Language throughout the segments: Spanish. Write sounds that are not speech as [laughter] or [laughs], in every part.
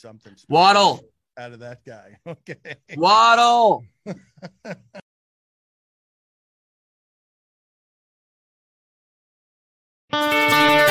something Waddle. out of that guy. [laughs] Okay. Waddle. [laughs]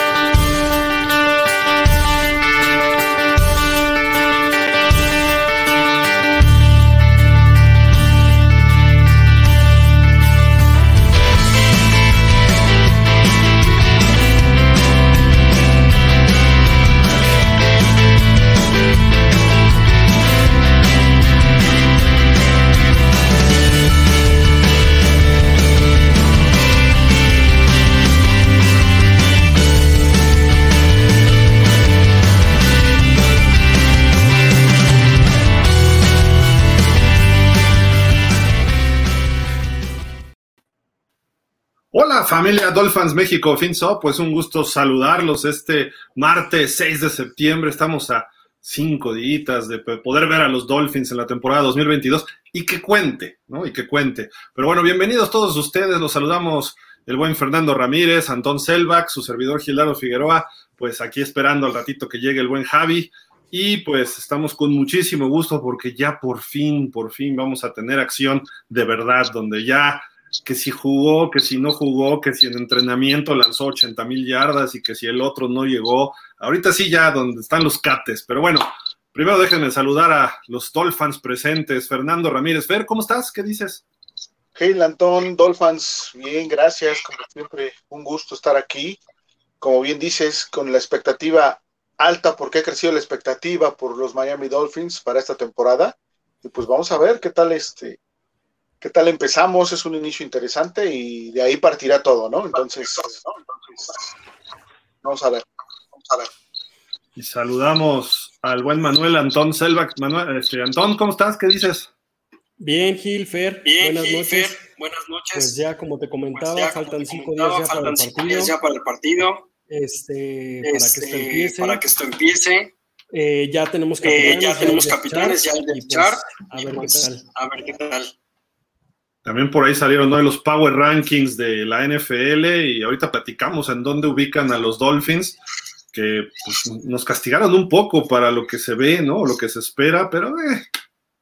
familia Dolphins México, Finso, pues un gusto saludarlos este martes 6 de septiembre, estamos a cinco días de poder ver a los Dolphins en la temporada 2022 y que cuente, ¿no? Y que cuente. Pero bueno, bienvenidos todos ustedes, los saludamos el buen Fernando Ramírez, Antón Selvak, su servidor Gildardo Figueroa, pues aquí esperando al ratito que llegue el buen Javi. Y pues estamos con muchísimo gusto porque ya por fin, por fin vamos a tener acción de verdad, donde ya que si jugó, que si no jugó, que si en entrenamiento lanzó 80 mil yardas y que si el otro no llegó. Ahorita sí ya donde están los cates, pero bueno, primero déjenme saludar a los Dolphins presentes. Fernando Ramírez, Fer, ¿cómo estás? ¿Qué dices? Hey, Antón, Dolphins, bien, gracias, como siempre, un gusto estar aquí. Como bien dices, con la expectativa alta, porque ha crecido la expectativa por los Miami Dolphins para esta temporada. Y pues vamos a ver qué tal este, qué tal empezamos, es un inicio interesante y de ahí partirá todo, ¿no? Entonces, vamos a ver, vamos a ver. Y saludamos al buen Manuel Antón Selvak. Manuel, este, Antón, ¿cómo estás? ¿Qué dices? Bien, Gil, Fer, Bien, buenas Gil, noches. Fer, buenas noches. Pues ya como te comentaba, Pues ya, faltan te cinco comentaba, días ya para faltan el cinco partido. días ya para el partido. Este, Este, para que esto empiece. para que esto empiece. Eh, ya tenemos Eh, capitanes. ya tenemos el capitanes, ya el y depth pues, chart, A ver pues, qué tal. A ver qué tal. También por ahí salieron ¿no? los Power Rankings de la NFL y ahorita platicamos en dónde ubican a los Dolphins, que pues, nos castigaron un poco para lo que se ve, ¿no? Lo que se espera, pero eh,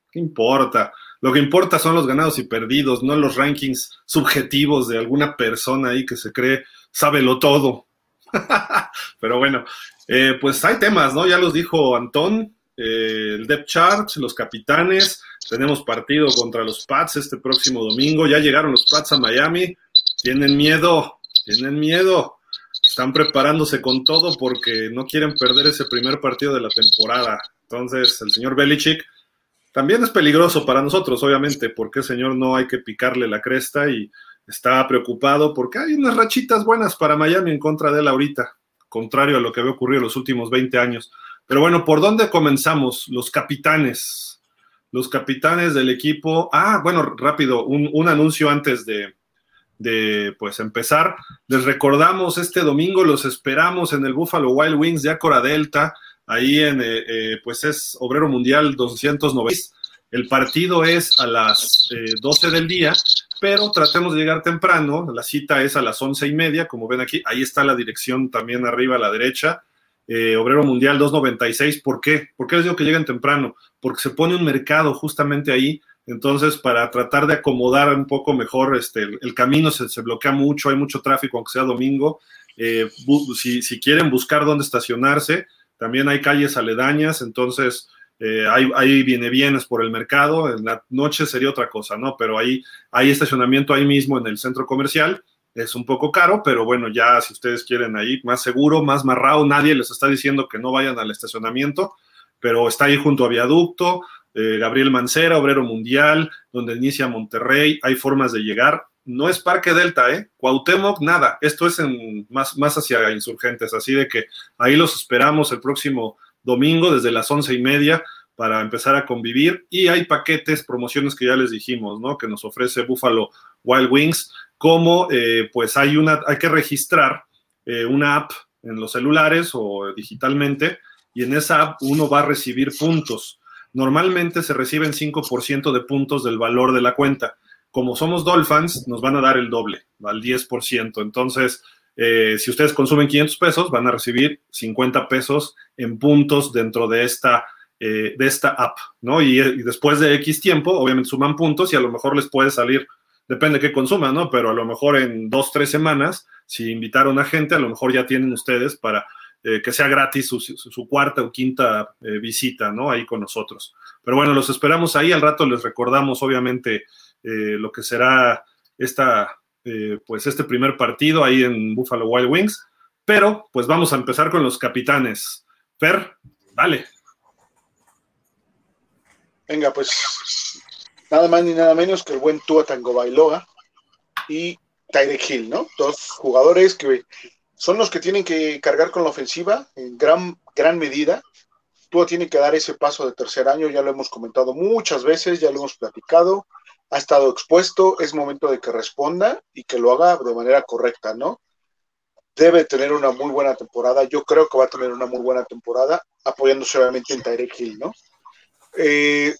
¿qué importa? Lo que importa son los ganados y perdidos, no los rankings subjetivos de alguna persona ahí que se cree sábelo todo. [laughs] pero bueno, eh, pues hay temas, ¿no? Ya los dijo Antón, eh, el depth chart, los capitanes, tenemos partido contra los Pats este próximo domingo, ya llegaron los Pats a Miami, tienen miedo, tienen miedo, están preparándose con todo porque no quieren perder ese primer partido de la temporada. Entonces, el señor Belichick también es peligroso para nosotros, obviamente, porque señor no hay que picarle la cresta y está preocupado porque hay unas rachitas buenas para Miami en contra de él ahorita, contrario a lo que había ocurrido en los últimos 20 años. Pero bueno, ¿por dónde comenzamos? Los capitanes. Los capitanes del equipo. Ah, bueno, rápido, un, un anuncio antes de, de, pues empezar. Les recordamos este domingo, los esperamos en el Buffalo Wild Wings de Acora Delta. Ahí en, eh, eh, pues es Obrero Mundial 290. El partido es a las eh, 12 del día, pero tratemos de llegar temprano. La cita es a las once y media, como ven aquí. Ahí está la dirección también arriba a la derecha. Eh, Obrero Mundial 296. ¿Por qué? ¿Por qué les digo que lleguen temprano? Porque se pone un mercado justamente ahí. Entonces, para tratar de acomodar un poco mejor este, el, camino, se, se, bloquea mucho, hay mucho tráfico, aunque sea domingo. Eh, si, si, quieren buscar dónde estacionarse, también hay calles aledañas, entonces eh, hay viene bienes por el mercado. En la noche sería otra cosa, ¿no? Pero ahí hay estacionamiento ahí mismo en el centro comercial es un poco caro, pero bueno, ya si ustedes quieren ahí más seguro, más marrado, nadie les está diciendo que no vayan al estacionamiento, pero está ahí junto a Viaducto, eh, Gabriel Mancera, Obrero Mundial, donde inicia Monterrey, hay formas de llegar. No es Parque Delta, ¿eh? Cuauhtémoc, nada. Esto es en, más, más hacia insurgentes, así de que ahí los esperamos el próximo domingo desde las once y media para empezar a convivir. Y hay paquetes, promociones que ya les dijimos, ¿no? Que nos ofrece Buffalo Wild Wings como eh, pues hay, una, hay que registrar eh, una app en los celulares o digitalmente y en esa app uno va a recibir puntos. Normalmente se reciben 5% de puntos del valor de la cuenta. Como somos Dolphins, nos van a dar el doble, al 10%. Entonces, eh, si ustedes consumen 500 pesos, van a recibir 50 pesos en puntos dentro de esta de esta app, ¿no? Y, y, después de X tiempo, obviamente suman puntos y a lo mejor les puede salir, depende de qué consuman, ¿no? Pero a lo mejor en dos, tres semanas, si invitaron a gente, a lo mejor ya tienen ustedes para eh, que sea gratis su, cuarta o quinta eh, visita, ¿no? Ahí con nosotros. Pero bueno, los esperamos ahí, al rato les recordamos, obviamente, eh, lo que será esta, pues este primer partido ahí en Buffalo Wild Wings. Pero, pues vamos a empezar con los capitanes. Fer, dale. Venga, pues nada más ni nada menos que el buen Tua Tango Bailoa y Tyreek Hill, ¿no? Dos jugadores que son los que tienen que cargar con la ofensiva en gran, gran medida. Tua tiene que dar ese paso de tercer año, ya lo hemos comentado muchas veces, ya lo hemos platicado, ha estado expuesto, es momento de que responda y que lo haga de manera correcta, ¿no? Debe tener una muy buena temporada, yo creo que va a tener una muy buena temporada, apoyándose obviamente en Tyreek Hill, ¿no? Eh,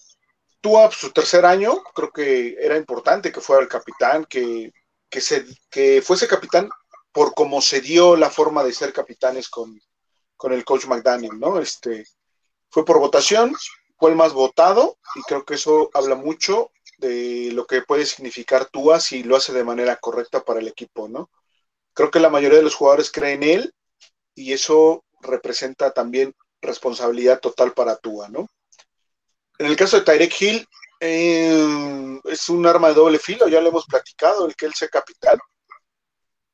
Tua, su tercer año, creo que era importante que fuera el capitán, que, que, se, que fuese capitán por cómo se dio la forma de ser capitanes con, con el coach McDaniel, ¿no? Este, fue por votación, fue el más votado y creo que eso habla mucho de lo que puede significar Tua si lo hace de manera correcta para el equipo, ¿no? Creo que la mayoría de los jugadores creen en él y eso representa también responsabilidad total para Tua, ¿no? En el caso de Tyreek Hill, eh, es un arma de doble filo, ya lo hemos platicado, el que él sea capitán.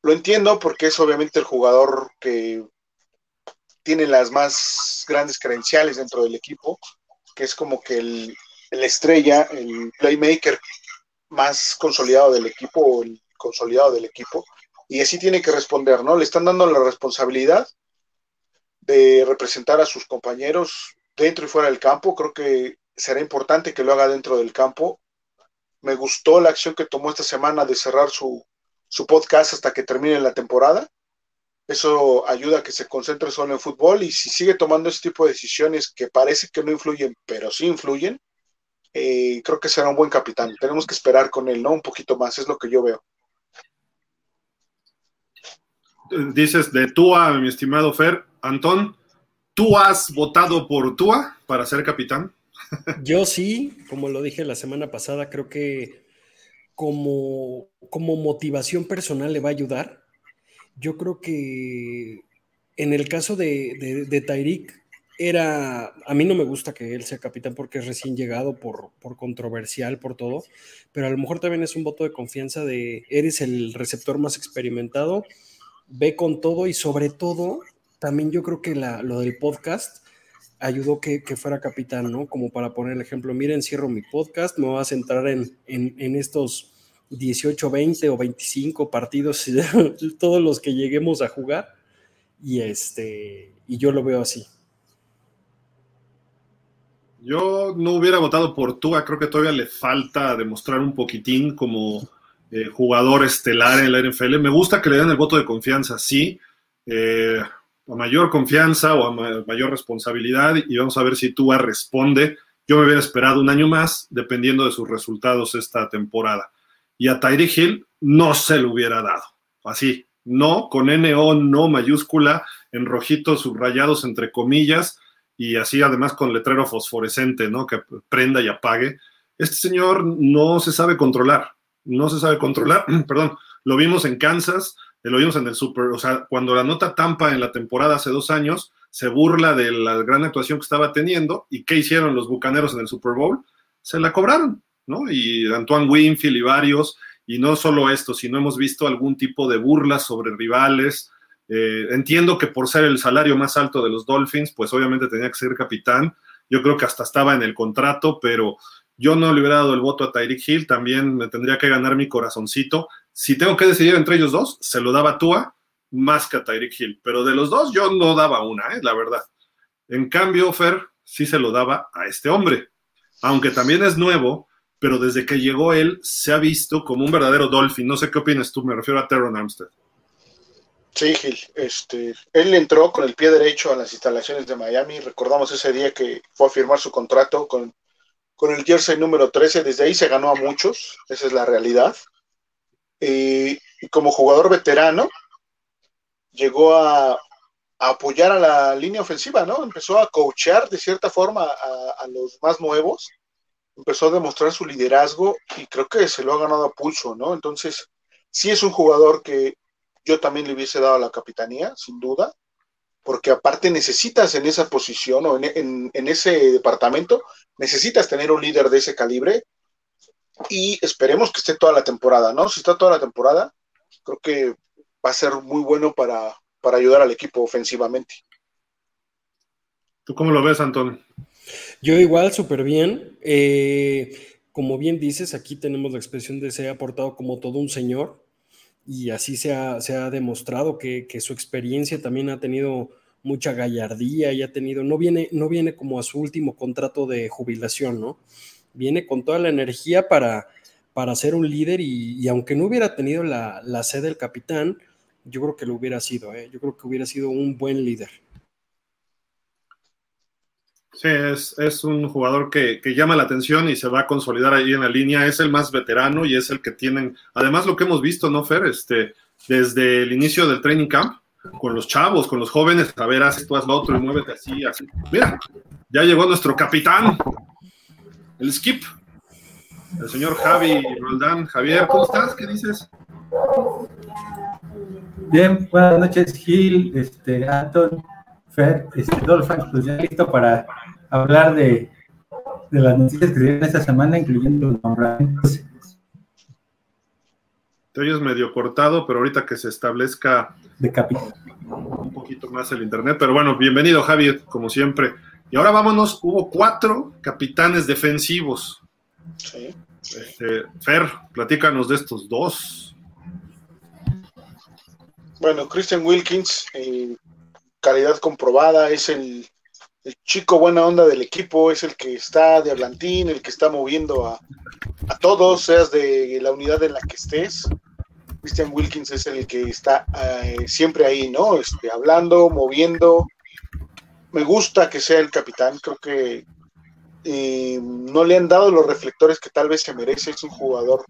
Lo entiendo porque es obviamente el jugador que tiene las más grandes credenciales dentro del equipo, que es como que el, el estrella, el playmaker más consolidado del equipo o el consolidado del equipo. Y así tiene que responder, ¿no? Le están dando la responsabilidad de representar a sus compañeros dentro y fuera del campo. Creo que será importante que lo haga dentro del campo. Me gustó la acción que tomó esta semana de cerrar su, su podcast hasta que termine la temporada. Eso ayuda a que se concentre solo en fútbol y si sigue tomando ese tipo de decisiones que parece que no influyen, pero sí influyen, eh, creo que será un buen capitán. Tenemos que esperar con él, ¿no? Un poquito más, es lo que yo veo. Dices de Tua, mi estimado Fer. Antón, ¿tú has votado por Tua para ser capitán? Yo sí, como lo dije la semana pasada, creo que como, como motivación personal le va a ayudar. Yo creo que en el caso de, de, de era, a mí no me gusta que él sea capitán porque es recién llegado, por, por, controversial, por todo, pero a lo mejor también es un voto de confianza de, eres el receptor más experimentado, ve con todo y sobre todo, también yo creo que la, lo del podcast ayudó que, que, fuera capitán, ¿no? Como para poner el ejemplo, miren, cierro mi podcast, me voy a centrar en, en, en estos 18, 20 o 25 partidos, [laughs] todos los que lleguemos a jugar, y, este, y yo lo veo así. Yo no hubiera votado por Tua, creo que todavía le falta demostrar un poquitín como eh, jugador estelar en la NFL. Me gusta que le den el voto de confianza, sí, eh, a mayor confianza o a ma mayor responsabilidad y vamos a ver si Tua responde. Yo me hubiera esperado un año más dependiendo de sus resultados esta temporada. Y a Tyreek Hill no se lo hubiera dado, así, no, con NO, no mayúscula, en rojitos subrayados entre comillas, y así además con letrero fosforescente, ¿no? Que prenda y apague. Este señor no se sabe controlar, no se sabe controlar, [clears throat] perdón, lo vimos en Kansas, lo vimos en el Super, o sea, cuando la nota Tampa en la temporada hace dos años se burla de la gran actuación que estaba teniendo y qué hicieron los Bucaneros en el Super Bowl, se la cobraron, ¿no? Y Antoine Winfield y varios, y no solo esto, sino hemos visto algún tipo de burlas sobre rivales, eh, entiendo que por ser el salario más alto de los Dolphins, pues obviamente tenía que ser capitán. Yo creo que hasta estaba en el contrato, pero yo no le hubiera dado el voto a Tyreek Hill. También me tendría que ganar mi corazoncito. Si tengo que decidir entre ellos dos, se lo daba Tua más que a Tyreek Hill. Pero de los dos, yo no daba una, ¿eh? la verdad. En cambio, Fer sí se lo daba a este hombre. Aunque también es nuevo, pero desde que llegó él se ha visto como un verdadero Dolphin. No sé qué opinas tú, me refiero a Teron Armstead. Sí, Gil. Este, él entró con el pie derecho a las instalaciones de Miami. Recordamos ese día que fue a firmar su contrato con, con el jersey número 13. Desde ahí se ganó a muchos. Esa es la realidad. Y como jugador veterano, llegó a, apoyar a la línea ofensiva, ¿no? Empezó a coachear de cierta forma a, los más nuevos, empezó a demostrar su liderazgo y creo que se lo ha ganado a pulso, ¿no? Entonces, sí es un jugador que yo también le hubiese dado a la capitanía, sin duda, porque aparte necesitas en esa posición o en, en, ese departamento, necesitas tener un líder de ese calibre y esperemos que esté toda la temporada, ¿no? Si está toda la temporada, creo que va a ser muy bueno para, para ayudar al equipo ofensivamente. ¿Tú cómo lo ves, Antonio? Yo igual, súper bien. Eh, como bien dices, aquí tenemos la expresión de se ha portado como todo un señor y así se ha, se ha demostrado que, que, su experiencia también ha tenido mucha gallardía y ha tenido, no viene, no viene como a su último contrato de jubilación, ¿no? Viene con toda la energía para, para ser un líder y, aunque no hubiera tenido la, la sede del capitán, yo creo que lo hubiera sido, ¿eh? yo creo que hubiera sido un buen líder. Sí, es, es un jugador que, que, llama la atención y se va a consolidar ahí en la línea. Es el más veterano y es el que tienen. Además, lo que hemos visto, ¿no, Fer? Este, desde el inicio del training camp, con los chavos, con los jóvenes, a ver, haz esto, haz lo otro y muévete así, así. Mira, ya llegó nuestro capitán, el skip, el señor Javi Roldán. Javier, ¿cómo estás? ¿Qué dices? Bien, buenas noches, Gil, este, Anton, Fer, este, Dolphins, pues ya listo para hablar de, de las noticias que dieron esta semana, incluyendo los nombramientos. Te oyes medio cortado, pero ahorita que se establezca de un poquito más el internet. Pero bueno, bienvenido, Javi, como siempre. Y ahora vámonos, hubo cuatro capitanes defensivos. Sí. Este, Fer, platícanos de estos dos. Bueno, Christian Wilkins, eh, calidad comprobada, es el, el, chico buena onda del equipo, es el que está de hablantín, el que está moviendo a, a todos, seas de la unidad en la que estés. Christian Wilkins es el que está eh, siempre ahí, ¿no? Este, hablando, moviendo. Me gusta que sea el capitán, creo que eh, no le han dado los reflectores que tal vez se merece. Es un jugador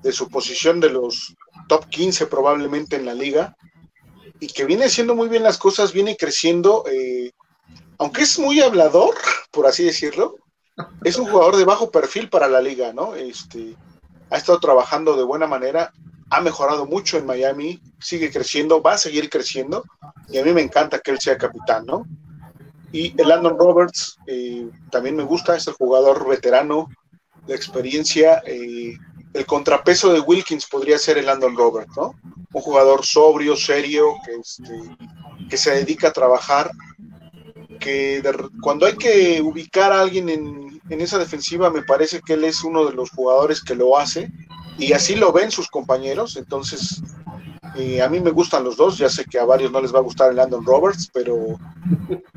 de su posición de los top 15 probablemente en la liga y que viene haciendo muy bien las cosas, viene creciendo, eh, aunque es muy hablador, por así decirlo, es un jugador de bajo perfil para la liga, ¿no? Este, ha estado trabajando de buena manera, ha mejorado mucho en Miami, sigue creciendo, va a seguir creciendo, y a mí me encanta que él sea capitán, ¿no? Y el Landon Roberts eh, también me gusta, es el jugador veterano de experiencia. Eh, el contrapeso de Wilkins podría ser el Landon Roberts, ¿no? Un jugador sobrio, serio, que, este, que se dedica a trabajar, que de, cuando hay que ubicar a alguien en, en, esa defensiva, me parece que él es uno de los jugadores que lo hace, y así lo ven sus compañeros, entonces eh, a mí me gustan los dos, ya sé que a varios no les va a gustar el Landon Roberts, pero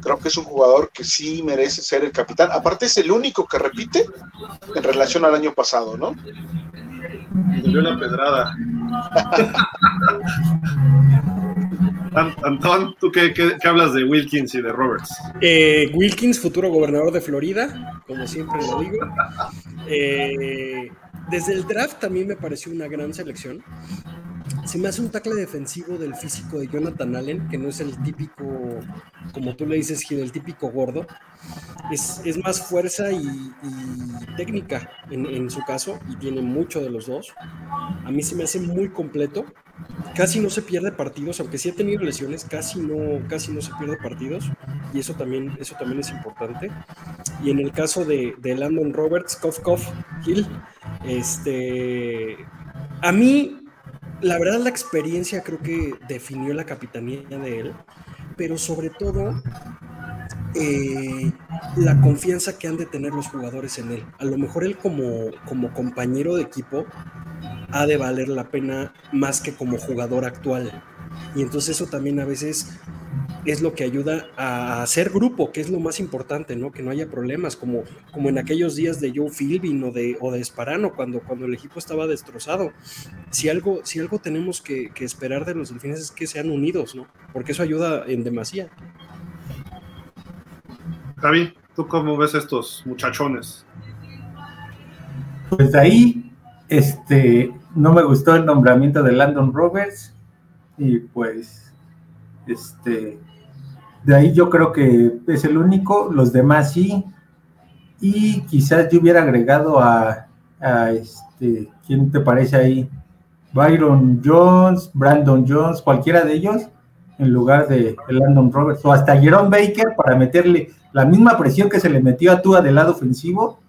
creo que es un jugador que sí merece ser el capitán. Aparte es el único que repite en relación al año pasado, ¿no? Me dio la pedrada. [laughs] Antón, ¿tú qué, qué, qué, hablas de Wilkins y de Roberts? Eh, Wilkins, futuro gobernador de Florida, como siempre lo digo. [laughs] Eh, desde el draft también me pareció una gran selección. Se me hace un tackle defensivo del físico de Jonathan Allen, que no es el típico, como tú le dices, Gil, el típico gordo. Es, es más fuerza y, técnica en, en, su caso, y tiene mucho de los dos. A mí se me hace muy completo. Casi no se pierde partidos, aunque sí ha tenido lesiones, casi no, casi no se pierde partidos, y eso también, eso también es importante. Y en el caso de, de Landon Roberts, Kof Kof Hill, este, a mí la verdad la experiencia creo que definió la capitanía de él, pero sobre todo eh, la confianza que han de tener los jugadores en él. A lo mejor él como, como compañero de equipo ha de valer la pena más que como jugador actual. Y entonces eso también a veces es lo que ayuda a hacer grupo, que es lo más importante, ¿no? Que no haya problemas, como, como en aquellos días de Joe Philbin o de, o de Esparano, cuando, cuando el equipo estaba destrozado. Si algo, si algo tenemos que, que esperar de los delfines es que sean unidos, ¿no? Porque eso ayuda en demasía. Javi, ¿tú cómo ves estos muchachones? Pues ahí, este, no me gustó el nombramiento de Landon Roberts y pues, este, De ahí yo creo que es el único, los demás sí. Y quizás yo hubiera agregado a, este, ¿quién te parece ahí? Byron Jones, Brandon Jones, cualquiera de ellos, en lugar de Landon Roberts, o hasta Jerome Baker para meterle la misma presión que se le metió a Tua del lado ofensivo,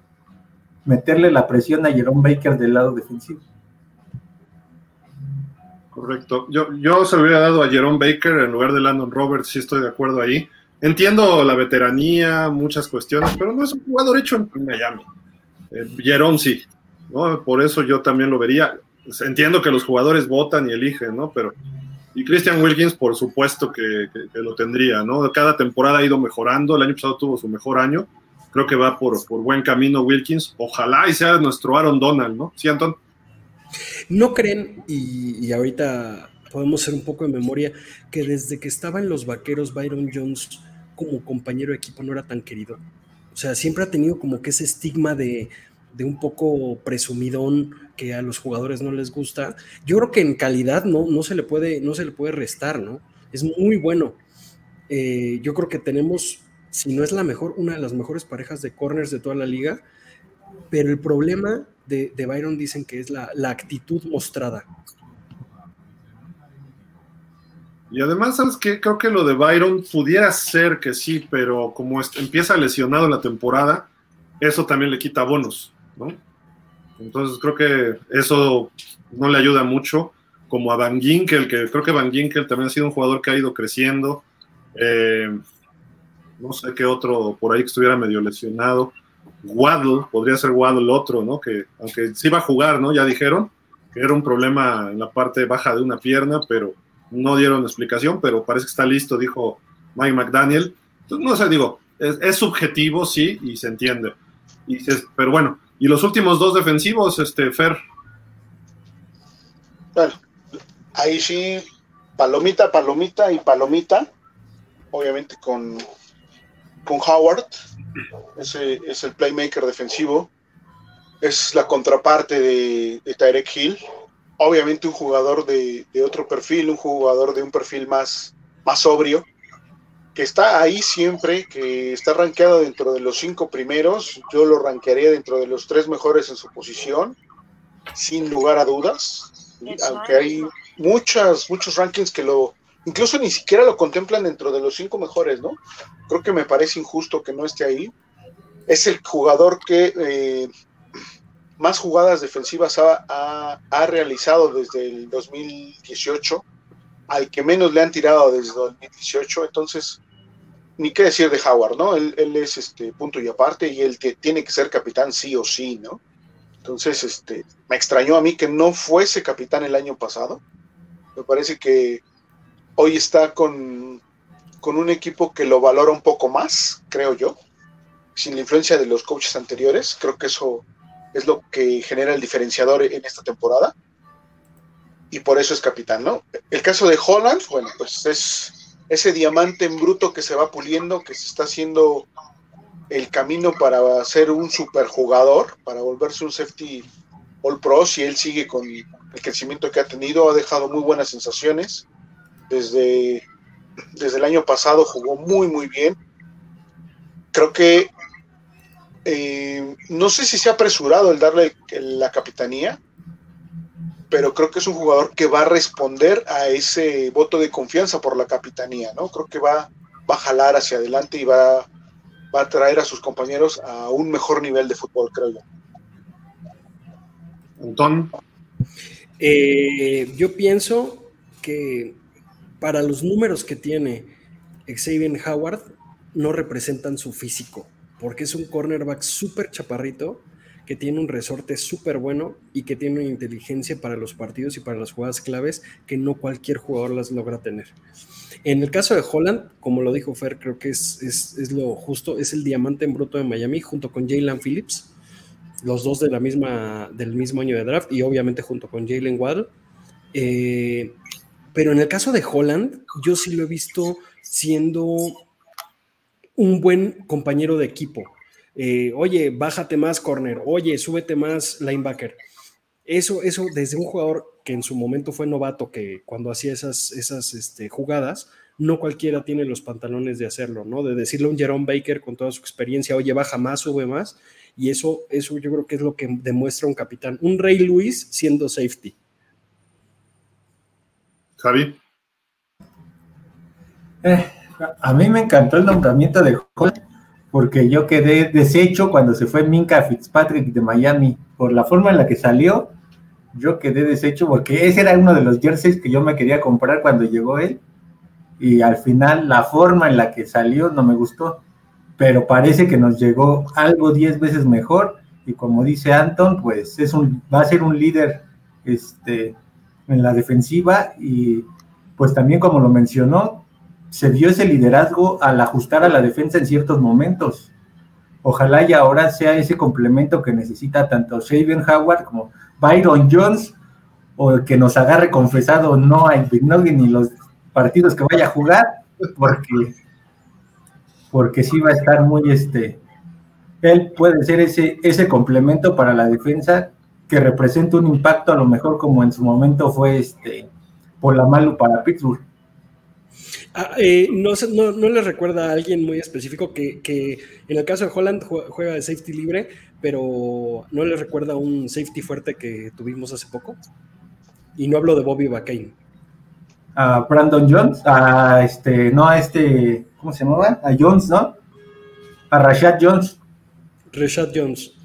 meterle la presión a Jerome Baker del lado defensivo. Correcto. Yo, yo se lo hubiera dado a Jerome Baker en lugar de Landon Roberts, sí estoy de acuerdo ahí. Entiendo la veteranía, muchas cuestiones, pero no es un jugador hecho en Miami. Eh, Jerome sí, ¿no? Por eso yo también lo vería. Entiendo que los jugadores votan y eligen, ¿no? Pero. Y Christian Wilkins, por supuesto que, que, que lo tendría, ¿no? Cada temporada ha ido mejorando. El año pasado tuvo su mejor año. Creo que va por, por buen camino Wilkins. Ojalá y sea nuestro Aaron Donald, ¿no? ¿Sí, Anton? ¿No creen, y, ahorita podemos hacer un poco de memoria, que desde que estaba en los vaqueros, Byron Jones como compañero de equipo no era tan querido? O sea, siempre ha tenido como que ese estigma de, de un poco presumidón que a los jugadores no les gusta. Yo creo que en calidad no, no, se, le puede, no se le puede restar, ¿no? Es muy bueno. Eh, yo creo que tenemos, si no es la mejor, una de las mejores parejas de corners de toda la liga, pero el problema de, Byron dicen que es la, actitud mostrada. Y además, ¿sabes qué? Creo que lo de Byron pudiera ser que sí, pero como empieza lesionado la temporada, eso también le quita bonos, ¿no? Entonces creo que eso no le ayuda mucho, como a Van Ginkel, que creo que Van Ginkel también ha sido un jugador que ha ido creciendo. Eh, no sé qué otro por ahí que estuviera medio lesionado. Waddle, podría ser Waddle otro, ¿no? Que aunque sí va a jugar, ¿no? Ya dijeron que era un problema en la parte baja de una pierna, pero no dieron explicación, pero parece que está listo, dijo Mike McDaniel. Entonces, no sé, digo, es, subjetivo, sí, y se entiende. Y pero bueno, y los últimos dos defensivos, este, Fer. Bueno, ahí sí, palomita, palomita y palomita, obviamente con, con Howard, ese es el playmaker defensivo, es la contraparte de, de Tyrek Hill, obviamente un jugador de, de, otro perfil, un jugador de un perfil más, más sobrio, que está ahí siempre, que está rankeado dentro de los cinco primeros, yo lo rankearía dentro de los tres mejores en su posición, sin lugar a dudas, aunque hay muchas, muchos rankings que lo, incluso ni siquiera lo contemplan dentro de los cinco mejores, ¿no? Creo que me parece injusto que no esté ahí. Es el jugador que eh, más jugadas defensivas ha, ha, ha, realizado desde el 2018, al que menos le han tirado desde 2018, entonces, ni qué decir de Howard, ¿no? Él, él es este punto y aparte y el que tiene que ser capitán sí o sí, ¿no? Entonces, este, me extrañó a mí que no fuese capitán el año pasado. Me parece que hoy está con, con un equipo que lo valora un poco más, creo yo, sin la influencia de los coaches anteriores. Creo que eso es lo que genera el diferenciador en esta temporada. Y por eso es capitán, ¿no? El caso de Holland, bueno, pues es ese diamante en bruto que se va puliendo, que se está haciendo el camino para ser un superjugador, para volverse un safety all pro, si él sigue con el crecimiento que ha tenido, ha dejado muy buenas sensaciones. Desde, desde el año pasado jugó muy, muy bien. Creo que eh, no sé si se ha apresurado el darle la capitanía, pero creo que es un jugador que va a responder a ese voto de confianza por la capitanía, ¿no? Creo que va, va a jalar hacia adelante y va, va a traer a sus compañeros a un mejor nivel de fútbol, creo yo. Antón. Eh, yo pienso que para los números que tiene Xavier Howard no representan su físico porque es un cornerback súper chaparrito, que tiene un resorte súper bueno y que tiene una inteligencia para los partidos y para las jugadas claves que no cualquier jugador las logra tener. En el caso de Holland, como lo dijo Fer, creo que es, es, es lo justo, es el diamante en bruto de Miami junto con Jalen Phillips, los dos de la misma, del mismo año de draft y obviamente junto con Jalen Waddle. Eh, pero en el caso de Holland, yo sí lo he visto siendo un buen compañero de equipo. Eh, oye, bájate más corner, oye, súbete más linebacker. Eso, eso desde un jugador que en su momento fue novato, que cuando hacía esas, esas este, jugadas, no cualquiera tiene los pantalones de hacerlo, ¿no? De decirle a un Jerome Baker con toda su experiencia, oye, baja más, sube más, y eso, eso yo creo que es lo que demuestra un capitán. Un Rey Luis siendo safety. Javi. Eh, a mí me encantó el nombramiento de Holland porque yo quedé deshecho cuando se fue Minka Fitzpatrick de Miami. Por la forma en la que salió, yo quedé deshecho porque ese era uno de los jerseys que yo me quería comprar cuando llegó él. Y al final la forma en la que salió no me gustó. Pero parece que nos llegó algo diez veces mejor. Y como dice Anton, pues es un, va a ser un líder este, en la defensiva. Y pues también como lo mencionó, se dio ese liderazgo al ajustar a la defensa en ciertos momentos. Ojalá y ahora sea ese complemento que necesita tanto Shaven Howard como Byron Jones, o que nos agarre confesado no a Bignogi ni los partidos que vaya a jugar, porque, porque sí va a estar muy este. Él puede ser ese, ese complemento para la defensa que representa un impacto a lo mejor como en su momento fue este por la malo para Pittsburgh. Ah, eh, no, no, no le recuerda a alguien muy específico que, que, en el caso de Holland juega de safety libre, pero no le recuerda a un safety fuerte que tuvimos hace poco. Y no hablo de Bobby McCain. A Brandon Jones, a este, no a este, ¿cómo se llamaba? A Jones, ¿no? A Rashad Jones. Rashad Jones.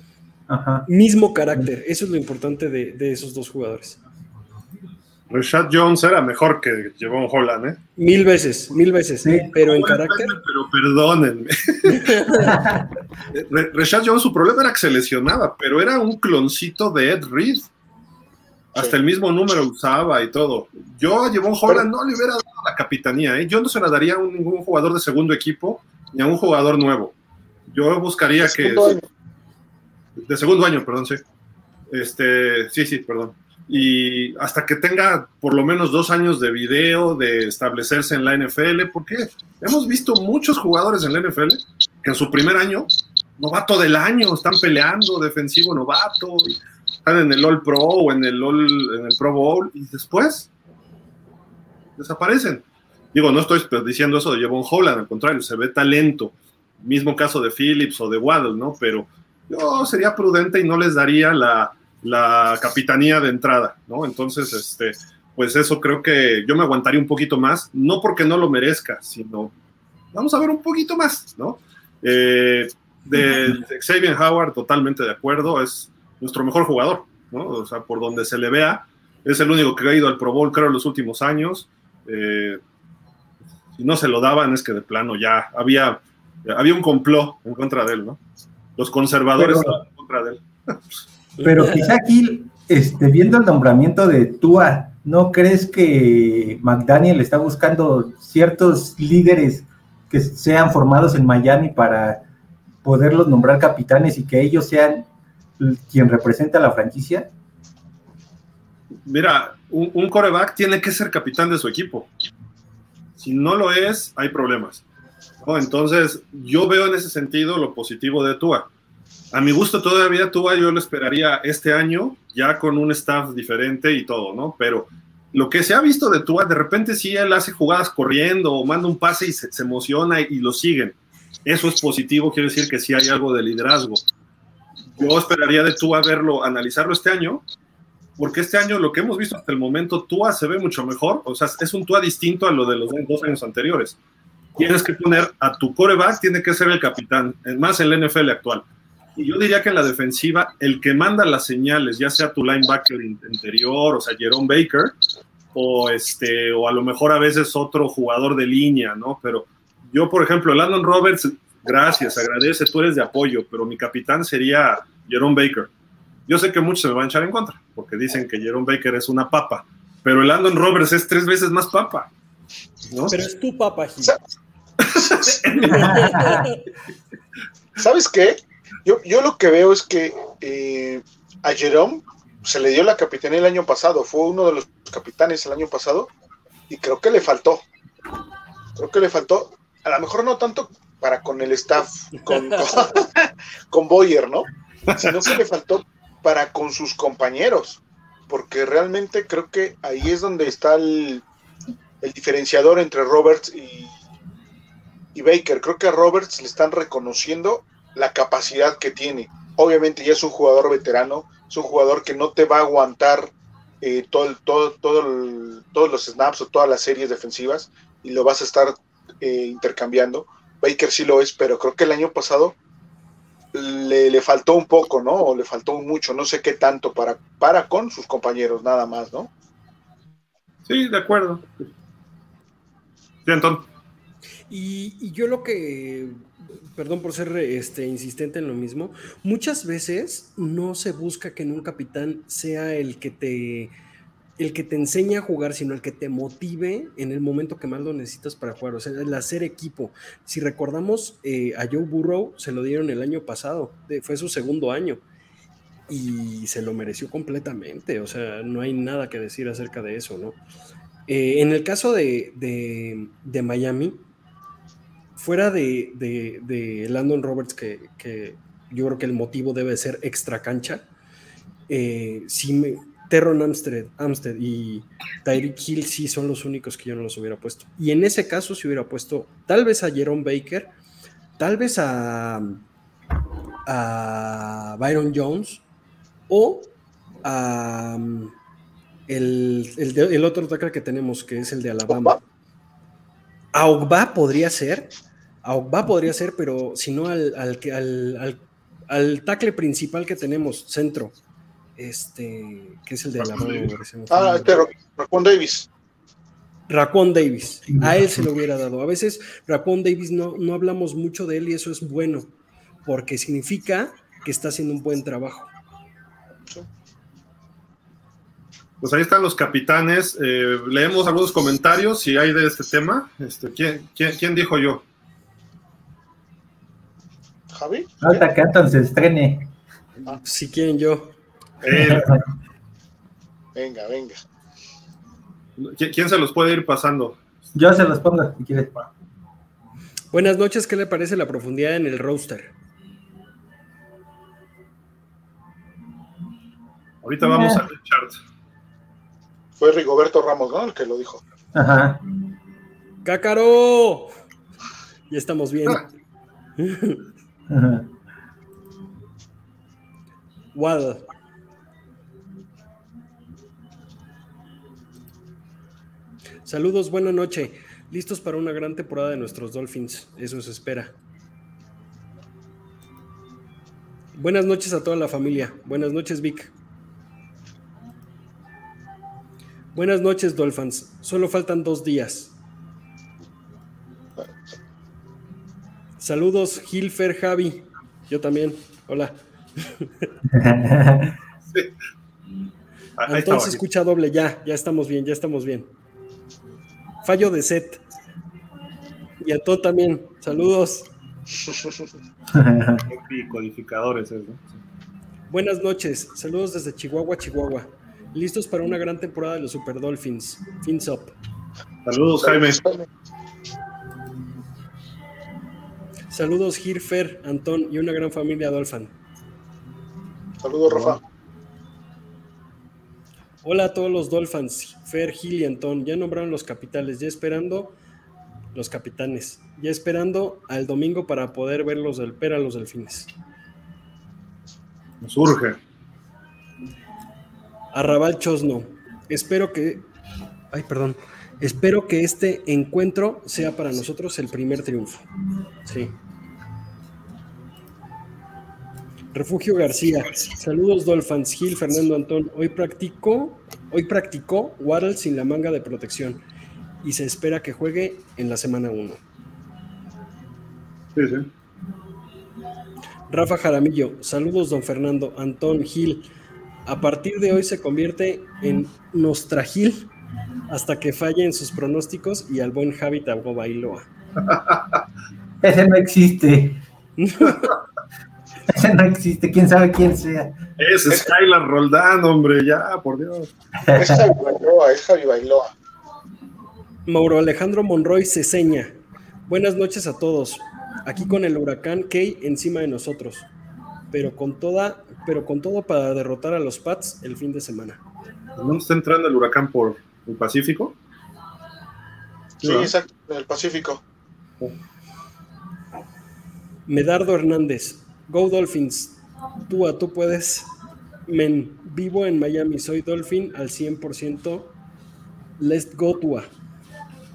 Ajá. Mismo carácter, eso es lo importante de, de esos dos jugadores. Rashad Jones era mejor que Javon Holland, ¿eh? Mil veces, mil veces, sí. pero en carácter. Pero perdónenme. [laughs] Rashad Jones, su problema era que se lesionaba, pero era un cloncito de Ed Reed. Hasta sí. el mismo número usaba y todo. Yo a Javon Holland no le hubiera dado la capitanía, ¿eh? Yo no se la daría a ningún jugador de segundo equipo ni a un jugador nuevo. Yo buscaría que. De segundo año, perdón, sí. Este, sí, sí, perdón y hasta que tenga por lo menos dos años de video, de establecerse en la NFL, porque hemos visto muchos jugadores en la NFL que en su primer año, novato del año, están peleando, defensivo novato, están en el All Pro o en el, All, en el Pro Bowl, y después desaparecen. Digo, no estoy diciendo eso de Javon Holland, al contrario, se ve talento. Mismo caso de Phillips o de Waddle, ¿no? Pero yo sería prudente y no les daría la, la capitanía de entrada, ¿no? Entonces, este, pues eso creo que yo me aguantaría un poquito más, no porque no lo merezca, sino vamos a ver un poquito más, ¿no? Eh, de, de, Xavier Howard, totalmente de acuerdo, es nuestro mejor jugador, ¿no? O sea, por donde se le vea, es el único que ha ido al Pro Bowl, creo, en los últimos años. Eh, si no se lo daban, es que de plano ya había, había un complot en contra de él, ¿no? Los conservadores Pero, estaban en contra de él. [laughs] Pero quizá aquí, este, viendo el nombramiento de Tua, ¿no crees que McDaniel está buscando ciertos líderes que sean formados en Miami para poderlos nombrar capitanes y que ellos sean quien representa a la franquicia? Mira, un, un coreback tiene que ser capitán de su equipo. Si no lo es, hay problemas. ¿No? Entonces, yo veo en ese sentido lo positivo de Tua a mi gusto todavía Tua yo lo esperaría este año, ya con un staff diferente y todo, ¿no? Pero lo que se ha visto de Tua, de repente sí él hace jugadas corriendo o manda un pase y se, se emociona y, y, lo siguen. Eso es positivo, quiere decir que sí hay algo de liderazgo. Yo esperaría de Tua verlo, analizarlo este año, porque este año lo que hemos visto hasta el momento, Tua se ve mucho mejor, o sea, es un Tua distinto a lo de los dos años anteriores. Tienes que poner a tu coreback, tiene que ser el capitán, más en la NFL actual. Y yo diría que en la defensiva, el que manda las señales, ya sea tu linebacker interior, o sea, Jerome Baker, o, este, o a lo mejor a veces otro jugador de línea, ¿no? Pero yo, por ejemplo, Landon Roberts, gracias, agradece, tú eres de apoyo, pero mi capitán sería Jerome Baker. Yo sé que muchos se me van a echar en contra, porque dicen que Jerome Baker es una papa, pero el Landon Roberts es tres veces más papa. ¿no? Pero es tu papa, Gil. [laughs] ¿Sabes qué? Yo, yo lo que veo es que eh, a Jerome se le dio la capitanía el año pasado, fue uno de los capitanes el año pasado, y creo que le faltó. Creo que le faltó, a lo mejor no tanto para con el staff, con, con, [laughs] con Boyer, ¿no? Sino que le faltó para con sus compañeros, porque realmente creo que ahí es donde está el, el diferenciador entre Roberts y, y Baker. Creo que a Roberts le están reconociendo la capacidad que tiene. Obviamente ya es un jugador veterano, es un jugador que no te va a aguantar eh, todo, todo, todos los snaps o todas las series defensivas y lo vas a estar eh, intercambiando. Baker sí lo es, pero creo que el año pasado le, le faltó un poco, ¿no? O le faltó mucho, no sé qué tanto para, para con sus compañeros, nada más, ¿no? Sí, de acuerdo. Sí, Antón. Y, yo lo que, perdón por ser este, insistente en lo mismo, muchas veces no se busca que en un capitán sea el que te el que te enseña a jugar, sino el que te motive en el momento que más lo necesitas para jugar, o sea, el hacer equipo. Si recordamos, eh, a Joe Burrow se lo dieron el año pasado, fue su segundo año, y se lo mereció completamente, o sea, no hay nada que decir acerca de eso, ¿no? Eh, en el caso de, de- de Miami, fuera de, de- de Landon Roberts, que, que yo creo que el motivo debe ser extra cancha, eh, me- Terron Amstead, Amstead y Tyreek Hill sí son los únicos que yo no los hubiera puesto. Y en ese caso si hubiera puesto tal vez a Jerome Baker, tal vez a, a Byron Jones o a um, el, el de- el otro tackle que tenemos, que es el de Alabama. Ogba. A Ogba podría ser, a Ogba podría ser, pero si no al, al, al, al, al tackle principal que tenemos, centro, este, que es el de fue el Ah, este Raquan Davis. Raquan Davis, a él se lo hubiera dado. A veces Raquan Davis no, no hablamos mucho de él y eso es bueno, porque significa que está haciendo un buen trabajo. Pues ahí están los capitanes. Eh, leemos algunos comentarios si hay de este tema. Este, ¿quién, quién, quién dijo yo? Javi. Falta que Anton se estrene. Si quieren yo. [laughs] Eh, Venga, venga. ¿quién, se los puede ir pasando? Yo se los pongo si quieres. Buenas noches, ¿qué le parece la profundidad en el roster? Ahorita vamos al chart. Fue Rigoberto Ramos, ¿no? El que lo dijo. Ajá. ¡Cácaro! Ya estamos bien. [laughs] Ajá. Waddle. Saludos, buena noche. Listos para una gran temporada de nuestros Dolphins. Eso se espera. Buenas noches a toda la familia. Buenas noches, Vic. Buenas noches, Dolphins. Solo faltan dos días. Saludos, Gilfer, Javi. Yo también. Hola. Entonces escucha doble, ya, ya estamos bien, ya estamos bien. Fallo de set. Y a todo también, saludos. [laughs] Codificadores. eso. Buenas noches, saludos desde Chihuahua, Chihuahua. Listos para una gran temporada de los Super Dolphins. Fins up. Saludos, Jaime. Saludos, Girfer, Antón y una gran familia Dolphin. Saludos, Rafa. Hola a todos los Dolphins, Fer, Gil y Antón. Ya nombraron los capitales, ya esperando los capitanes. Ya esperando al domingo para poder ver los del Pera, los delfines. Nos urge. Arrabal Chosno. Espero que. Ay, perdón. Espero que este encuentro sea para nosotros el primer triunfo. Sí. Refugio García. Saludos, Dolphins. Gil, Fernando Antón. Hoy practicó, hoy practicó Waddle sin la manga de protección. Y se espera que juegue en la semana 1. Sí, sí. Rafa Jaramillo, saludos don Fernando, Antón Gil. A partir de hoy se convierte en Nostragil hasta que falle en sus pronósticos y al buen Javi Tabo Bailoa. [laughs] Ese no existe. [laughs] Ese no existe. ¿Quién sabe quién sea? Es Skylar Roldán, hombre, ya, por Dios. Es Javi Bailoa, es Javi Bailoa. Mauro Alejandro Monroy Ceseña. Buenas noches a todos. Aquí con el huracán Key encima de nosotros. Pero con toda, pero con todo para derrotar a los Pats el fin de semana. ¿No está entrando el huracán por el Pacífico? Sí, ¿verdad? exacto, en el Pacífico. Medardo Hernández, Go Dolphins. Tua, tú puedes. Men, vivo en Miami, soy Dolphin al 100%. Let's go Tua.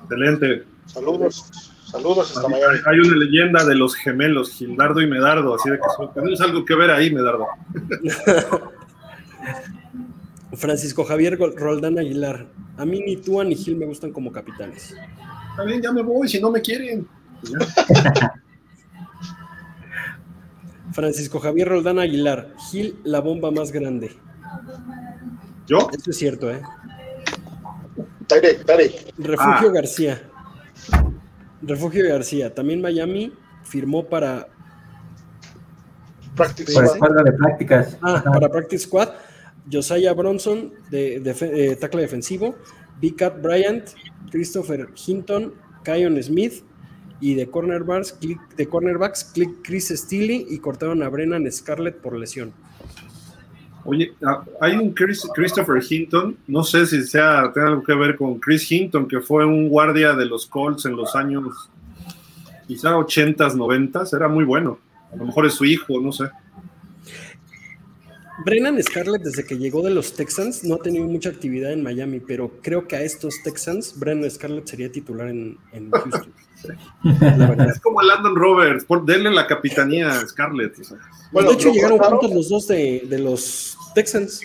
Excelente. Saludos, saludos hasta Miami. Hay una leyenda de los gemelos, Gildardo y Medardo, así de que tenemos algo que ver ahí, Medardo. [laughs] Francisco Javier Roldán Aguilar. A mí ni Tua ni Gil me gustan como capitanes. Está bien, ya me voy, si no me quieren. Pues. [laughs] Francisco Javier Roldán Aguilar. Gil, la bomba más grande. ¿Yo? Eso es cierto, ¿eh? Direct, direct. Refugio Ah. García. Refugio García. También Miami firmó para, Practice squad. escuadra de prácticas. ah, para Practice Squad. Josiah Bronson, de, de, eh, tackle defensivo. B. Cat Bryant, Christopher Hinton, Kion Smith. Y de cornerbacks, Click- de cornerbacks Click Chris Steele y cortaron a Brennan Scarlett por lesión. Oye, ah, hay un Chris- Christopher Hinton, no sé si sea, tenga algo que ver con Chris Hinton, que fue un guardia de los Colts en los años quizá 80s, 90s, era muy bueno. A lo mejor es su hijo, no sé. Brennan Scarlett, desde que llegó de los Texans, no ha tenido mucha actividad en Miami, pero creo que a estos Texans, Brennan Scarlett sería titular en, en Houston. [laughs] La. Es como el Landon Roberts, por, denle la capitanía a Scarlett. o sea. Bueno, de hecho, llegaron cortaron. juntos los dos de, de los Texans.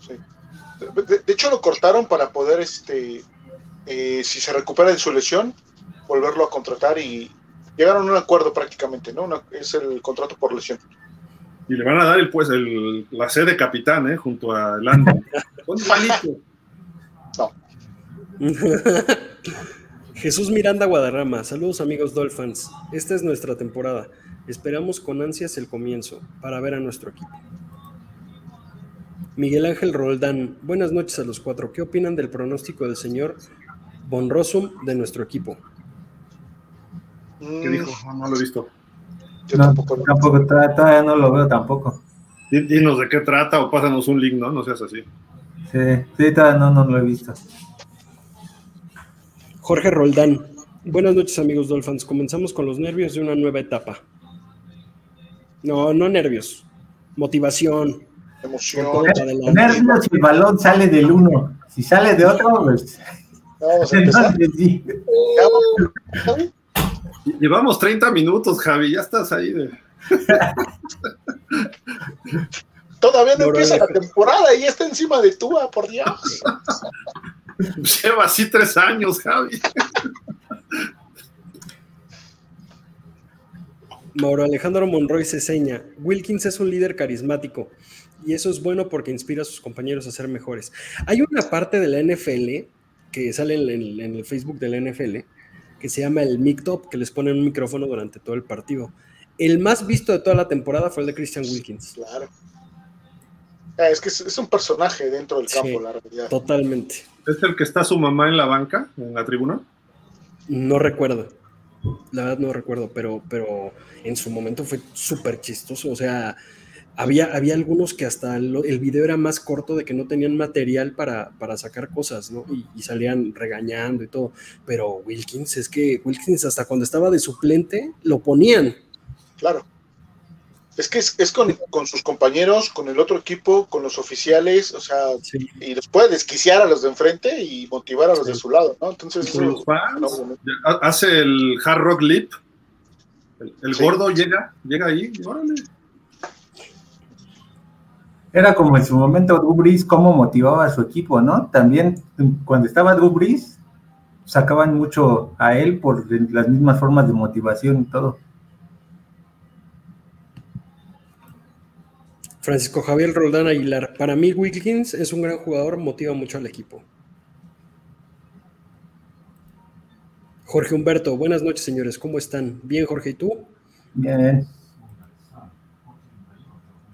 Sí. De, de hecho, lo cortaron para poder, este, eh, si se recupera de su lesión, volverlo a contratar y llegaron a un acuerdo prácticamente, ¿no? Una- es el contrato por lesión. Y le van a dar el, pues, el, la C de capitán, ¿eh? junto a. [laughs] Son igualitos. [laughs] Jesús Miranda Guadarrama, saludos amigos Dolphins. Esta es nuestra temporada. Esperamos con ansias el comienzo para ver a nuestro equipo. Miguel Ángel Roldán, buenas noches a los cuatro. ¿Qué opinan del pronóstico del señor Von Rossum de nuestro equipo? ¿Qué dijo? No, no lo he visto. Yo No, tampoco. lo- tampoco, todavía no lo veo tampoco. Dinos de qué trata o pásanos un link, ¿no? No seas así. Sí, sí, todavía no, no lo he visto. Jorge Roldán, buenas noches amigos Dolphins. Comenzamos con los nervios de una nueva etapa. No, no nervios, motivación. Emoción. Nervios si el balón sale del uno. Si sale de otro, pues. Vamos a [laughs] empezar. entonces sí. Llevamos 30 minutos, Javi, ya estás ahí de... [laughs] Todavía no empieza la temporada y está encima de Tua, por Dios. [laughs] Lleva así tres años, Javi. Mauro Alejandro Monroy se seña. Wilkins es un líder carismático y eso es bueno porque inspira a sus compañeros a ser mejores. Hay una parte de la NFL que sale en el, en el Facebook de la NFL que se llama el Mic Top, que les ponen un micrófono durante todo el partido. El más visto de toda la temporada fue el de Christian Wilkins. Claro. Ah, Es que es, es un personaje dentro del Sí. campo, la realidad. Totalmente. ¿Es el que está su mamá en la banca, en la tribuna? No recuerdo. La verdad no recuerdo, pero, pero en su momento fue súper chistoso. O sea, había, había algunos que hasta el video era más corto de que no tenían material para, para sacar cosas, ¿no? Y, y salían regañando y todo. Pero Wilkins, es que Wilkins hasta cuando estaba de suplente lo ponían. Claro. Es que es, es con, con sus compañeros, con el otro equipo, con los oficiales, o sea, Sí. y los puede desquiciar a los de enfrente y motivar a los de su lado, ¿no? Entonces, Con eso- los fans. no, bueno. Ha- Hace el Hard Rock Leap. El, el Sí. gordo llega, llega ahí. órale. Era como en su momento Drew Brees, cómo motivaba a su equipo, ¿no? También cuando estaba Drew Brees, sacaban mucho a él por las mismas formas de motivación y todo. Francisco Javier Roldán Aguilar. Para mí, Wilkins es un gran jugador, motiva mucho al equipo. Jorge Humberto, buenas noches, señores. ¿Cómo están? Bien, Jorge, ¿y tú? Bien.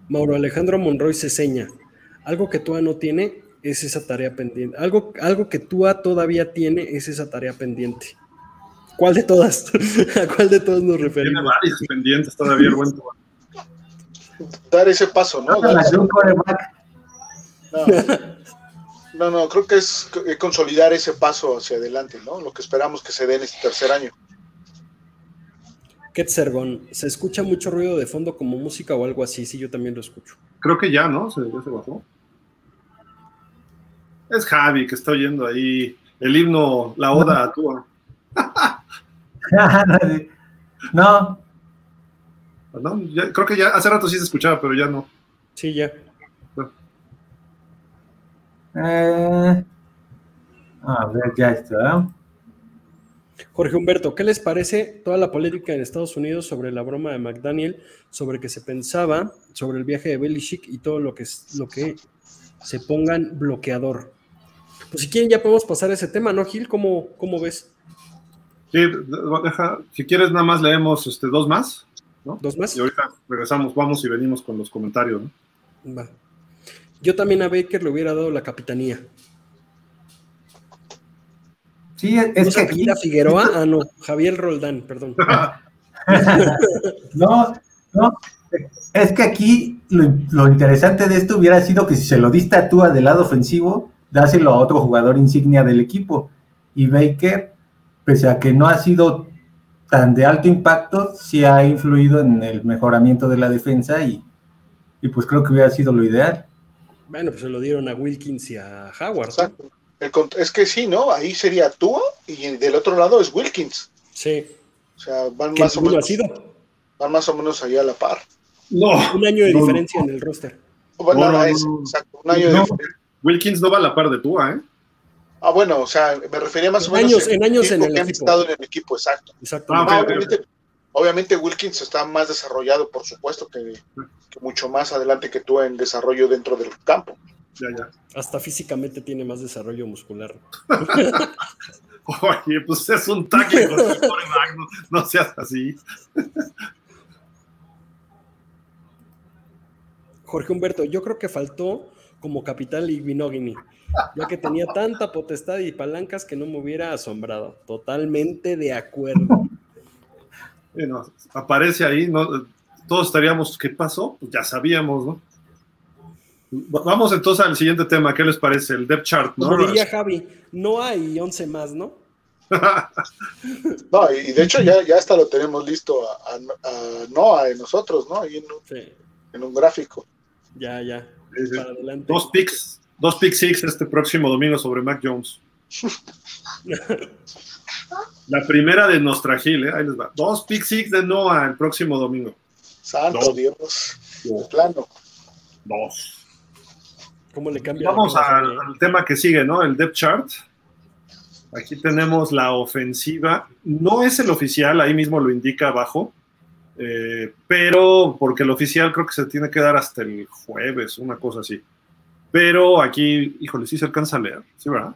Mauro Alejandro Monroy Ceseña. Algo que Tua no tiene es esa tarea pendiente. Algo, algo que Tua todavía tiene es esa tarea pendiente. ¿Cuál de todas? [laughs] ¿A cuál de todas nos Tiene referimos? varios pendientes todavía el buen Tua. dar ese paso, ¿no? Dar ese- no. No, no, creo que es c- consolidar ese paso hacia adelante, ¿no? Lo que esperamos que se dé en este tercer año. Ketzergon, se escucha mucho ruido de fondo como música o algo así, sí, yo también lo escucho. Creo que ya, ¿no? Se, ya se bajó. Es Javi que está oyendo ahí el himno, la oda a Tua. [laughs] no, ¿no? Ya- creo que ya hace rato sí se escuchaba, pero ya no. Sí, ya. eh, a ver, ya está. Jorge Humberto, ¿qué les parece toda la política en Estados Unidos sobre la broma de McDaniel, sobre que se pensaba sobre el viaje de Belichick y todo lo que, es- lo que se pongan bloqueador? Pues si quieren ya podemos pasar a ese tema, ¿no, Gil? ¿Cómo, cómo ves? Sí, deja, si quieres nada más leemos este, dos más, ¿no? ¿Dos más? Y ahorita regresamos, vamos y venimos con los comentarios, ¿no? Va. Yo también a Baker le hubiera dado la capitanía. Sí, es ¿No que aquí, [laughs] Figueroa? Ah, no, Javier Roldán, perdón. no, no, es que aquí lo, lo interesante de esto hubiera sido que si se lo diste a Tua del lado ofensivo, dáselo a otro jugador insignia del equipo. Y Baker, pese a que no ha sido tan de alto impacto, sí ha influido en el mejoramiento de la defensa y, y pues creo que hubiera sido lo ideal. Bueno, pues se lo dieron a Wilkins y a Howard. Exacto. El es que sí, ¿no? Ahí sería Tua y del otro lado es Wilkins. Sí, O sea, van más o ha menos, sido. van más o menos allá a la par. No, Un año de No, no. diferencia en el roster. Bueno, No, no, es- no. exacto, un año No. de Wilkins no va a la par de Tua, ¿eh? Ah, bueno, o sea, me refería más o En menos años- en años en el que han equipo. estado en el equipo, exacto. Exacto. Ah, ok, No, ok, obviamente, obviamente Wilkins está más desarrollado, por supuesto, que, que mucho más adelante que tú en desarrollo dentro del campo. Ya, ya. Hasta físicamente tiene más desarrollo muscular. [laughs] Oye, pues es un tackle con el quarterback, no, no seas así. Jorge Humberto, yo creo que faltó como capitán Ligbinogini, ya que tenía tanta potestad y palancas que no me hubiera asombrado. Totalmente de acuerdo. Bueno, aparece ahí, ¿no? todos estaríamos, ¿qué pasó? Pues ya sabíamos, ¿no? Va- Vamos entonces al siguiente tema, ¿qué les parece? El depth chart, ¿no? Como diría Javi, no hay 11 más, ¿no? [laughs] No, y y de hecho ya, ya hasta lo tenemos listo a, a- a Noah, en nosotros, ¿no? Ahí en un, Sí, en un gráfico. ya, ya. Sí, sí. Para adelante. Dos picks, dos pick six este próximo domingo sobre Mac Jones. [laughs] La primera de Nostragil, ¿eh? Ahí les va. Dos pick six de Noah el próximo domingo. Santo. Dios, de plano. Dos. ¿Cómo le cambia? Vamos al, al tema que sigue, ¿no? El depth chart. Aquí tenemos la ofensiva. No es el oficial, ahí mismo lo indica abajo. eh, pero porque el oficial creo que se tiene que dar hasta el jueves, una cosa así. Pero aquí, híjole, sí se alcanza a leer, ¿sí, verdad?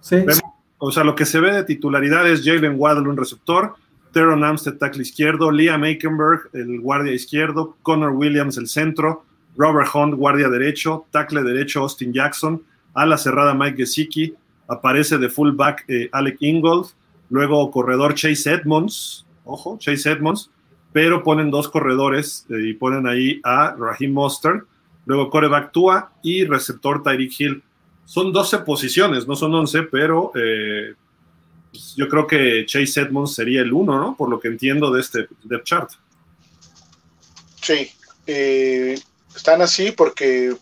Sí, Vemos- O sea, lo que se ve de titularidad es Jalen Waddle, un receptor, Teron Amstead, tackle izquierdo, Liam Aikenberg, el guardia izquierdo, Connor Williams, el centro, Robert Hunt, guardia derecho, tackle derecho, Austin Jackson, ala cerrada, Mike Gesicki, aparece de fullback eh, Alec Ingold, luego corredor Chase Edmonds, ojo, Chase Edmonds, pero ponen dos corredores eh, y ponen ahí a Raheem Mostert, luego coreback Tua y receptor Tyreek Hill. Son 12 posiciones, no son 11, pero eh, pues, yo creo que Chase Edmonds sería el uno, ¿no? Por lo que entiendo de este depth chart. Sí, eh, están así porque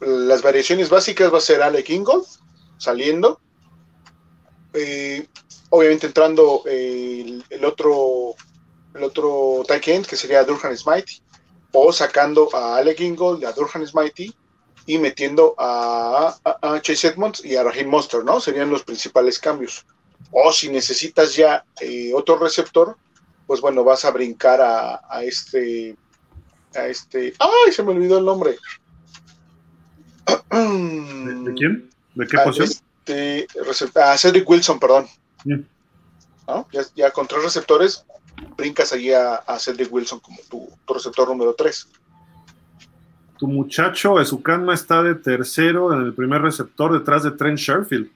las variaciones básicas va a ser Alec Ingold saliendo, eh, obviamente entrando eh, el, otro el otro tight end que sería Durhan Smythe o sacando a Alec Ingold a Durhan Smythe y metiendo a, Chase Edmonds y a Raheem Monster, ¿no? Serían los principales cambios. O si necesitas ya eh, otro receptor, pues bueno, vas a brincar a este a este. ¡Ay! Se me olvidó el nombre. ¿De, de quién? ¿De qué posición? este a Cedric Wilson, perdón. ¿No? Ya, ya con tres receptores, brincas allí a, a Cedric Wilson como tu, tu receptor número 3. Tu muchacho Ezukanma está de tercero en el primer receptor detrás de Trent Sherfield.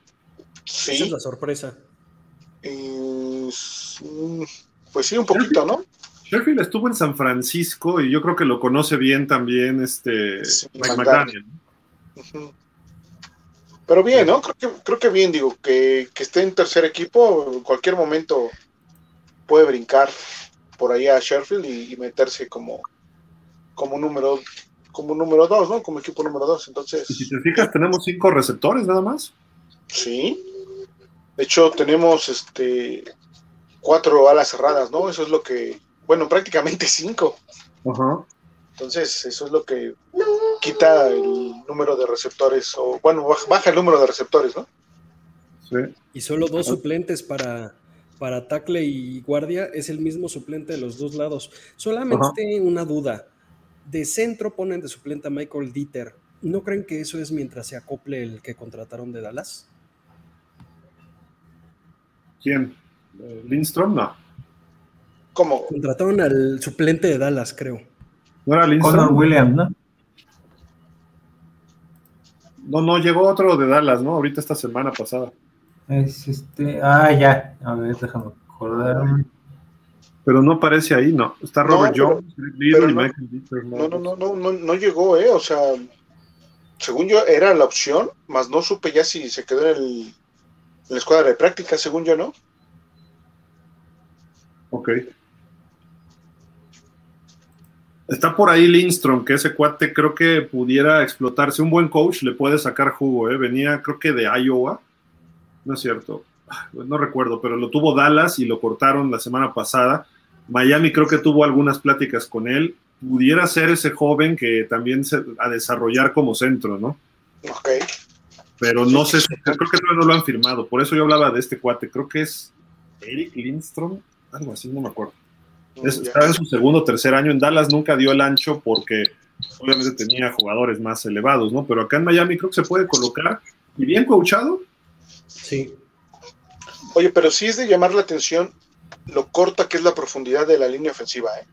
Esa es Sí. la sorpresa. eh, mm, pues sí, un poquito, ¿no? Sherfield estuvo en San Francisco y yo creo que lo conoce bien también este Sí, Mike McDaniel. Pero bien, ¿no? Creo que, creo que bien, digo, que, que esté en tercer equipo, en cualquier momento puede brincar por ahí a Sheffield y, y meterse como, como número como número dos, ¿no? Como equipo número dos. Entonces. Y si te fijas, tenemos cinco receptores nada más. Sí. De hecho, tenemos este cuatro alas cerradas, ¿no? Eso es lo que. Bueno, prácticamente cinco. Ajá. Entonces, eso es lo que quita el número de receptores, o bueno, baja el número de receptores, ¿no? Sí. Y solo dos suplentes para, para tackle y guardia es el mismo suplente de los dos lados. Solamente una duda. De centro ponen de suplente a Michael Dieter. ¿No creen que eso es mientras se acople el que contrataron de Dallas? ¿Quién? ¿Lindstrom? No. Como Contrataron al suplente de Dallas, creo. ¿No era Connor? Williams, ¿no? No, no, llegó otro de Dallas, ¿no? Ahorita esta semana pasada. Es este. Ah, ya. A ver, déjame acordarme. Pero no aparece ahí, no. Está Robert pero- Jones, Greg Little pero y no- Michael Dieter. no, no, no, no, no, no llegó, ¿eh? O sea, según yo era la opción, más no supe ya si se quedó en, el, en la escuadra de práctica, según yo, ¿no? Ok. Está por ahí Lindstrom, que ese cuate creo que pudiera explotarse. Un buen coach le puede sacar jugo, ¿eh? Venía creo que de Iowa. No es cierto. Ah, No recuerdo, pero lo tuvo Dallas y lo cortaron la semana pasada. Miami creo que tuvo algunas pláticas con él. Pudiera ser ese joven que también se, a desarrollar como centro, ¿no? Ok. Pero no sé, creo que todavía no lo han firmado. Por eso yo hablaba de este cuate. Creo que es Eric Lindstrom, algo así, no me acuerdo. Es- estaba en su segundo o tercer año en Dallas, nunca dio el ancho porque obviamente tenía jugadores más elevados, ¿no? Pero acá en Miami creo que se puede colocar y bien coachado. Sí. Oye, pero sí es de llamar la atención lo corta que es la profundidad de la línea ofensiva, ¿eh?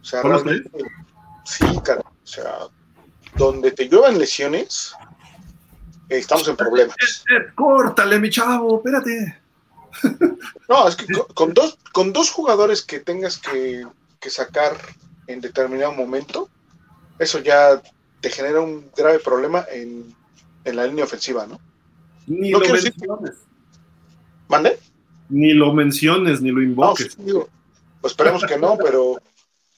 O sea, ¿Cómo realmente, sí, cara. O sea, donde te lluevan lesiones, eh, estamos en problemas. Córtale, mi chavo, espérate. No, es que con, con dos, con dos jugadores que tengas que, que sacar en determinado momento, eso ya te genera un grave problema en, en la línea ofensiva, ¿no? Ni No lo quiero decir- menciones, ¿Mande? ni lo menciones, ni lo No, invoques. sí, digo, pues esperemos que no, pero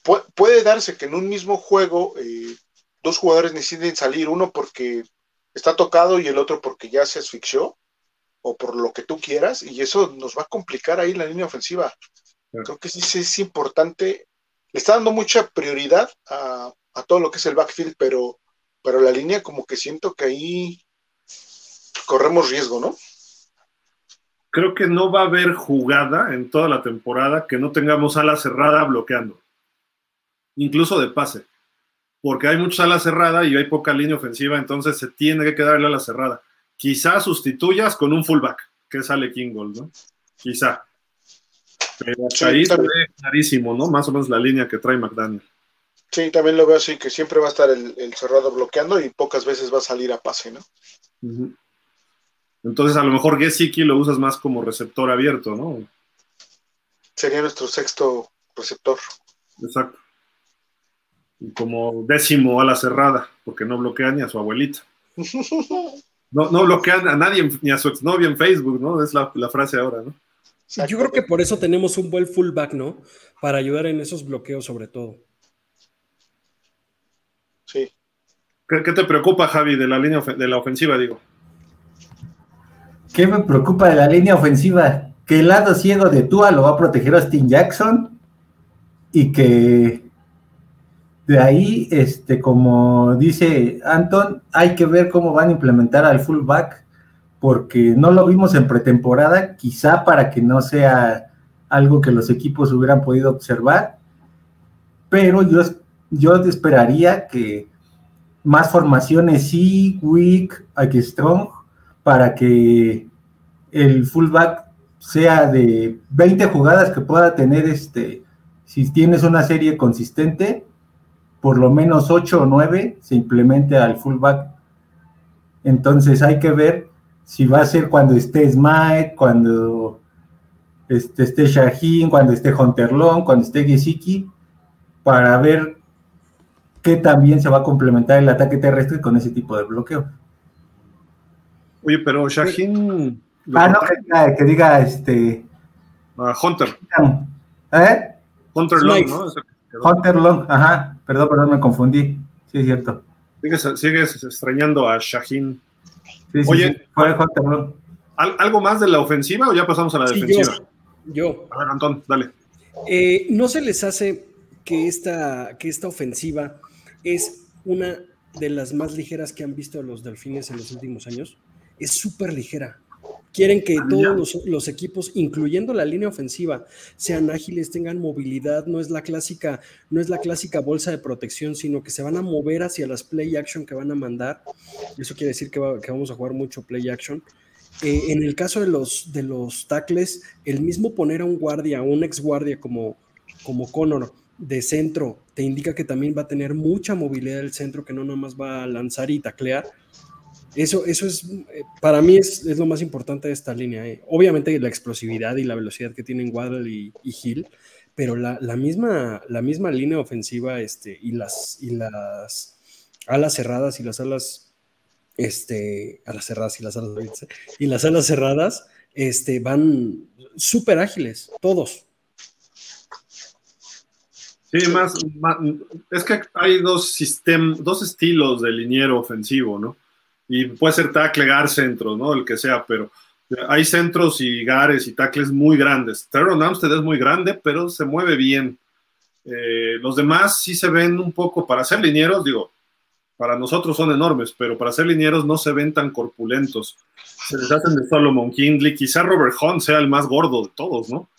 pu- puede darse que en un mismo juego eh, dos jugadores necesiten salir, uno porque está tocado y el otro porque ya se asfixió, o por lo que tú quieras, y eso nos va a complicar ahí la línea ofensiva. Claro. Creo que sí, sí es importante, le está dando mucha prioridad a, a todo lo que es el backfield, pero, pero la línea como que siento que ahí corremos riesgo, ¿no? Creo que no va a haber jugada en toda la temporada que no tengamos ala cerrada bloqueando, incluso de pase, porque hay mucha ala cerrada y hay poca línea ofensiva, entonces se tiene que quedar el ala cerrada. Quizá sustituyas con un fullback, que es Ale Kingold, ¿no? Quizá. Pero hasta Sí, ahí se también. ve clarísimo, ¿no? Más o menos la línea que trae McDaniel. Sí, también lo veo así, que siempre va a estar el, el cerrado bloqueando y pocas veces va a salir a pase, ¿no? Entonces, a lo mejor Gesicki lo usas más como receptor abierto, ¿no? Sería nuestro sexto receptor. Exacto. Y como décimo a la cerrada, porque no bloquea ni a su abuelita. [laughs] No, no bloquean a nadie, ni a su exnovia en Facebook, ¿no? Es la, la frase ahora, ¿no? Yo creo que por eso tenemos un buen fullback, ¿no? Para ayudar en esos bloqueos sobre todo. Sí. ¿Qué, qué te preocupa, Javi, de la línea de la ofensiva, digo? ¿Qué me preocupa de la línea ofensiva? Que el lado ciego de Tua lo va a proteger Austin Jackson y que de ahí, este, como dice Anton, hay que ver cómo van a implementar al fullback porque no lo vimos en pretemporada, quizá para que no sea algo que los equipos hubieran podido observar, pero yo, yo esperaría que más formaciones sí, weak, aquí strong, para que el fullback sea de 20 jugadas que pueda tener este, si tienes una serie consistente, por lo menos 8 o 9 se implemente al fullback. Entonces hay que ver si va a ser cuando esté Smite, cuando este, esté Shaheen, cuando esté Hunter Long, cuando esté Gesicki, para ver qué también se va a complementar el ataque terrestre con ese tipo de bloqueo. Oye, pero Shaheen. Ah, no, que diga, que diga este. Uh, Hunter. ¿Eh? Hunter Long, ¿no? Hunter Long, ajá. Perdón, perdón, me confundí. Sí, es cierto. Sigues, sigues extrañando a Shaheen. Sí, sí, Oye. ¿algo más de la ofensiva o ya pasamos a la Sí, defensiva? yo, yo. A ver, Antón, dale. Eh, ¿No se les hace que esta, que esta ofensiva es una de las más ligeras que han visto los delfines en los últimos años? Es súper ligera. Quieren que Ah, todos los, los equipos, incluyendo la línea ofensiva, sean ágiles, tengan movilidad, no es la clásica, no es la clásica bolsa de protección, sino que se van a mover hacia las play action que van a mandar. Eso quiere decir que, va- que vamos a jugar mucho play action. Eh, en el caso de los, de los tackles, el mismo poner a un guardia, un ex guardia como, como Connor de centro, te indica que también va a tener mucha movilidad del centro, que no nomás va a lanzar y taclear. Eso, eso es, eh, para mí es, es lo más importante de esta línea. eh. Obviamente la explosividad y la velocidad que tienen Waddle y, y Hill, pero la, la misma, la misma línea ofensiva este, y, las, y las alas cerradas y las alas, este, alas cerradas y las alas y las alas cerradas este, van súper ágiles, todos. Sí, más, más- es que hay dos sistem, dos estilos de liniero ofensivo, ¿no? Y puede ser tackle, gar, centro, ¿no? El que sea, pero hay centros y gares y tackles muy grandes. Teron Amstead es muy grande, pero se mueve bien. Eh, los demás sí se ven un poco, para ser linieros, digo, para nosotros son enormes, pero para ser linieros no se ven tan corpulentos. Se les hacen de Solomon Kindley, quizá Robert Hunt sea el más gordo de todos, ¿no?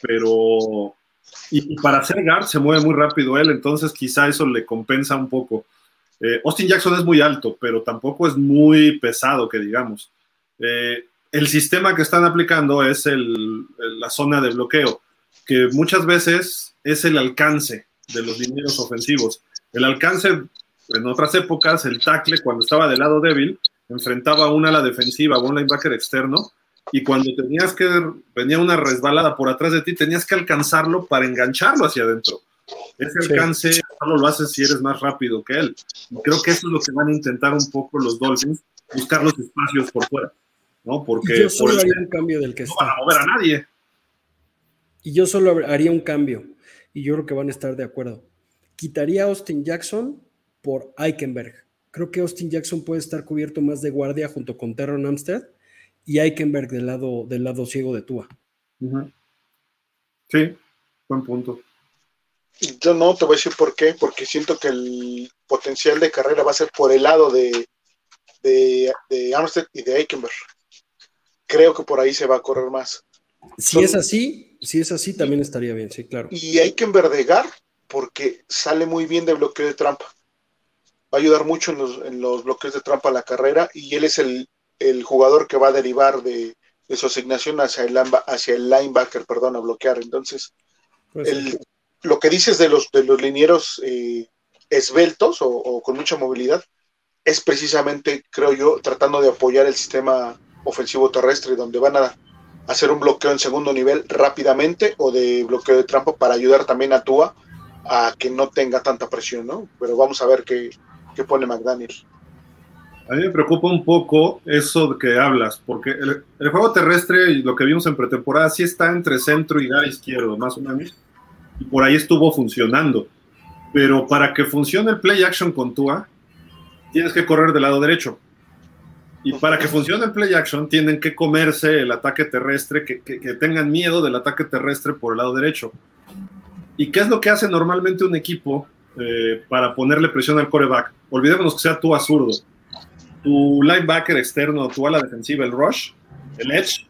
Pero y, para hacer guard se mueve muy rápido él, entonces quizá eso le compensa un poco. Eh, Austin Jackson es muy alto, pero tampoco es muy pesado, que digamos. Eh, el sistema que están aplicando es el- la zona de bloqueo, que muchas veces es el alcance de los linieros ofensivos. El alcance, en otras épocas, el tackle, cuando estaba del lado débil, enfrentaba a una ala defensiva, a un linebacker externo, y cuando tenías que, venía una resbalada por atrás de ti, tenías que alcanzarlo para engancharlo hacia adentro. Ese Sí. Solo lo haces si eres más rápido que él. Y creo que eso es lo que van a intentar un poco los Dolphins, buscar los espacios por fuera, ¿no? Porque yo por solo el haría un cambio del que no van está. a mover a nadie. Y yo solo haría un cambio. Y yo creo que van a estar de acuerdo. Quitaría a Austin Jackson por Eichenberg. Creo que Austin Jackson puede estar cubierto más de guardia junto con Terron Amstead y Eichenberg del lado, del lado ciego de Tua. Sí, buen punto. Yo no, te voy a decir por qué, porque siento que el potencial de carrera va a ser por el lado de, de, de Armstead y de Eichenberg. Creo que por ahí se va a correr más. Si Son- es así, si es así, también estaría bien, sí, claro. Y hay que enverdegar porque sale muy bien de bloqueo de trampa. Va a ayudar mucho en los, en los bloqueos de trampa a la carrera y él es el, el jugador que va a derivar de, de su asignación hacia el, hacia el linebacker, perdón, a bloquear. Entonces, el- lo que dices de los, de los linieros eh, esbeltos o, con mucha movilidad es precisamente, creo yo, tratando de apoyar el sistema ofensivo terrestre, donde van a hacer un bloqueo en segundo nivel rápidamente o de bloqueo de trampa para ayudar también a Tua a que no tenga tanta presión, ¿no? Pero vamos a ver qué, qué pone McDaniel. A mí me preocupa un poco eso de que hablas, porque el, el juego terrestre lo que vimos en pretemporada sí está entre centro y gar izquierdo, más o menos, y por ahí estuvo funcionando. Pero para que funcione el play action con Tua, tienes que correr del lado derecho. Y para que funcione el play action, tienen que comerse el ataque terrestre, que, que- que tengan miedo del ataque terrestre por el lado derecho. ¿Y qué es lo que hace normalmente un equipo eh, para ponerle presión al coreback? Olvidémonos que sea Tua zurdo tu linebacker externo, tu ala defensiva, el rush, el edge,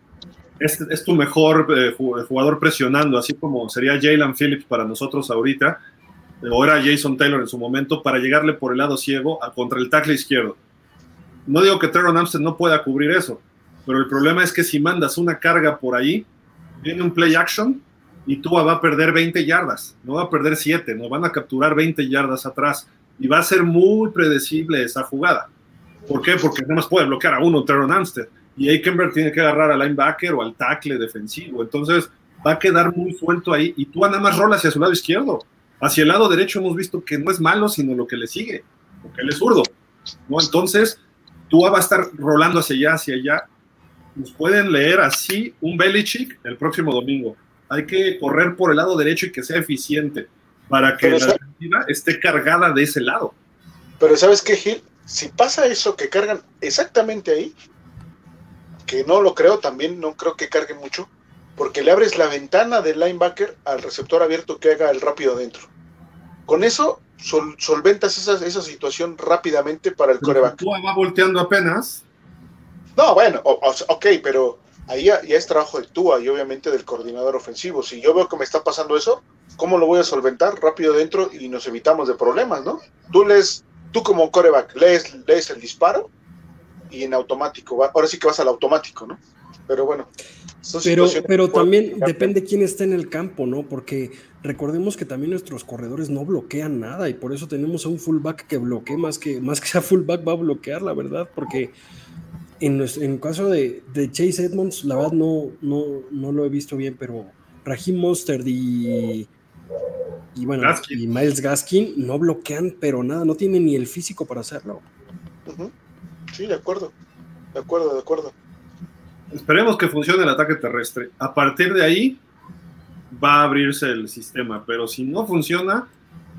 es, tu mejor eh, ju- jugador presionando, así como sería Jalen Phillips para nosotros ahorita, eh, o era Jason Taylor en su momento, para llegarle por el lado ciego contra el tackle izquierdo. No digo que Teron Amstead no pueda cubrir eso, pero el problema es que si mandas una carga por ahí, viene un play action y tú va a perder 20 yardas, no va a perder 7, no van a capturar 20 yardas atrás y va a ser muy predecible esa jugada. ¿Por qué? Porque nada más puede bloquear a uno, Teron Amstead. Y Aikenberg tiene que agarrar al linebacker o al tackle defensivo. Entonces va a quedar muy suelto ahí. Y tú nada más rola hacia su lado izquierdo. Hacia el lado derecho hemos visto que no es malo, sino lo que le sigue. Porque él es zurdo. ¿no? Entonces, Tua va a estar rolando hacia allá, hacia allá. Nos pueden leer así un Belichick el próximo domingo. Hay que correr por el lado derecho y que sea eficiente para que Pero la defensiva esté cargada de ese lado. Pero ¿sabes qué, Gil? Si pasa eso, que cargan exactamente ahí, que no lo creo, también no creo que carguen mucho, porque le abres la ventana del linebacker al receptor abierto que haga el rápido dentro. Con eso sol- solventas esa, esa situación rápidamente para el coreback. Va volteando apenas. No, bueno, ok, pero ahí ya, ya es trabajo de Tua y obviamente del coordinador ofensivo. Si yo veo que me está pasando eso, ¿cómo lo voy a solventar rápido dentro y nos evitamos de problemas, no? Tú lees, tú como coreback, lees, lees el disparo y en automático, va- ahora sí que vas al automático, ¿no? Pero bueno, Pero, pero también cambiar. depende quién está en el campo, ¿no? Porque recordemos que también nuestros corredores no bloquean nada y por eso tenemos a un fullback que bloquee más que más que sea fullback va a bloquear, la verdad, porque en, en caso de, de Chase Edmonds, la verdad no, no, no lo he visto bien, pero Raheem Mostert y, y bueno, Gaskin. y Miles Gaskin no bloquean, pero nada, no tienen ni el físico para hacerlo. Ujú. Sí, de acuerdo, de acuerdo, de acuerdo. Esperemos que funcione el ataque terrestre. A partir de ahí va a abrirse el sistema, pero si no funciona,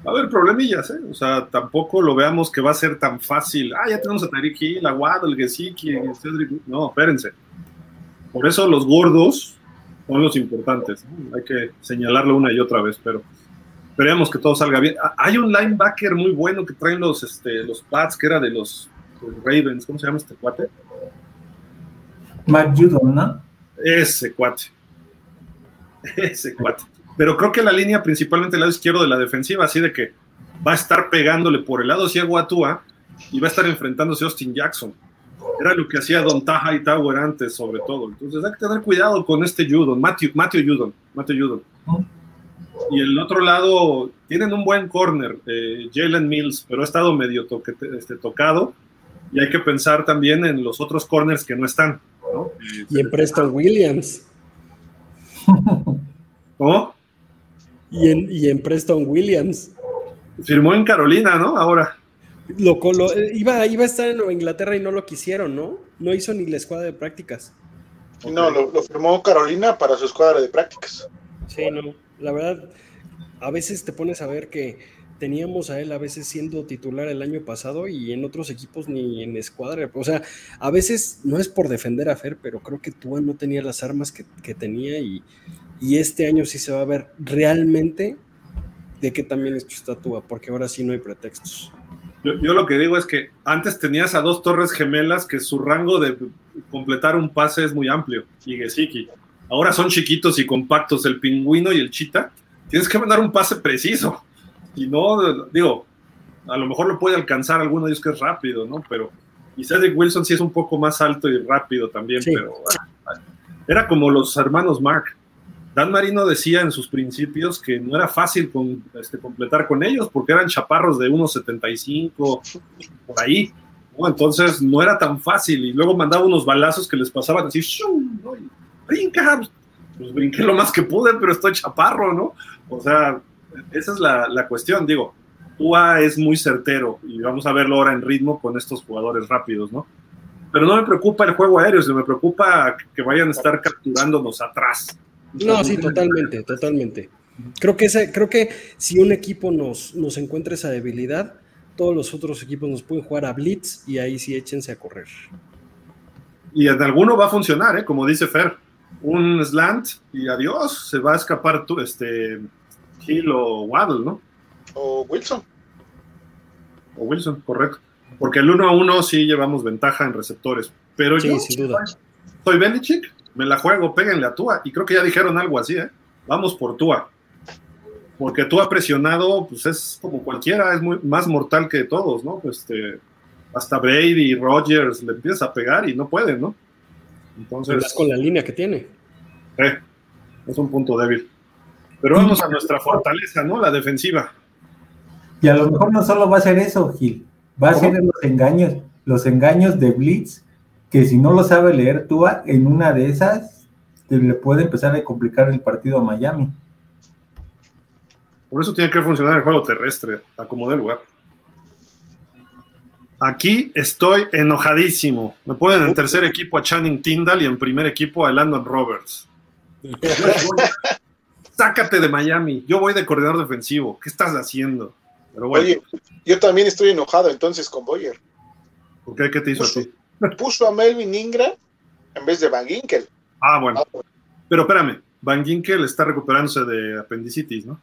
va a haber problemillas, ¿eh? O sea, tampoco lo veamos que va a ser tan fácil. Ah, ya tenemos a Tyreek Hill, a Waddle, Gesicki, Cedric. No, espérense. Por eso los gordos son los importantes. ¿no? Hay que señalarlo una y otra vez, pero esperemos que todo salga bien. Ah, Hay un linebacker muy bueno que traen los, este, los Pats, que era de los, los Ravens. ¿Cómo se llama este cuate? Matt Judon, ¿no? Ese cuate. Ese cuate. Pero creo que la línea principalmente el lado izquierdo de la defensiva, así de que va a estar pegándole por el lado ciego a Tua y va a estar enfrentándose a Austin Jackson. Era lo que hacía Don Taja y Tower antes, sobre todo. Entonces hay que tener cuidado con este Judon, Matthew, Matthew Judon. Matthew Judon. Y el otro lado, tienen un buen corner, eh, Jalen Mills, pero ha estado medio toque- este, tocado. Y hay que pensar también en los otros corners que no están. ¿no? Eh, Y en Preston Williams. ¿Cómo? Y en, y en Preston Williams. Firmó en Carolina, ¿no? Ahora. Lo, colo- eh, iba, iba a estar en Inglaterra y no lo quisieron, ¿no? No hizo ni la escuadra de prácticas. No, lo, lo firmó Carolina para su escuadra de prácticas. Sí, no. La verdad, a veces te pones a ver que teníamos a él a veces siendo titular el año pasado y en otros equipos ni en escuadra. O sea, a veces no es por defender a Fer, pero creo que Tua no tenía las armas que, que tenía y, y este año sí se va a ver realmente de qué también hecho está Tua, porque ahora sí no hay pretextos. Yo, yo lo que digo es que antes tenías a dos torres gemelas que su rango de completar un pase es muy amplio. Y Gesicki. Ahora son chiquitos y compactos, el pingüino y el chita. Tienes que mandar un pase preciso. Y no, digo, a lo mejor lo puede alcanzar alguno de ellos que es rápido, ¿no? Pero, y Cedric Wilson sí es un poco más alto y rápido también, Sí. pero bueno, era como los hermanos Mark. Dan Marino decía en sus principios que no era fácil con, este, completar con ellos porque eran chaparros de 1,75 por ahí. ¿no? Entonces no era tan fácil y luego mandaba unos balazos que les pasaban así. ¿no? Brinca, pues brinqué lo más que pude, pero estoy chaparro, ¿no? O sea, esa es la, la cuestión, digo, Tua es muy certero y vamos a verlo ahora en ritmo con estos jugadores rápidos, ¿no? Pero no me preocupa el juego aéreo, sino me preocupa que vayan a estar capturándonos atrás. No, sí, totalmente, totalmente. Creo que, ese, creo que si un equipo nos, nos encuentra esa debilidad, todos los otros equipos nos pueden jugar a blitz y ahí sí échense a correr. Y en alguno va a funcionar, ¿eh? como dice Fer. Un slant y adiós, se va a escapar tú, este, Hill o Waddle, ¿no? O Wilson. O Wilson, correcto. Porque el uno a uno sí llevamos ventaja en receptores. Pero Sí, yo sin duda. soy Belichick, me la juego, péguenle a Tua. Y creo que ya dijeron algo así, ¿eh? Vamos por Tua. Porque Tua presionado, pues es como cualquiera, es muy, más mortal que todos, ¿no? Este, hasta Brady y Rogers le empiezas a pegar y no pueden, ¿no? Entonces, Más con la línea que tiene. eh, es un punto débil. Pero vamos a nuestra fortaleza, ¿no? La defensiva. Y a lo mejor no solo va a ser eso, Gil, va a ¿Cómo? ser los engaños, los engaños de Blitz, que si no lo sabe leer Tua, en una de esas te le puede empezar a complicar el partido a Miami. Por eso tiene que funcionar el juego terrestre, a como dé lugar. Aquí estoy enojadísimo. Me ponen en tercer equipo a Channing Tyndall y en primer equipo a Landon Roberts. [laughs] Sácate de Miami. Yo voy de coordinador defensivo. ¿Qué estás haciendo? Pero bueno, Oye, yo también estoy enojado entonces con Boyer. ¿por qué? ¿Qué te hizo a ti? Puso a Melvin Ingram en vez de Van Ginkel. Ah, bueno. Pero espérame, Van Ginkel está recuperándose de apendicitis, ¿no?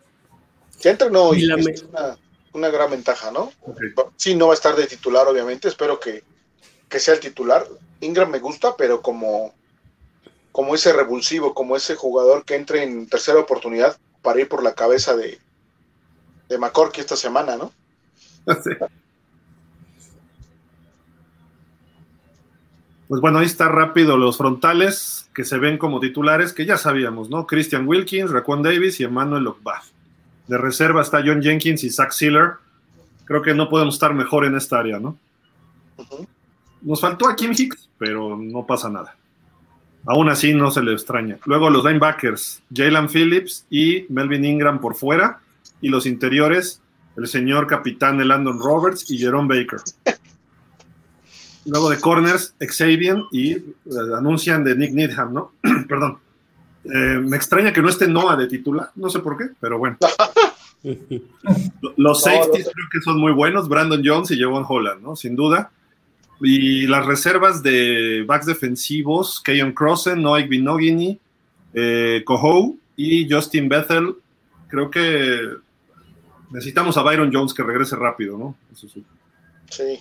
Ya entrenó Y y es una, una gran ventaja, ¿no? Sí, no va a estar de titular, obviamente. Espero que, que sea el titular. Ingram me gusta, pero como, como ese revulsivo, como ese jugador que entre en tercera oportunidad para ir por la cabeza de, de McCorky esta semana, ¿no? [laughs] Sí. Pues bueno, ahí está rápido los frontales que se ven como titulares, que ya sabíamos, ¿no? Christian Wilkins, Raquan Davis y Emmanuel Ogba. De reserva está John Jenkins y Zach Sealer. Creo que no podemos estar mejor en esta área, ¿no? Nos faltó a Kim Hicks, pero no pasa nada. Aún así no se le extraña. Luego los linebackers, Jalen Phillips y Melvin Ingram por fuera. Y los interiores, el señor capitán de Landon Roberts y Jerome Baker. [laughs] Luego de corners, Xavier y eh, anuncian de Nick Needham, ¿no? [clears throat] Perdón. Eh, me extraña que no esté Noah de titular, no sé por qué, pero bueno. [laughs] Los No, safeties creo que son muy buenos, Brandon Jones y Javon Holland, ¿no? Sin duda. Y las reservas de backs defensivos, Keyon Crossen, Noah Binogini, eh, Coho y Justin Bethel. Creo que necesitamos a Byron Jones que regrese rápido, ¿no? Eso sí. Sí.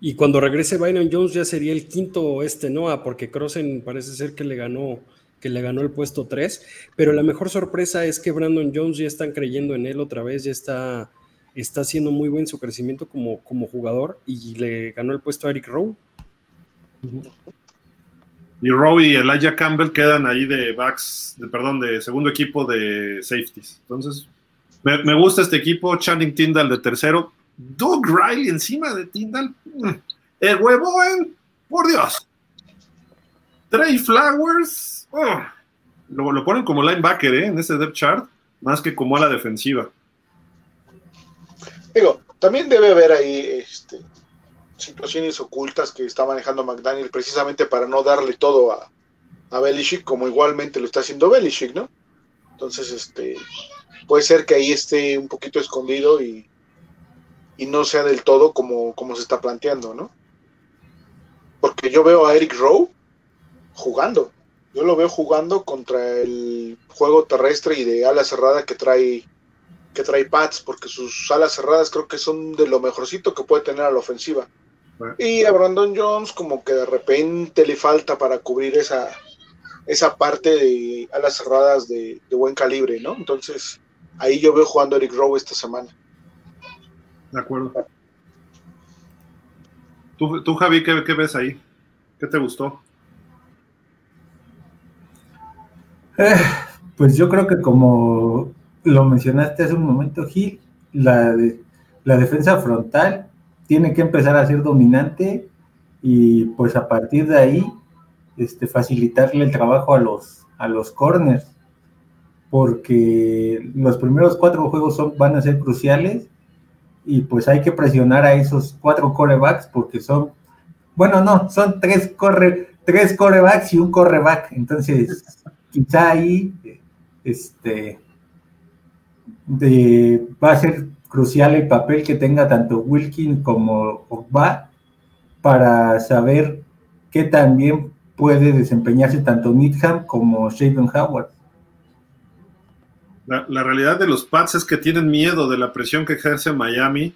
Y cuando regrese Byron Jones ya sería el quinto este Noah, porque Crossen parece ser que le ganó que le ganó el puesto 3, pero la mejor sorpresa es que Brandon Jones ya están creyendo en él otra vez, ya está, está haciendo muy buen su crecimiento como, como jugador y le ganó el puesto a Eric Rowe. Y Rowe y Elijah Campbell quedan ahí de backs, perdón, de segundo equipo de safeties. Entonces, me, me gusta este equipo. Channing Tyndall de tercero. Doug Riley encima de Tyndall. Mm. El huevón, por Dios. Trey Flowers. oh. Lo, lo ponen como linebacker ¿eh? en ese depth chart, más que como a la defensiva. Digo, también debe haber ahí este, situaciones ocultas que está manejando McDaniel precisamente para no darle todo a, a Belichick, como igualmente lo está haciendo Belichick, ¿no? Entonces, este, puede ser que ahí esté un poquito escondido y, y no sea del todo como, como se está planteando, ¿no? Porque yo veo a Eric Rowe jugando. Yo lo veo jugando contra el juego terrestre y de ala cerrada que trae que trae Pats, porque sus alas cerradas creo que son de lo mejorcito que puede tener a la ofensiva. Bueno. Y a Brandon Jones como que de repente le falta para cubrir esa, esa parte de alas cerradas de, de buen calibre, ¿no? Entonces ahí yo veo jugando a Eric Rowe esta semana. De acuerdo. Tú, tú Javi, ¿qué, ¿qué ves ahí? ¿Qué te gustó? Eh, pues yo creo que como lo mencionaste hace un momento, Gil, la, de- la defensa frontal tiene que empezar a ser dominante y pues a partir de ahí este, facilitarle el trabajo a los, a los corners, porque los primeros cuatro juegos son, van a ser cruciales y pues hay que presionar a esos cuatro corebacks porque son, bueno, no, son tres, corre, tres corebacks y un correback, entonces quizá ahí este, va a ser crucial el papel que tenga tanto Wilkin como Ogba para saber qué también puede desempeñarse tanto Needham como Shaven Howard. La, realidad de los Pats es que tienen miedo de la presión que ejerce Miami.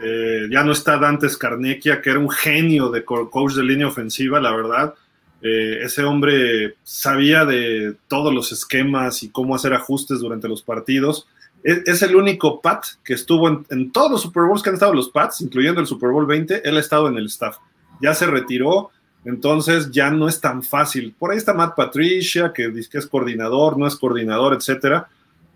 Eh, ya no está Dante Scarnecchia, que era un genio de co- coach de línea ofensiva, la verdad. Eh, ese hombre sabía de todos los esquemas y cómo hacer ajustes durante los partidos. Es, el único Pat que estuvo en, todos los Super Bowls que han estado los Pats, incluyendo el Super Bowl 20, él ha estado en el staff. Ya se retiró, entonces ya no es tan fácil. Por ahí está Matt Patricia, que dice que es coordinador, no es coordinador, etcétera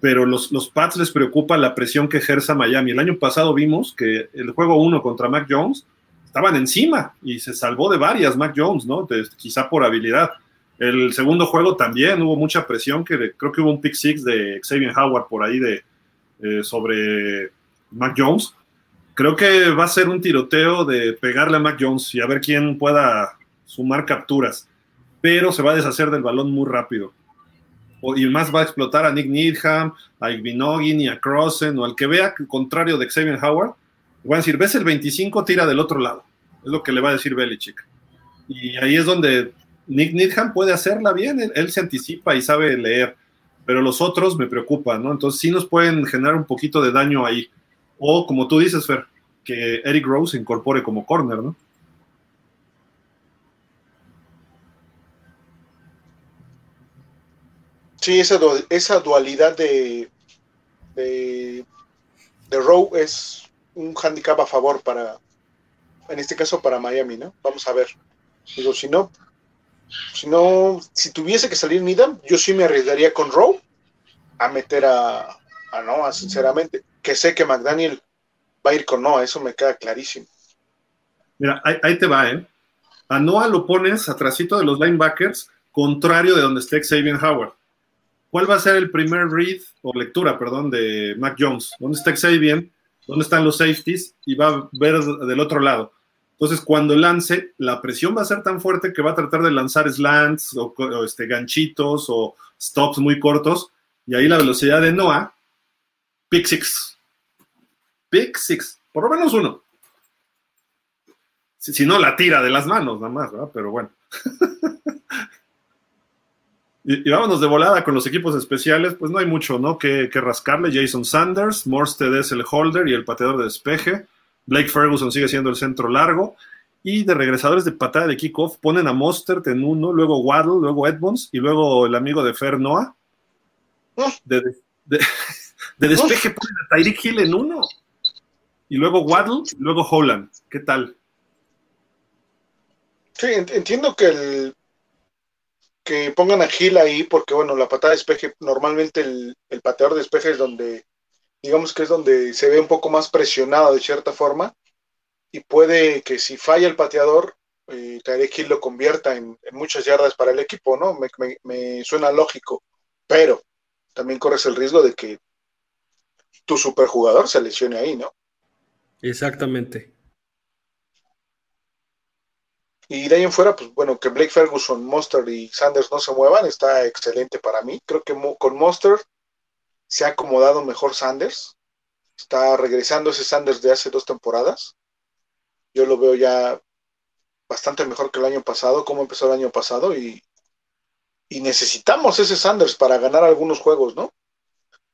pero los, los Pats les preocupa la presión que ejerza Miami. El año pasado vimos que el juego 1 contra Mac Jones estaban encima y se salvó de varias Mac Jones, ¿no? Quizá por habilidad. El segundo juego también hubo mucha presión, que creo que hubo un pick six de Xavier Howard por ahí de, eh, sobre Mac Jones. creo que va a ser un tiroteo de pegarle a Mac Jones y a ver quién pueda sumar capturas, pero se va a deshacer del balón muy rápido. Y más va a explotar a Nick Needham, a Igbinogin y a Crossen o al que vea contrario de Xavier Howard. Van a decir, ves el 25, tira del otro lado. Es lo que le va a decir Belichick. Y ahí es donde Nick Needham puede hacerla bien, él, él, se anticipa y sabe leer, pero los otros me preocupan, ¿no? Entonces sí nos pueden generar un poquito de daño ahí. O como tú dices, Fer, que Eric Rose se incorpore como corner, ¿no? Sí, esa, esa dualidad de, de, de Rowe es un handicap a favor para, en este caso para Miami, ¿no? Vamos a ver. Digo, si no, si no, si tuviese que salir Needham, yo sí me arriesgaría con Rowe a meter a, Noah, sinceramente. Que sé que McDaniel va a ir con Noah, eso me queda clarísimo. Mira, ahí, ahí te va, ¿eh? A Noah lo pones atrásito de los linebackers, contrario de donde esté Xavier Howard. ¿Cuál va a ser el primer read o lectura, perdón, de Mac Jones? ¿Dónde está Xavier? ¿Dónde están los safeties? Y va a ver del otro lado. Entonces, cuando lance, la presión va a ser tan fuerte que va a tratar de lanzar slants o, este, ganchitos o stops muy cortos. Y ahí la velocidad de Noah, pick six. Pick six. Por lo menos uno. Si, si no, la tira de las manos, nada más, ¿verdad? Pero bueno. [laughs] y, y, vámonos de volada con los equipos especiales. Pues no hay mucho, ¿no? Que, que rascarle. Jason Sanders, Morsted es el holder y el pateador de despeje. Blake Ferguson sigue siendo el centro largo. Y de regresadores de patada de kickoff ponen a Mostert en uno, luego Waddle, luego Edmonds y luego el amigo de Fer Noah. De, de, de, [laughs] de despeje ponen a Tyreek Hill en uno. Y luego Waddle, y luego Holland. ¿Qué tal? Sí, entiendo que el que pongan a Hill ahí, porque bueno, la patada de despeje, normalmente el, el pateador de despeje es donde digamos que es donde se ve un poco más presionado de cierta forma y puede que si falla el pateador, eh, Hill lo convierta en, en, muchas yardas para el equipo, ¿no? Me, me, me, suena lógico, pero también corres el riesgo de que tu superjugador se lesione ahí, ¿no? Exactamente. Y de ahí en fuera, pues bueno, que Blake Ferguson, Monster y Sanders no se muevan, está excelente para mí. Creo que con Monster se ha acomodado mejor Sanders. Está regresando ese Sanders de hace dos temporadas. Yo lo veo ya bastante mejor que el año pasado, como empezó el año pasado, y, y necesitamos ese Sanders para ganar algunos juegos, ¿no?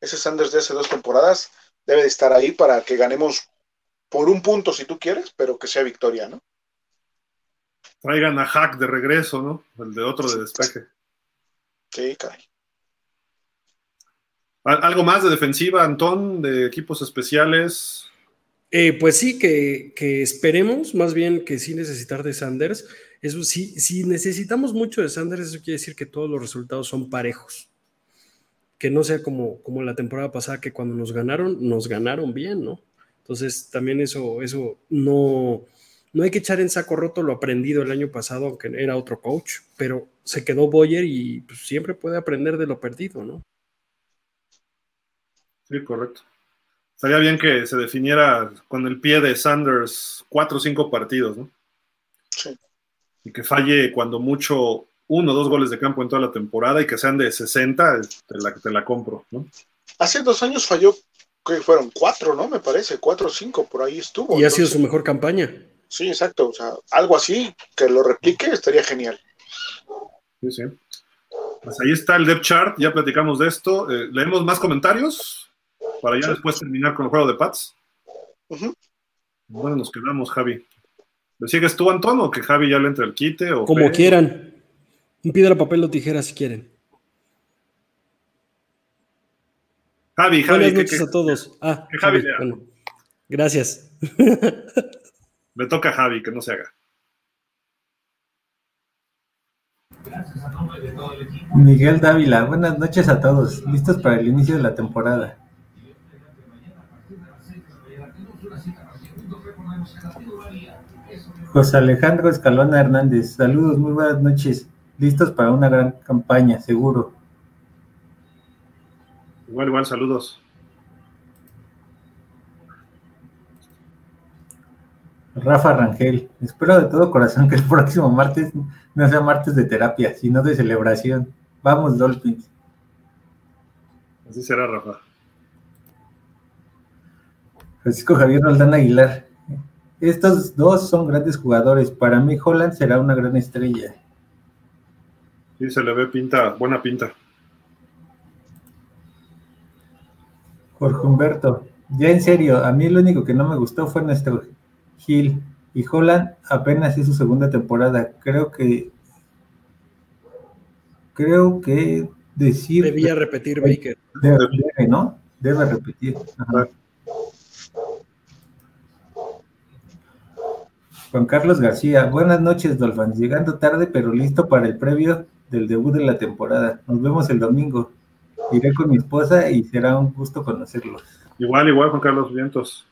Ese Sanders de hace dos temporadas debe de estar ahí para que ganemos por un punto si tú quieres, pero que sea victoria, ¿no? Traigan a Hack de regreso, ¿no? El de otro de despeje. Sí, caray. ¿Algo más de defensiva, Antón, de equipos especiales? Eh, pues sí, que, que, esperemos, más bien que sí necesitar de Sanders. Eso si necesitamos mucho de Sanders, eso quiere decir que todos los resultados son parejos. Que no sea como, como la temporada pasada, que cuando nos ganaron, nos ganaron bien, ¿no? Entonces, también eso, eso no, no hay que echar en saco roto lo aprendido el año pasado, aunque era otro coach, pero se quedó Boyer y pues, siempre puede aprender de lo perdido, ¿no? Sí, correcto. Estaría bien que se definiera con el pie de Sanders cuatro o cinco partidos, ¿no? Sí. Y que falle cuando mucho uno o dos goles de campo en toda la temporada y que sean de 60, te la, te la compro, ¿no? Hace dos años falló, que fueron cuatro, ¿no? Me parece, cuatro o cinco, por ahí estuvo. Y entonces, ha sido su mejor campaña. Sí, exacto. O sea, algo así que lo replique estaría genial. Sí, sí. Pues ahí está el depth chart, ya platicamos de esto. Eh, ¿Leemos más comentarios? Para ya después terminar con el juego de Pats. Uh -huh. Bueno, nos quedamos, Javi. ¿Le sigues tú, Antón, o que Javi ya le entre el quite? O Como Fe? quieran. Un piedra, papel o tijera si quieren. Javi, Javi. Buenas noches que, a todos. Ah, que Javi, Javi bueno. Gracias. Le toca a Javi, que no se haga. Miguel Dávila, buenas noches a todos. Listos para el inicio de la temporada. José Alejandro Escalona Hernández, saludos, muy buenas noches. Listos para una gran campaña, seguro. Igual, igual, saludos. Rafa Rangel, espero de todo corazón que el próximo martes no sea martes de terapia, sino de celebración. Vamos, Dolphins. Así será, Rafa. Francisco Javier Roldán Aguilar. Estos dos son grandes jugadores. Para mí, Holland será una gran estrella. Sí, se le ve pinta, buena pinta. Jorge Humberto. Ya en serio, a mí lo único que no me gustó fue nuestro Gil. Y Holland apenas es su segunda temporada. Creo que. Creo que decir. Debía repetir Baker. Debe, debe, ¿no? Debe repetir. Ajá. Juan Carlos García, buenas noches, Dolphins. Llegando tarde, pero listo para el previo del debut de la temporada. Nos vemos el domingo. Iré con mi esposa y será un gusto conocerlos. Igual, igual, Juan Carlos Vientos.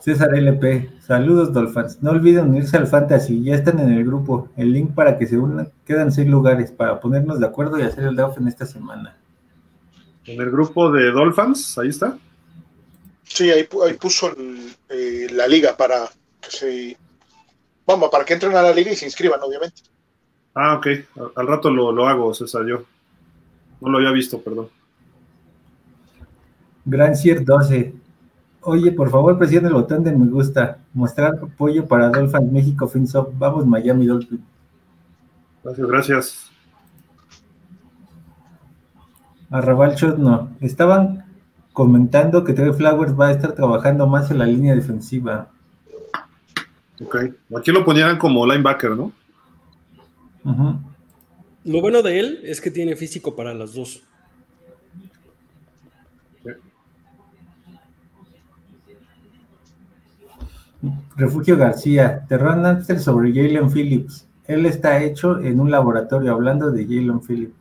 César LP, saludos Dolphins. No olviden unirse al Fantasy, ya están en el grupo. El link para que se unan, quedan seis lugares para ponernos de acuerdo y hacer el en esta semana. En el grupo de Dolphins, ahí está. Sí, ahí, ahí puso el, eh, la liga para que se. Vamos, para que entren a la liga y se inscriban, obviamente. Ah, ok. Al, al rato lo, lo, hago, César, yo. No lo había visto, perdón. Gran Cier 12. Oye, por favor, presione el botón de me gusta. Mostrar apoyo para Dolphins México FinSoft. Vamos, Miami Dolphins. Gracias, gracias. Arrabal no. Estaban comentando que Trey Flowers va a estar trabajando más en la línea defensiva. Ok. Aquí lo ponían como linebacker, ¿no? Uh -huh. Lo bueno de él es que tiene físico para las dos. Refugio García, Terran Amster sobre Jalen Phillips. Él está hecho en un laboratorio hablando de Jalen Phillips.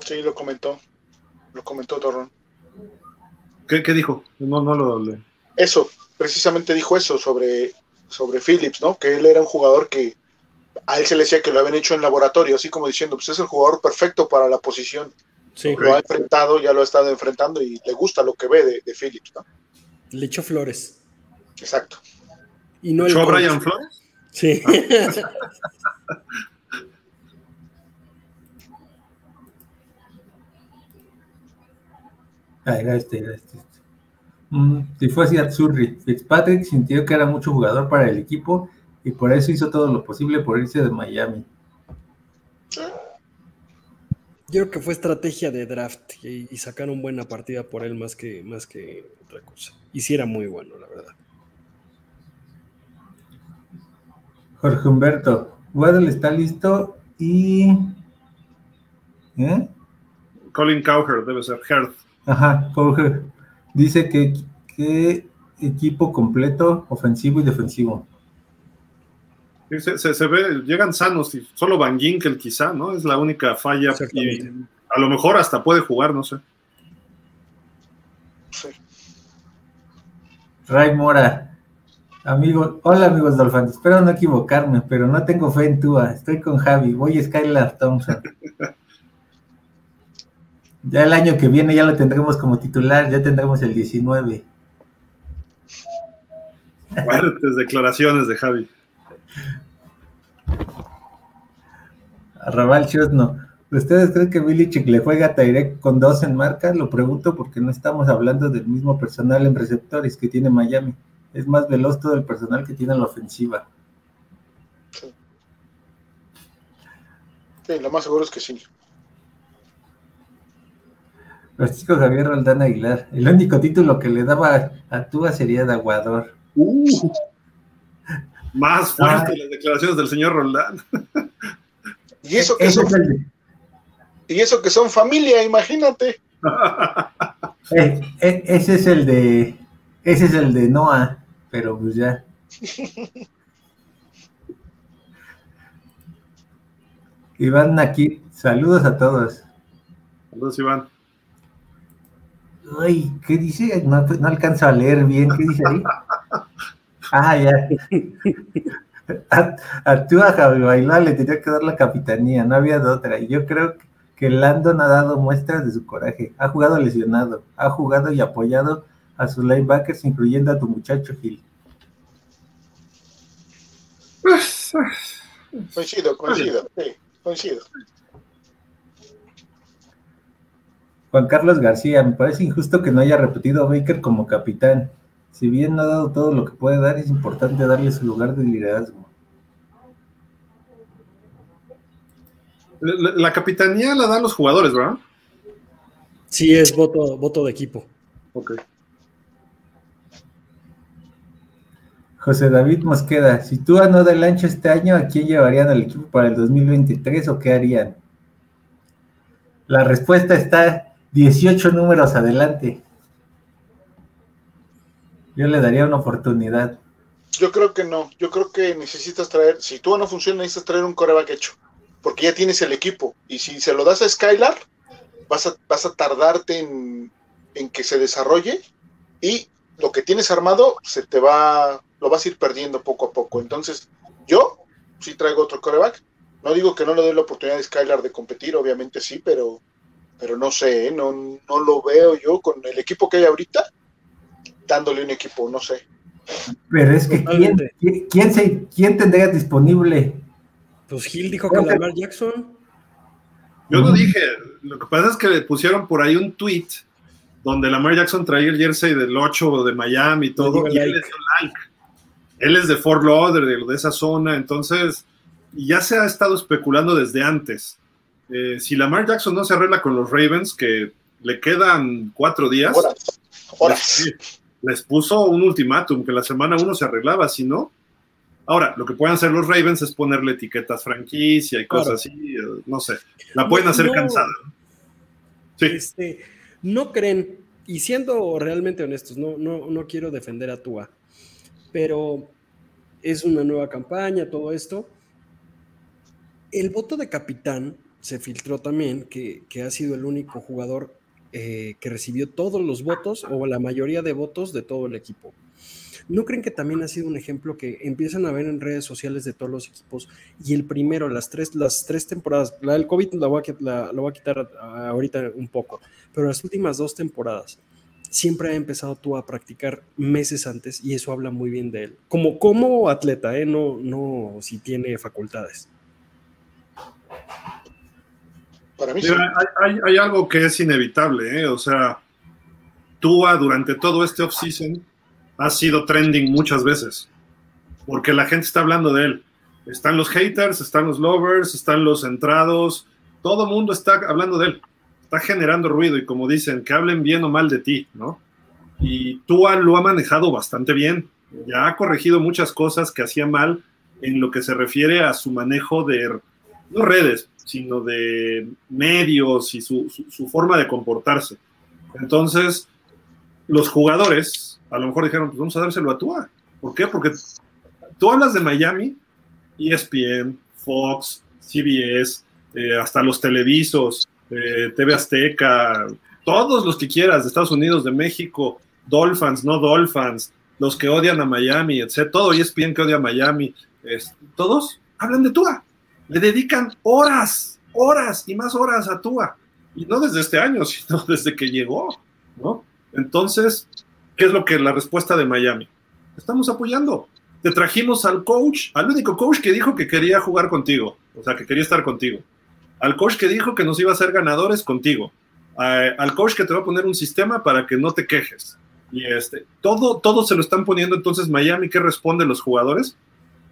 Sí, lo comentó. Lo comentó Torrón. ¿Qué, ¿Qué, dijo? No, no lo le... Eso, precisamente dijo eso sobre, sobre Phillips, ¿no? Que él era un jugador que a él se le decía que lo habían hecho en laboratorio, así como diciendo, pues es el jugador perfecto para la posición. Sí, lo ha enfrentado, ya lo ha estado enfrentando y le gusta lo que ve de, de Phillips, ¿no? Le echó flores. Exacto. Y no ¿Echó a Brian Flores? Sí. Ah, [laughs] [laughs] era este, era este. Mm, si fue así Atzurri, Fitzpatrick sintió que era mucho jugador para el equipo y por eso hizo todo lo posible por irse de Miami. Yo creo que fue estrategia de draft y, y, sacaron buena partida por él más que, más que otra cosa. Y sí era muy bueno, la verdad. Jorge Humberto, Waddle está listo y. ¿Eh? Colin Cowher debe ser Hearth. Ajá, Cowher. Dice que, que equipo completo, ofensivo y defensivo. Se, se, se, ve, llegan sanos y solo Van Ginkel quizá, ¿no? Es la única falla y a lo mejor hasta puede jugar, no sé. Sí. Ray Mora, amigos, hola amigos Dolphins, espero no equivocarme, pero no tengo fe en Tua, estoy con Javi, voy a Skylar Thompson. [laughs] ya el año que viene ya lo tendremos como titular, ya tendremos el 19. Fuertes declaraciones de Javi. Arrabal Chosno. ¿Ustedes creen que Billy le juega a Tyrek con dos en marca? Lo pregunto porque no estamos hablando del mismo personal en receptores que tiene Miami. Es más veloz todo el personal que tiene la ofensiva. Sí. sí lo más seguro es que sí. Francisco Javier Roldán Aguilar. El único título que le daba a Tua sería de Aguador. Uh. Más fuerte ah. las declaraciones del señor Roldán. Y eso que son, y eso que son familia, imagínate. [laughs] Eh, eh, ese es el de ese es el de Noah, pero pues ya. [laughs] Iván aquí, saludos a todos. Saludos, Iván. Ay, ¿qué dice? No, no alcanzo a leer bien, ¿qué dice ahí? Ah, ya. A, a Tua Javi Bailar le tenía que dar la capitanía, no había de otra. Y yo creo que Landon ha dado muestras de su coraje. Ha jugado lesionado, ha jugado y apoyado a sus linebackers, incluyendo a tu muchacho Gil. Coincido, coincido, sí, coincido. Juan Carlos García, me parece injusto que no haya repetido a Baker como capitán. Si bien no ha dado todo lo que puede dar, es importante darle su lugar de liderazgo. La, la capitanía la dan los jugadores, ¿verdad? Sí, es voto, voto de equipo. Ok. José David Mosqueda, si tú no del ancho este año, ¿a quién llevarían al equipo para el 2023 o qué harían? La respuesta está 18 números adelante. Yo le daría una oportunidad. Yo creo que no. Yo creo que necesitas traer, si tú no funciona, necesitas traer un coreback hecho. Porque ya tienes el equipo. Y si se lo das a Skylar, vas a, vas a tardarte en, en que se desarrolle. Y lo que tienes armado se te va, lo vas a ir perdiendo poco a poco. Entonces, yo sí traigo otro coreback. No digo que no le doy la oportunidad a Skylar de competir, obviamente sí, pero, pero no sé, ¿eh? no, no lo veo yo con el equipo que hay ahorita, dándole un equipo, no sé. Pero es que ¿quién, quién, quién se, quién tendría disponible? Pues Gil dijo que Lamar Jackson. Yo no dije, lo que pasa es que le pusieron por ahí un tweet donde Lamar Jackson traía el jersey del 8 de Miami y todo, y él like. dio like. Él es de Fort Lauderdale, de esa zona, entonces ya se ha estado especulando desde antes. Eh, si Lamar Jackson no se arregla con los Ravens, que le quedan cuatro días, Horas, horas. les, les puso un ultimátum que la semana uno se arreglaba, si no. Ahora, lo que pueden hacer los Ravens es ponerle etiquetas franquicia y cosas así, eh, no sé. La pueden No, hacer no. cansada. Sí. Este, no creen, y siendo realmente honestos, no, no, no quiero defender a Tua, pero es una nueva campaña, todo esto. El voto de capitán se filtró también, que, que ha sido el único jugador eh, que recibió todos los votos o la mayoría de votos de todo el equipo. ¿No creen que también ha sido un ejemplo que empiezan a ver en redes sociales de todos los equipos y el primero, las tres, las tres temporadas, la del COVID la voy a, la- la a quitar ahorita un poco, pero las últimas dos temporadas siempre ha empezado tú a practicar meses antes y eso habla muy bien de él. Como, como atleta, ¿eh? no, no si tiene facultades. Para mí sí. Mira, hay, hay- hay algo que es inevitable, ¿eh? o sea, Tua durante todo este off-season ha sido trending muchas veces, porque la gente está hablando de él. Están los haters, están los lovers, están los centrados, todo el mundo está hablando de él, está generando ruido y como dicen, que hablen bien o mal de ti, ¿no? Y Tua lo ha manejado bastante bien, ya ha corregido muchas cosas que hacía mal en lo que se refiere a su manejo de, no redes, sino de medios y su, su, forma de comportarse. Entonces, los jugadores a lo mejor dijeron, pues vamos a dárselo a Tua. ¿Por qué? Porque tú hablas de Miami, ESPN, Fox, CBS, eh, hasta los televisos, eh, TV Azteca, todos los que quieras, de Estados Unidos, de México, Dolphins, no Dolphins, los que odian a Miami, etc. Todo ESPN que odia a Miami, es, todos hablan de Tua. Le dedican horas, horas y más horas a Tua. Y no desde este año, [laughs] sino desde que llegó, ¿no? Entonces, ¿qué es lo que la respuesta de Miami? Estamos apoyando. Te trajimos al coach, al único coach que dijo que quería jugar contigo, o sea, que quería estar contigo. Al coach que dijo que nos iba a hacer ganadores contigo. Al coach que te va a poner un sistema para que no te quejes. Y este, todo, todo se lo están poniendo. Entonces, Miami, ¿qué responde los jugadores?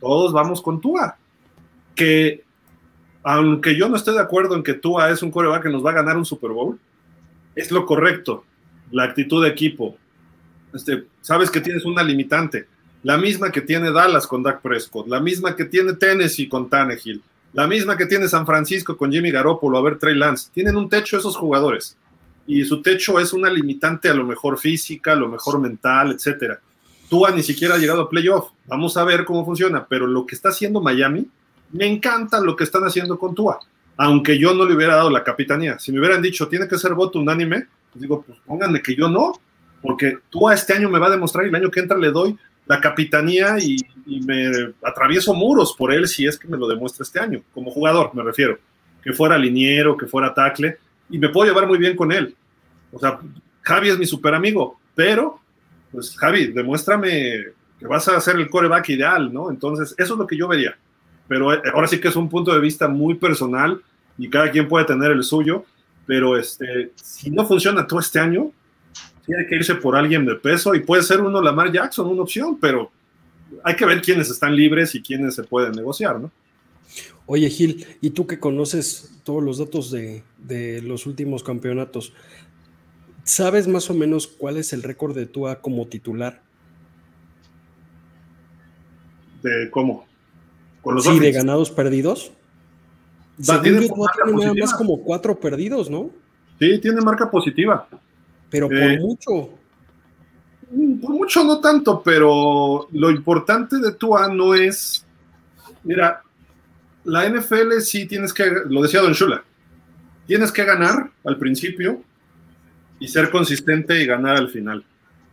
Todos vamos con Tua. Que aunque yo no esté de acuerdo en que Tua es un coreback que nos va a ganar un Super Bowl, es lo correcto. La actitud de equipo. Este, sabes que tienes una limitante. La misma que tiene Dallas con Dak Prescott, la misma que tiene Tennessee con Tannehill, la misma que tiene San Francisco con Jimmy Garoppolo, a ver, Trey Lance. Tienen un techo esos jugadores. Y su techo es una limitante a lo mejor física, a lo mejor mental, etcétera. Tua ni siquiera ha llegado a playoff. Vamos a ver cómo funciona. Pero lo que está haciendo Miami, me encanta lo que están haciendo con Tua. Aunque yo no le hubiera dado la capitanía. Si me hubieran dicho, tiene que ser voto unánime, pues digo, pues pónganme que yo no. Porque Tua este año me va a demostrar y el año que entra le doy la capitanía y, y me atravieso muros por él si es que me lo demuestra este año. Como jugador, me refiero. Que fuera liniero, que fuera tackle. Y me puedo llevar muy bien con él. O sea, Javi es mi super amigo, pero pues Javi, demuéstrame que vas a ser el coreback ideal, ¿no? Entonces, eso es lo que yo vería. Pero eh, ahora sí que es un punto de vista muy personal y cada quien puede tener el suyo, pero este, si no funciona todo este año, tiene que irse por alguien de peso y puede ser uno Lamar Jackson, una opción, pero hay que ver quiénes están libres y quiénes se pueden negociar, ¿no? Oye, Gil, y tú que conoces todos los datos de, de los últimos campeonatos, ¿sabes más o menos cuál es el récord de Tua como titular? ¿De cómo? ¿Con los sí, de ganados perdidos. Va, tiene nada más como cuatro perdidos, ¿no? Sí, tiene marca positiva. Pero por eh, mucho. Por mucho no tanto, pero lo importante de Tua no es. Mira, la NFL sí tienes que, lo decía Don Shula, tienes que ganar al principio y ser consistente y ganar al final.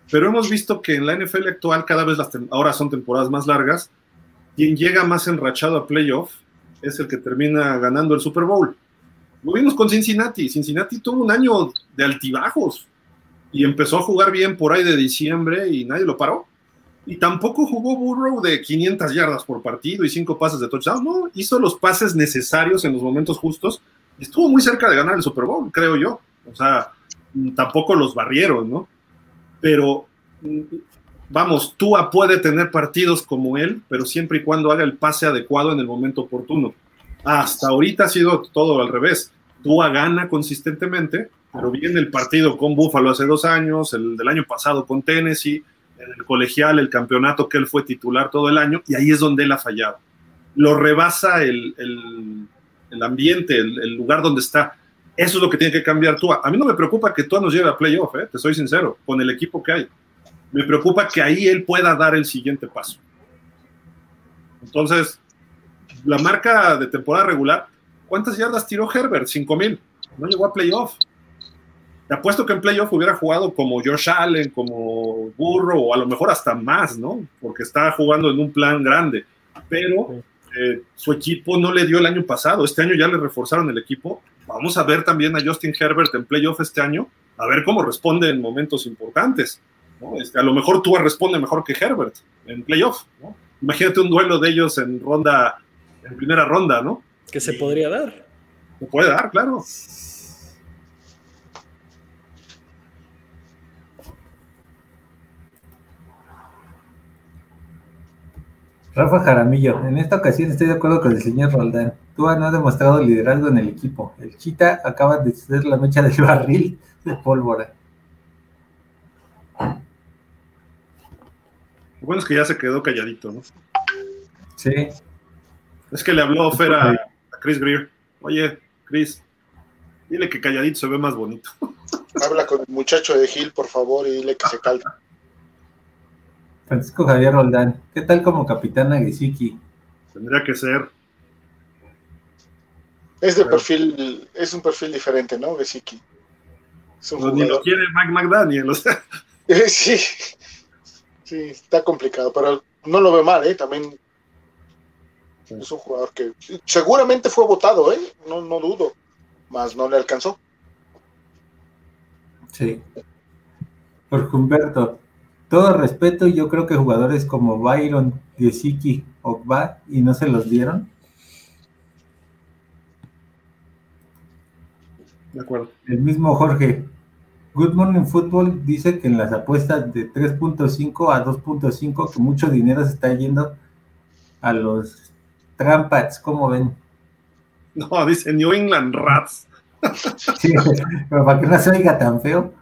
Pero hemos visto que en la NFL actual, cada vez las ahora son temporadas más largas, quien llega más enrachado a playoff es el que termina ganando el Super Bowl. Lo vimos con Cincinnati. Cincinnati tuvo un año de altibajos y empezó a jugar bien por ahí de diciembre y nadie lo paró. Y tampoco jugó Burrow de 500 yardas por partido y cinco pases de touchdown. No, hizo los pases necesarios en los momentos justos estuvo muy cerca de ganar el Super Bowl, creo yo. O sea, tampoco los barrieron, ¿no? Pero, vamos, Tua puede tener partidos como él, pero siempre y cuando haga el pase adecuado en el momento oportuno. Hasta ahorita ha sido todo al revés. Tua gana consistentemente, pero viene el partido con Buffalo hace dos años, el del año pasado con Tennessee, en el colegial, el campeonato que él fue titular todo el año, y ahí es donde él ha fallado. Lo rebasa el, el, ambiente, el, lugar donde está. Eso es lo que tiene que cambiar Tua. A mí no me preocupa que Tua nos lleve a playoff, ¿eh? te soy sincero, con el equipo que hay. Me preocupa que ahí él pueda dar el siguiente paso. Entonces, la marca de temporada regular, ¿cuántas yardas tiró Herbert? 5000. No llegó a playoff. Te apuesto que en playoff hubiera jugado como Josh Allen, como Burro, o a lo mejor hasta más, ¿no? Porque estaba jugando en un plan grande. Pero eh, su equipo no le dio el año pasado. Este año ya le reforzaron el equipo. Vamos a ver también a Justin Herbert en playoff este año, a ver cómo responde en momentos importantes. Este, a lo mejor tú responde mejor que Herbert en playoff. Imagínate un duelo de ellos en ronda, en primera ronda, ¿no? Que se podría dar. Se puede dar, claro. Rafa Jaramillo, en esta ocasión estoy de acuerdo con el señor Roldán. Tú no ha demostrado liderazgo en el equipo. El Chita acaba de ser la mecha del barril de pólvora. Lo bueno es que ya se quedó calladito, ¿no? Sí. Es que le habló Fer a, Chris Greer. Oye, Chris, dile que calladito se ve más bonito. [laughs] Habla con el muchacho de Gil, por favor, y dile que se calma. Francisco Javier Roldán, ¿qué tal como capitán Aguisiki? Tendría que ser. Es de perfil, es un perfil diferente, ¿no? Gesicki. ni lo quiere Mike McDaniel, o sea. [laughs] sí, sí, está complicado, pero no lo ve mal, ¿eh? También es un jugador que seguramente fue votado, ¿eh? No, no dudo, más no le alcanzó. Sí. Por Humberto, todo respeto, yo creo que jugadores como Byron, Gesicki, Ogba, y no se los dieron. De acuerdo. El mismo Jorge. Good Morning Football dice que en las apuestas de 3.5 a 2.5 que mucho dinero se está yendo a los Trampats, ¿cómo ven? No, dice New England Rats. [laughs] Sí, pero para que no se oiga tan feo.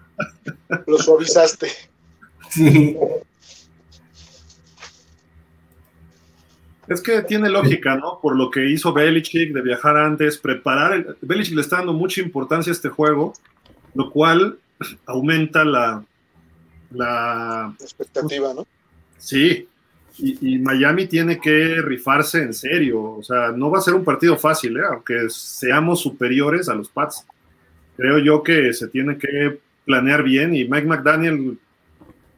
Lo suavizaste. Sí. Es que tiene lógica, ¿no? Por lo que hizo Belichick de viajar antes, preparar. El... Belichick le está dando mucha importancia a este juego, lo cual aumenta la. La expectativa, ¿no? Sí. Y, y, Miami tiene que rifarse en serio. O sea, no va a ser un partido fácil, ¿eh? aunque seamos superiores a los Pats. Creo yo que se tiene que planear bien y Mike McDaniel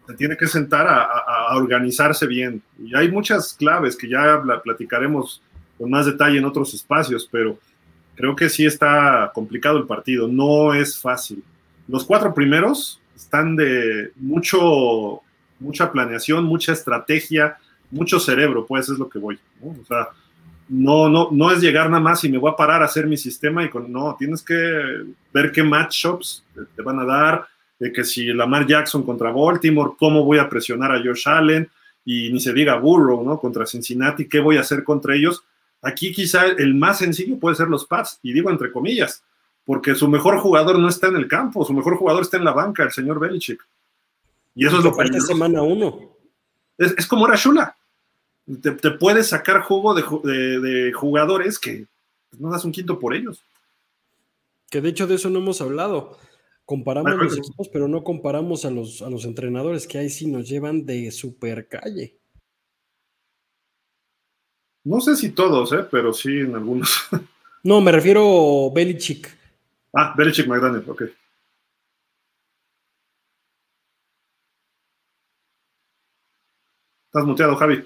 se tiene que sentar a, organizarse bien. Y hay muchas claves que ya platicaremos con más detalle en otros espacios, pero creo que sí está complicado el partido, no es fácil. Los cuatro primeros están de mucho, mucha planeación, mucha estrategia, mucho cerebro, pues es lo que voy. ¿no? O sea, no, no, no es llegar nada más y me voy a parar a hacer mi sistema y con, no, tienes que ver qué matchups te van a dar, de que si Lamar Jackson contra Baltimore, cómo voy a presionar a Josh Allen y ni se diga Burrow, ¿no? Contra Cincinnati, qué voy a hacer contra ellos. Aquí quizá el más sencillo puede ser los Pats, y digo entre comillas, porque su mejor jugador no está en el campo, su mejor jugador está en la banca, el señor Belichick. Y eso es lo que semana uno. Es, es como era Shula. Te, te, puedes sacar jugo de, de, de jugadores que no das un quinto por ellos. Que de hecho de eso no hemos hablado. Comparamos bueno, los equipos, pero no comparamos a los, a los entrenadores que ahí sí nos llevan de super calle. No sé si todos, ¿eh? pero sí en algunos. [laughs] No, me refiero a Belichick. Ah, Belichick McDaniel, ok. Estás muteado, Javi.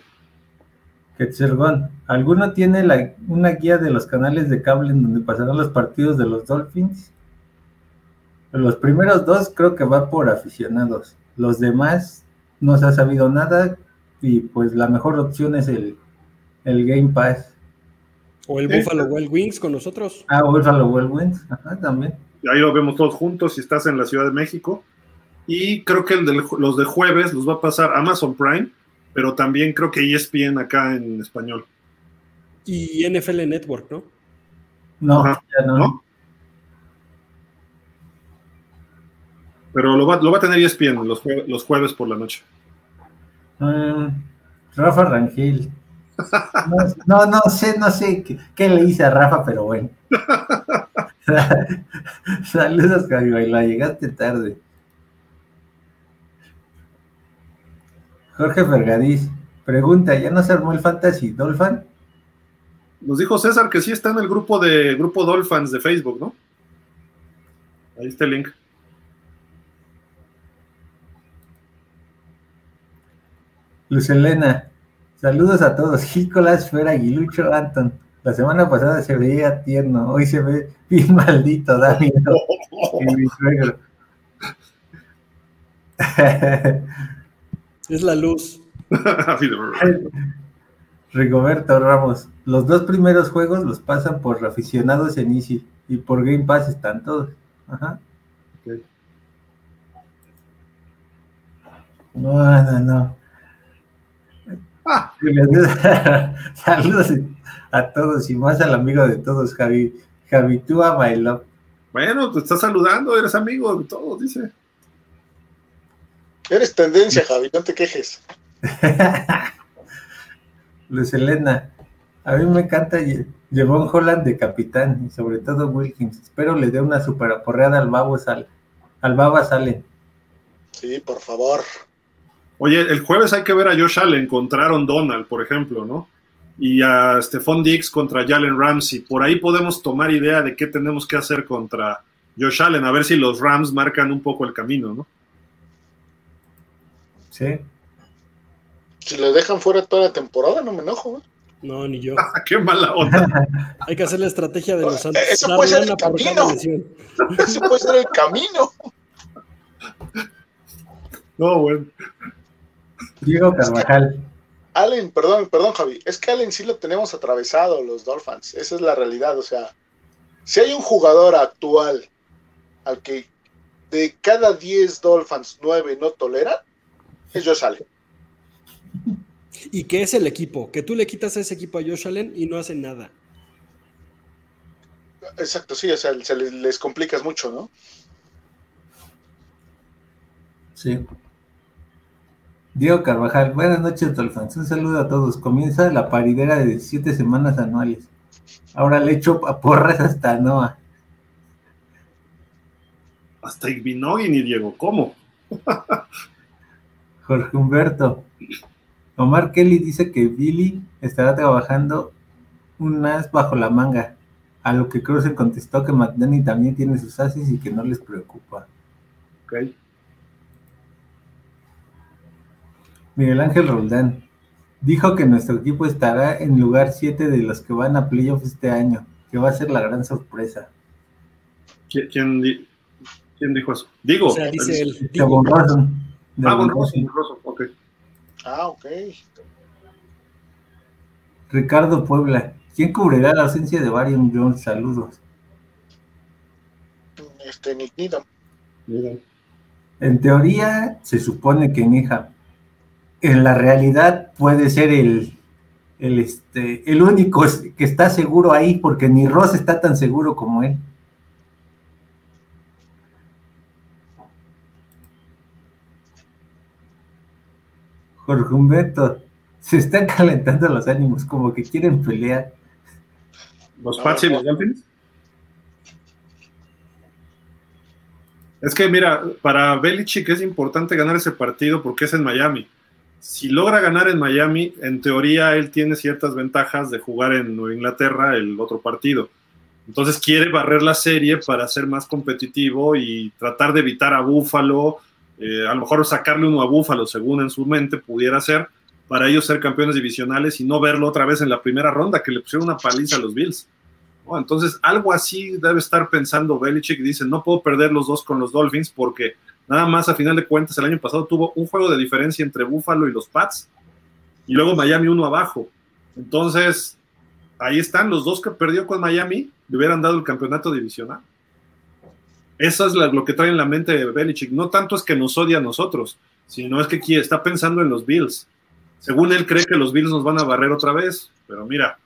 Quetzalcón, ¿alguno tiene la, una guía de los canales de cable en donde pasarán los partidos de los Dolphins? Los primeros dos creo que va por aficionados. Los demás no se ha sabido nada y pues la mejor opción es el, el Game Pass. O el Buffalo Wild Wings con nosotros. Ah, Buffalo Wild Wings, ajá, también. Ahí lo vemos todos juntos si estás en la Ciudad de México. Y creo que el de, los de jueves los va a pasar Amazon Prime, pero también creo que ESPN acá en español. Y NFL Network, ¿no? No, ajá, ya no. ¿no? Pero lo va, lo va a tener ESPN los, jue los jueves por la noche. Um, Rafa Rangel. No, no, no, sé, no sé qué, qué, le hice a Rafa, pero bueno. [laughs] Saludos, Javi Baila, llegaste tarde. Jorge Fergadís, pregunta, ¿ya no se armó el Fantasy Dolphin? Nos dijo César que sí está en el grupo de grupo Dolphins de Facebook, ¿no? Ahí está el link. Luz Elena, saludos a todos. Gícolas, Fer Aguilucho, Anton. La semana pasada se veía tierno, hoy se ve bien maldito, Dani. y [laughs] mi suegro. [laughs] es la luz. [laughs] Rigoberto Ramos, los dos primeros juegos los pasan por aficionados en Easy y por Game Pass están todos. Ajá. Okay. No, no, no. Ah. [laughs] Saludos a todos y más al amigo de todos, Javi. Javi, tú a My Love. Bueno, te estás saludando, eres amigo de todos, dice. Eres tendencia, Javi, no te quejes. [laughs] Luz Elena, a mí me encanta Llevón Holland de capitán y sobre todo Wilkins. Espero le dé una super aporreada al babo sal, al baba sale. Sí, por favor. Oye, el jueves hay que ver a Josh Allen contra Aaron Donald, por ejemplo, ¿no? Y a Stephon Diggs contra Jalen Ramsey. Por ahí podemos tomar idea de qué tenemos que hacer contra Josh Allen, a ver si los Rams marcan un poco el camino, ¿no? Sí. Si lo dejan fuera toda la temporada, no me enojo, ¿eh? No, ni yo. [laughs] ¡Qué mala onda! Hay que hacer la estrategia de los Santos. Eso puede ser el camino. Eso puede ser el camino. No, bueno. Diego Carvajal. Allen, perdón, perdón, Javi. Es que Allen sí lo tenemos atravesado, los Dolphins. Esa es la realidad. O sea, si hay un jugador actual al que de cada 10 Dolphins, 9 no toleran, es Josh Allen. ¿Y qué es el equipo? Que tú le quitas a ese equipo a Josh Allen y no hace nada. Exacto, sí, o sea, se les, les complicas mucho, ¿no? Sí. Diego Carvajal, buenas noches, Dolphins. Un saludo a todos. Comienza la paridera de siete semanas anuales. Ahora le echo a porras hasta Noah. Hasta Igbinogin y Diego, ¿cómo? [laughs] Jorge Humberto. Omar Kelly dice que Billy estará trabajando un as bajo la manga. A lo que Cruzen contestó que McDaniel también tiene sus ases y que no les preocupa. Ok. Miguel Ángel Roldán dijo que nuestro equipo estará en lugar 7 de los que van a playoff este año, que va a ser la gran sorpresa. ¿Quién, dijo eso? Digo. O sea, dice él. Digo, Ah, Von Von Rosen. Rosen, ok. Ah, ok. Ricardo Puebla. ¿Quién cubrirá la ausencia de Varian Jones? Saludos. Este, Nick Needham. En teoría, se supone que Neha. En la realidad puede ser el, el, este, el único que está seguro ahí, porque ni Ross está tan seguro como él. Jorge Humberto, se están calentando los ánimos, como que quieren pelear. ¿Los No, Pats y los Dolphins? Es que mira, para Belichick es importante ganar ese partido porque es en Miami. Si logra ganar en Miami, en teoría él tiene ciertas ventajas de jugar en Nueva Inglaterra el otro partido. Entonces quiere barrer la serie para ser más competitivo y tratar de evitar a Búfalo, eh, a lo mejor sacarle uno a Búfalo, según en su mente pudiera ser, para ellos ser campeones divisionales y no verlo otra vez en la primera ronda, que le pusieron una paliza a los Bills. ¿no? Entonces, algo así debe estar pensando Belichick. Dice, no puedo perder los dos con los Dolphins porque nada más a final de cuentas el año pasado tuvo un juego de diferencia entre Buffalo y los Pats y luego Miami uno abajo. Entonces, ahí están los dos que perdió con Miami, le hubieran dado el campeonato divisional. Eso es lo que trae en la mente de Belichick. No tanto es que nos odia a nosotros, sino es que aquí está pensando en los Bills. Según él cree que los Bills nos van a barrer otra vez, pero mira,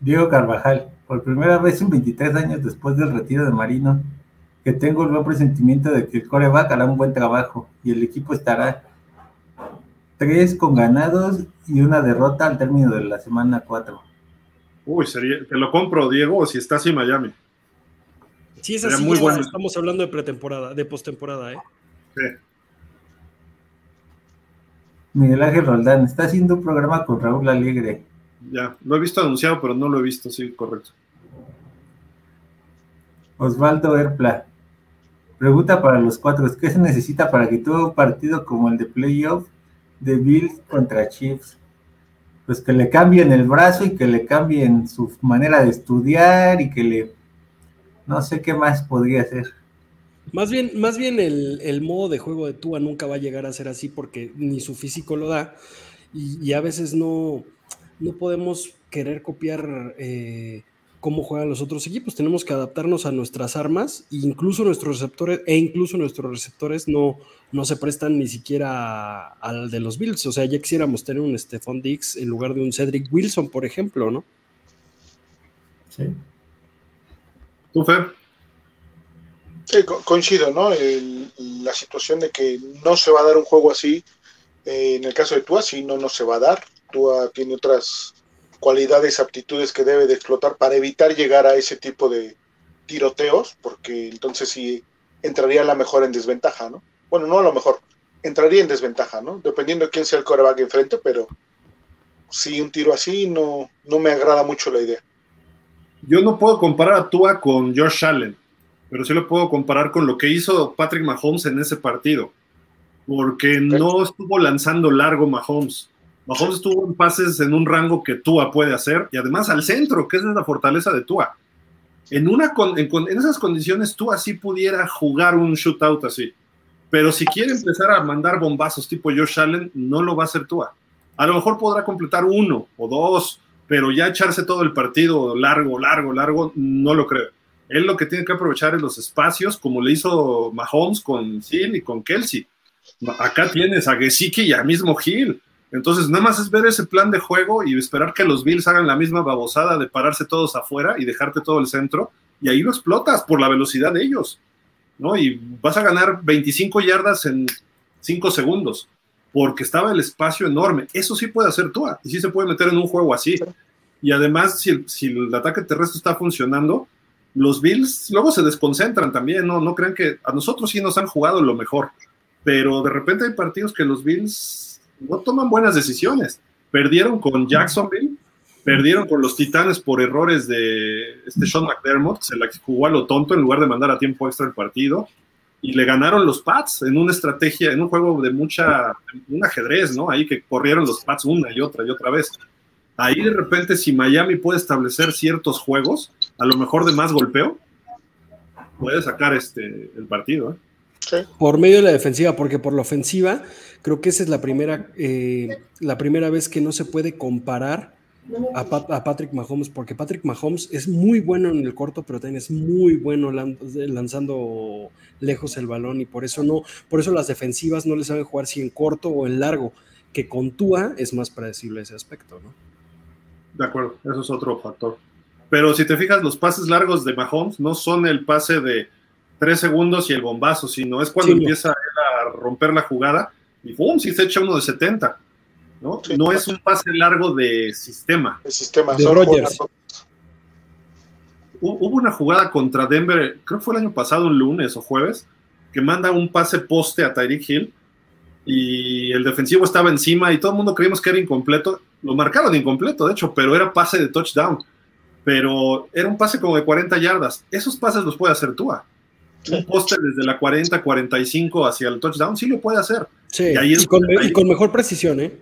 Diego Carvajal, por primera vez en 23 años después del retiro de Marino, que tengo el buen presentimiento de que el coreback hará un buen trabajo y el equipo estará tres con ganados y una derrota al término de la semana 4. uy, sería, te lo compro, Diego, si está así Miami. Sí, es Sería así. muy bueno. Estamos hablando de pretemporada, de postemporada, ¿eh? Sí. Miguel Ángel Roldán está haciendo un programa con Raúl Alegre. Ya, lo he visto anunciado, pero no lo he visto, sí, correcto. Osvaldo Erpla. Pregunta para los cuatro, ¿qué se necesita para que todo un partido como el de playoff de Bills contra Chiefs? Pues que le cambien el brazo y que le cambien su manera de estudiar y que le... No sé qué más podría hacer. Más bien, más bien el, el modo de juego de Tua nunca va a llegar a ser así porque ni su físico lo da y, y a veces no, no podemos querer copiar eh, cómo juegan los otros equipos. Tenemos que adaptarnos a nuestras armas e incluso nuestros receptores e incluso nuestros receptores no, no se prestan ni siquiera al de los Bills. O sea, ya quisiéramos tener un Stephon Diggs en lugar de un Cedric Wilson, por ejemplo, ¿no? Sí. ¿Tú, Fer? Sí, co- coincido, ¿no? El- la situación de que no se va a dar un juego así, eh, en el caso de Tua, sí, no, no se va a dar. Tua tiene otras cualidades, aptitudes que debe de explotar para evitar llegar a ese tipo de tiroteos, porque entonces sí entraría a la mejor en desventaja, ¿no? Bueno, no a lo mejor, entraría en desventaja, ¿no? Dependiendo de quién sea el coreback enfrente, pero sí, un tiro así no, no me agrada mucho la idea. Yo no puedo comparar a Tua con Josh Allen, pero sí lo puedo comparar con lo que hizo Patrick Mahomes en ese partido, porque no estuvo lanzando largo Mahomes. Mahomes estuvo en pases en un rango que Tua puede hacer y además al centro, que es la fortaleza de Tua. En, una en, en esas condiciones Tua sí pudiera jugar un shootout así, pero si quiere empezar a mandar bombazos tipo Josh Allen, no lo va a hacer Tua. A lo mejor podrá completar uno o dos, pero ya echarse todo el partido largo, largo, largo, no lo creo. Él lo que tiene que aprovechar es los espacios, como le hizo Mahomes con Hill y con Kelsey. Acá tienes a Gesicki y a mismo Hill. Entonces, nada más es ver ese plan de juego y esperar que los Bills hagan la misma babosada de pararse todos afuera y dejarte todo el centro, y ahí lo explotas por la velocidad de ellos, ¿no? Y vas a ganar 25 yardas en 5 segundos, porque estaba el espacio enorme. Eso sí puede hacer Tua, y sí se puede meter en un juego así. Y además, si si el ataque terrestre está funcionando, los Bills luego se desconcentran también, ¿no? No crean que a nosotros sí nos han jugado lo mejor, pero de repente hay partidos que los Bills no toman buenas decisiones. Perdieron con Jacksonville, perdieron con los Titanes por errores de este Sean McDermott, se la jugó a lo tonto en lugar de mandar a tiempo extra el partido, y le ganaron los Pats en una estrategia, en un juego de mucha, un ajedrez, ¿no? Ahí que corrieron los Pats una y otra y otra vez. Ahí de repente, si Miami puede establecer ciertos juegos, a lo mejor de más golpeo, puede sacar este, el partido. ¿eh? Sí. Por medio de la defensiva, porque por la ofensiva creo que esa es la primera, eh, la primera vez que no se puede comparar a, Pat- a Patrick Mahomes, porque Patrick Mahomes es muy bueno en el corto, pero también es muy bueno lan- lanzando lejos el balón y por eso no, por eso las defensivas no le saben jugar si en corto o en largo, que con Tua es más predecible ese aspecto, ¿no? De acuerdo, eso es otro factor. Pero si te fijas, los pases largos de Mahomes no son el pase de tres segundos y el bombazo, sino es cuando Sí, empieza él a romper la jugada y ¡pum! si se echa uno de 70. ¿no? Sí. no es un pase largo de sistema. El sistema. De Hu- Hubo una jugada contra Denver, creo que fue el año pasado, un lunes o jueves, que manda un pase poste a Tyreek Hill y el defensivo estaba encima y todo el mundo creímos que era incompleto. Lo marcaron incompleto, de hecho, pero era pase de touchdown. Pero era un pase como de 40 yardas. Esos pases los puede hacer Tua. Un poste desde la 40, 45 hacia el touchdown, sí lo puede hacer. Sí, Y ahí es y con, y con mejor precisión, ¿eh?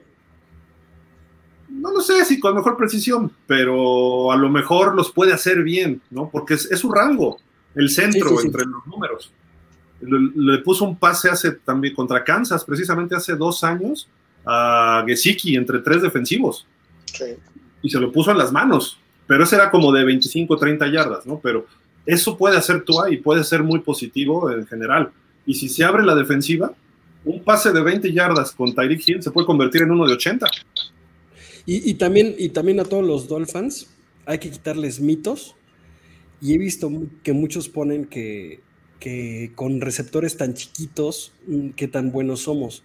No lo sé si con mejor precisión, pero a lo mejor los puede hacer bien, ¿no? Porque es, es su rango, el centro Sí, sí, sí. entre los números. Le, le puso un pase hace también contra Kansas, precisamente hace dos años, a Gesicki entre tres defensivos Sí. y se lo puso en las manos. Pero ese era como de 25, 30 yardas, ¿no? Pero eso puede hacer Tua y puede ser muy positivo en general. Y si se abre la defensiva, un pase de 20 yardas con Tyreek Hill se puede convertir en uno de 80. Y, también, y también a todos los Dolphins hay que quitarles mitos. Y he visto que muchos ponen que, con receptores tan chiquitos, mm, qué tan buenos somos.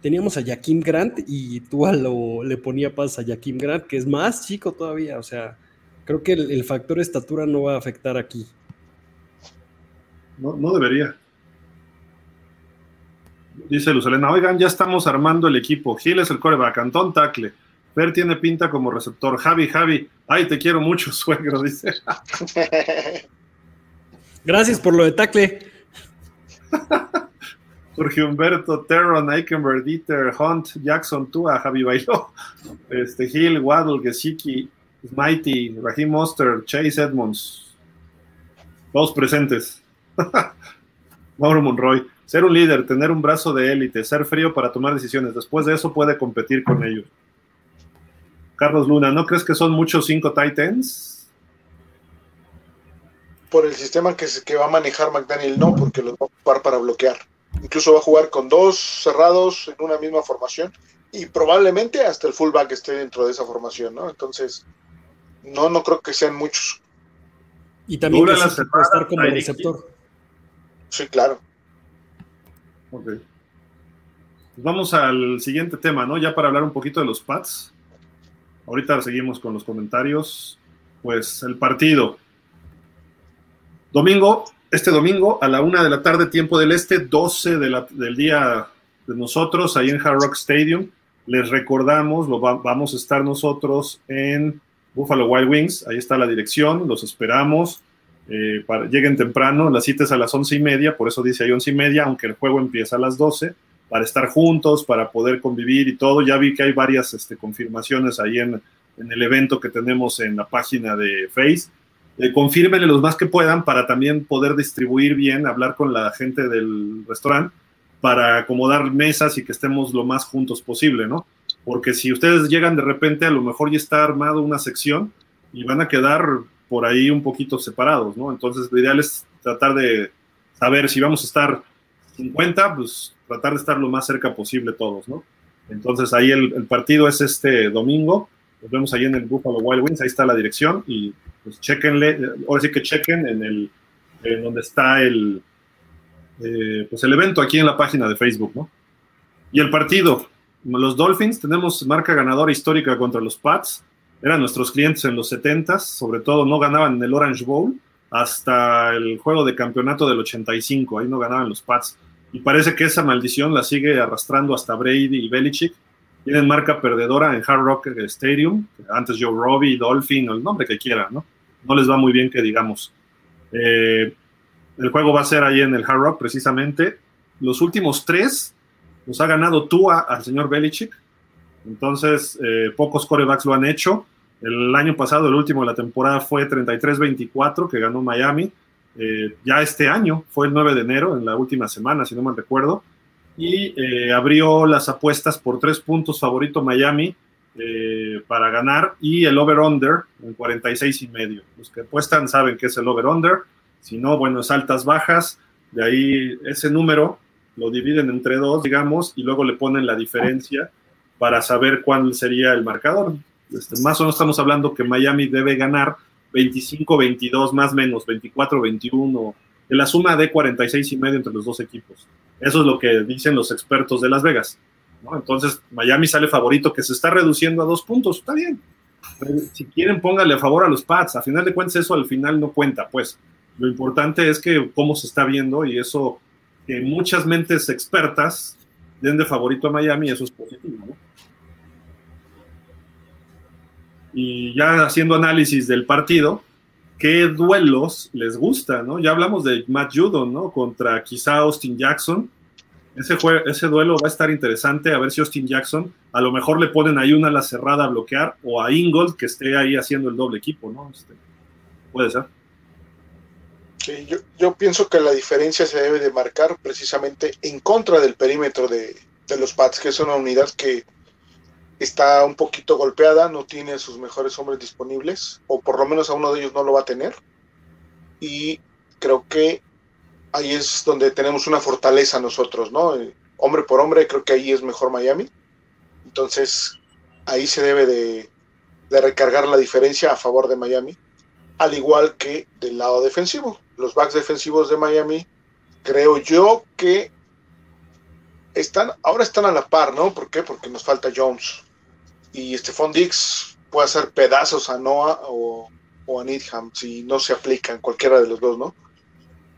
Teníamos a Jaquim Grant y tú lo, le ponía paz a Jaquim Grant, que es más chico todavía. O sea, creo que el factor estatura no va a afectar aquí. No, no debería. Dice Lucelena, oigan, ya estamos armando el equipo. Gil es el coreback, Antón tackle. Fer tiene pinta como receptor. Javi, Javi, ay, te quiero mucho, [laughs] suegro, dice. [laughs] Gracias por lo de tackle. [laughs] Jorge Humberto, Terron, Eikenberg, Dieter, Hunt, Jackson, Tua, Javi Bailó, este, Gil, Waddle, Gesicki, Mighty, Raheem Monster, Chase Edmonds. Todos presentes. [laughs] Mauro Monroy. Ser un líder, tener un brazo de élite, ser frío para tomar decisiones. Después de eso puede competir con ellos. Carlos Luna, ¿no crees que son muchos cinco Titans? Por el sistema que, se- que va a manejar McDaniel, no, porque los va a ocupar para bloquear. Incluso va a jugar con dos cerrados en una misma formación y probablemente hasta el fullback esté dentro de esa formación, ¿no? Entonces, no, no creo que sean muchos. Y también estar como receptor. Sí, claro. Ok. Pues vamos al siguiente tema, ¿no? Ya para hablar un poquito de los Pats. Ahorita seguimos con los comentarios. Pues el partido. Domingo, este domingo a la una de la tarde, tiempo del este, 12 de la- del día de nosotros, ahí en Hard Rock Stadium. Les recordamos, lo va- vamos a estar nosotros en Buffalo Wild Wings. Ahí está la dirección, los esperamos. Eh, para, lleguen temprano, la cita es a las once y media, por eso dice ahí once y media, aunque el juego empieza a las doce, para estar juntos, para poder convivir y todo. Ya vi que hay varias este, confirmaciones ahí en, en el evento que tenemos en la página de Face. Eh, confírmenle los más que puedan para también poder distribuir bien, hablar con la gente del restaurante para acomodar mesas y que estemos lo más juntos posible, ¿no? Porque si ustedes llegan de repente, a lo mejor ya está armado una sección y van a quedar por ahí un poquito separados, ¿no? Entonces, lo ideal es tratar de saber si vamos a estar 50, pues tratar de estar lo más cerca posible todos, ¿no? Entonces, ahí el, partido es este domingo, nos vemos ahí en el Buffalo Wild Wings, ahí está la dirección y pues chequenle, ahora sí que chequen en el, en donde está el, eh, pues el evento aquí en la página de Facebook, ¿no? Y el partido, los Dolphins, tenemos marca ganadora histórica contra los Pats, eran nuestros clientes en los 70s, sobre todo no ganaban en el Orange Bowl hasta el juego de campeonato del 85, ahí no ganaban los Pats. Y parece que esa maldición la sigue arrastrando hasta Brady y Belichick. Tienen marca perdedora en Hard Rock Stadium, antes Joe Robbie, Dolphin, el nombre que quieran, ¿no? No les va muy bien que digamos. Eh, el juego va a ser ahí en el Hard Rock, precisamente. Los últimos tres los ha ganado Tua al señor Belichick. Entonces, eh, pocos corebacks lo han hecho. El año pasado, el último de la temporada fue 33-24, que ganó Miami. eh, ya este año, fue el 9 de enero, en la última semana, si no mal recuerdo, y eh, abrió las apuestas por tres puntos favorito Miami para ganar y el over-under en 46 y medio. Los que apuestan saben que es el over-under, si no, bueno, es altas, bajas, de ahí ese número lo dividen entre dos, digamos, y luego le ponen la diferencia para saber cuál sería el marcador. Este, más o menos estamos hablando que Miami debe ganar 25-22, más menos, 24-21, de la suma de 46 y medio entre los dos equipos. Eso es lo que dicen los expertos de Las Vegas. Entonces, Miami sale favorito, que se está reduciendo a dos puntos. Está bien. Si quieren, pónganle a favor a los Pats. A final de cuentas, eso al final no cuenta, pues. Lo importante es que cómo se está viendo y eso, que muchas mentes expertas den de favorito a Miami, eso es positivo, ¿no? Y ya haciendo análisis del partido, qué duelos les gusta, ¿no? Ya hablamos de Matt Judon, ¿no? Contra quizá Austin Jackson. Ese, ese duelo va a estar interesante, a ver si Austin Jackson, a lo mejor le ponen ahí una a la cerrada a bloquear, o a Ingold que esté ahí haciendo el doble equipo, ¿no? Este, puede ser. Sí, yo, yo, pienso que la diferencia se debe de marcar precisamente en contra del perímetro de, de los Pats, que es una unidad que está un poquito golpeada, no tiene sus mejores hombres disponibles, o por lo menos a uno de ellos no lo va a tener. Y creo que ahí es donde tenemos una fortaleza nosotros, ¿no? Hombre por hombre, creo que ahí es mejor Miami. Entonces, ahí se debe de, de recargar la diferencia a favor de Miami, al igual que del lado defensivo. Los backs defensivos de Miami, creo yo que están, ahora están a la par, ¿no? ¿Por qué? Porque nos falta Jones y Stephon Dix puede hacer pedazos a Noah o, o, a Needham si no se aplican cualquiera de los dos, ¿no?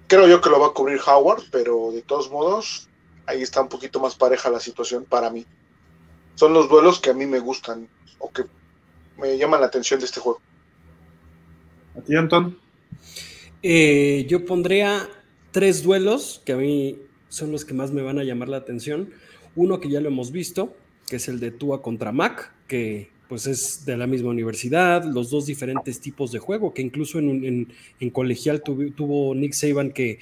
Creo yo que lo va a cubrir Howard, pero de todos modos, ahí está un poquito más pareja la situación para mí. Son los duelos que a mí me gustan o que me llaman la atención de este juego. ¿A ti, Anton? Eh, yo pondría tres duelos que a mí son los que más me van a llamar la atención. Uno que ya lo hemos visto, que es el de Tua contra Mac, que pues es de la misma universidad, los dos diferentes tipos de juego, que incluso en, en, colegial tuvo, tuvo, Nick Saban que,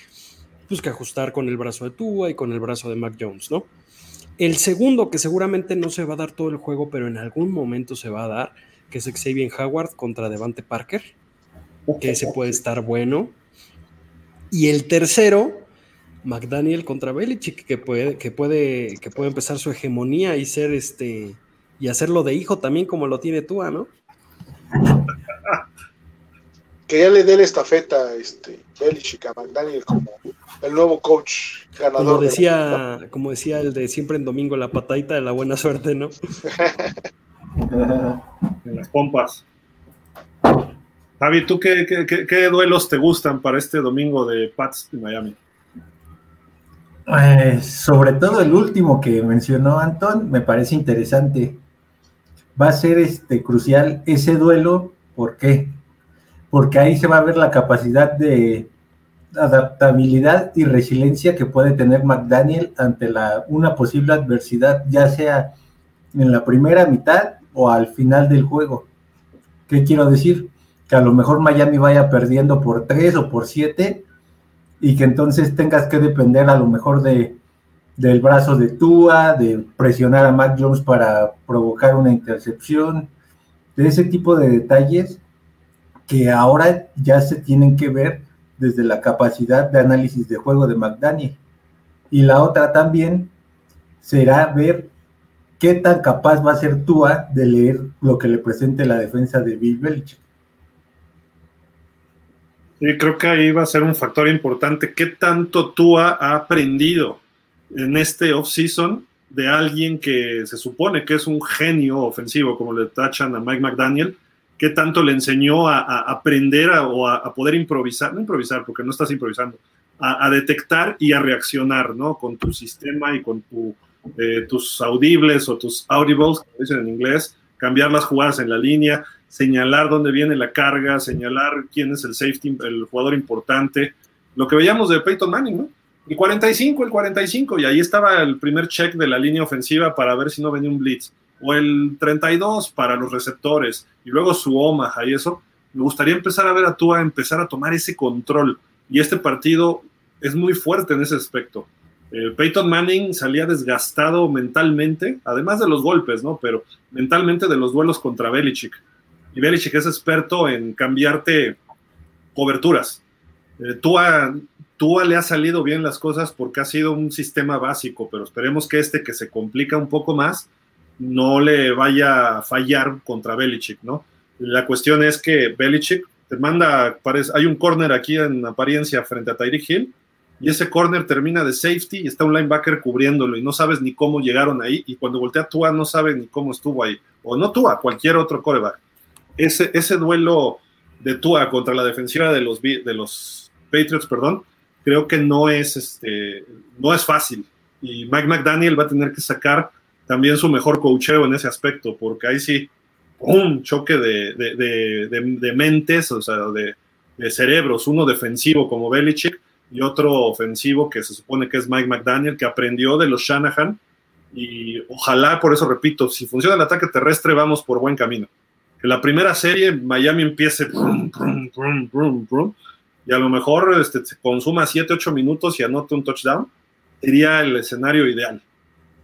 pues, que ajustar con el brazo de Tua y con el brazo de Mac Jones, ¿no? El segundo, que seguramente no se va a dar todo el juego, pero en algún momento se va a dar, que es Xavier Howard contra Devante Parker, que ese puede estar bueno. Y el tercero, McDaniel contra Belichick, que puede, que puede, que puede empezar su hegemonía y ser este y hacerlo de hijo también como lo tiene Tua, ¿no? [laughs] Que ya le dé la estafeta este Belichick a McDaniel como el nuevo coach ganador. Como decía, de como decía el de siempre en domingo, la patadita de la buena suerte, ¿no? [laughs] en las pompas. Javi, ¿tú qué, qué, qué, qué, duelos te gustan para este domingo de Pats y Miami? Eh, sobre todo el último que mencionó Anton, me parece interesante. Va a ser este crucial ese duelo, ¿por qué? Porque ahí se va a ver la capacidad de adaptabilidad y resiliencia que puede tener McDaniel ante la, una posible adversidad, ya sea en la primera mitad o al final del juego. ¿Qué quiero decir? Que a lo mejor Miami vaya perdiendo por tres o por siete y que entonces tengas que depender a lo mejor de, del brazo de Tua, de presionar a Mac Jones para provocar una intercepción, de ese tipo de detalles que ahora ya se tienen que ver desde la capacidad de análisis de juego de McDaniel. Y la otra también será ver qué tan capaz va a ser Tua de leer lo que le presente la defensa de Bill Belichick. Sí, creo que ahí va a ser un factor importante. ¿Qué tanto Tua ha aprendido en este off-season de alguien que se supone que es un genio ofensivo, como le tachan a Mike McDaniel? ¿Qué tanto le enseñó a, aprender o a, a, poder improvisar? No improvisar, porque no estás improvisando, a, detectar y a reaccionar, ¿no? Con tu sistema y con tu, eh, tus audibles o tus audibles, como dicen en inglés, cambiar las jugadas en la línea, señalar dónde viene la carga, señalar quién es el safety, el jugador importante. Lo que veíamos de Peyton Manning, ¿no? El 45, el 45, y ahí estaba el primer check de la línea ofensiva para ver si no venía un blitz. O el 32 para los receptores, y luego su Omaha y eso. Me gustaría empezar a ver a Tua empezar a tomar ese control. y este partido es muy fuerte en ese aspecto. Eh, Peyton Manning salía desgastado mentalmente, además de los golpes, ¿no? Pero mentalmente de los duelos contra Belichick. Y Belichick es experto en cambiarte coberturas. Eh, Tua, Tua le ha salido bien las cosas porque ha sido un sistema básico, pero esperemos que este que se complica un poco más no le vaya a fallar contra Belichick, ¿no? La cuestión es que Belichick te manda, parece, hay un corner aquí en apariencia frente a Tyreek Hill, y ese corner termina de safety y está un linebacker cubriéndolo y no sabes ni cómo llegaron ahí y cuando voltea Tua no sabe ni cómo estuvo ahí, o no Tua, cualquier otro coreback. Ese, ese duelo de Tua contra la defensiva de los, de los Patriots, perdón, creo que no es, este, no es fácil y Mike McDaniel va a tener que sacar también su mejor coacheo en ese aspecto, porque ahí sí, un choque de, de, de, de mentes, o sea, de, cerebros, uno defensivo como Belichick y otro ofensivo que se supone que es Mike McDaniel, que aprendió de los Shanahan. Y ojalá, por eso repito, si funciona el ataque terrestre, vamos por buen camino. Que la primera serie Miami empiece brum, brum, brum, y a lo mejor este, se consuma 7, 8 minutos y anote un touchdown, sería el escenario ideal.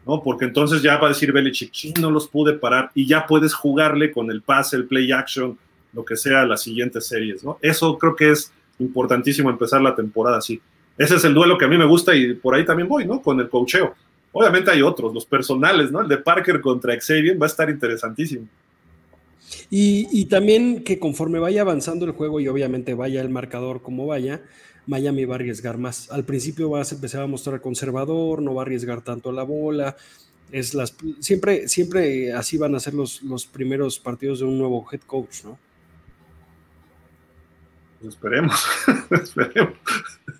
¿no? Porque entonces ya va a decir Belichick, no los pude parar y ya puedes jugarle con el pase, el play action, lo que sea las siguientes series, ¿no? Eso creo que es importantísimo empezar la temporada así. Ese es el duelo que a mí me gusta y por ahí también voy, ¿no? Con el cocheo. Obviamente hay otros, los personales, ¿no? El de Parker contra Xavier va a estar interesantísimo. Y, y, también que conforme vaya avanzando el juego y obviamente vaya el marcador como vaya, Miami va a arriesgar más. Al principio va a empezar a mostrar conservador, no va a arriesgar tanto la bola. Es las, siempre, siempre así van a ser los, los primeros partidos de un nuevo head coach, ¿no? Pues esperemos, [laughs] esperemos.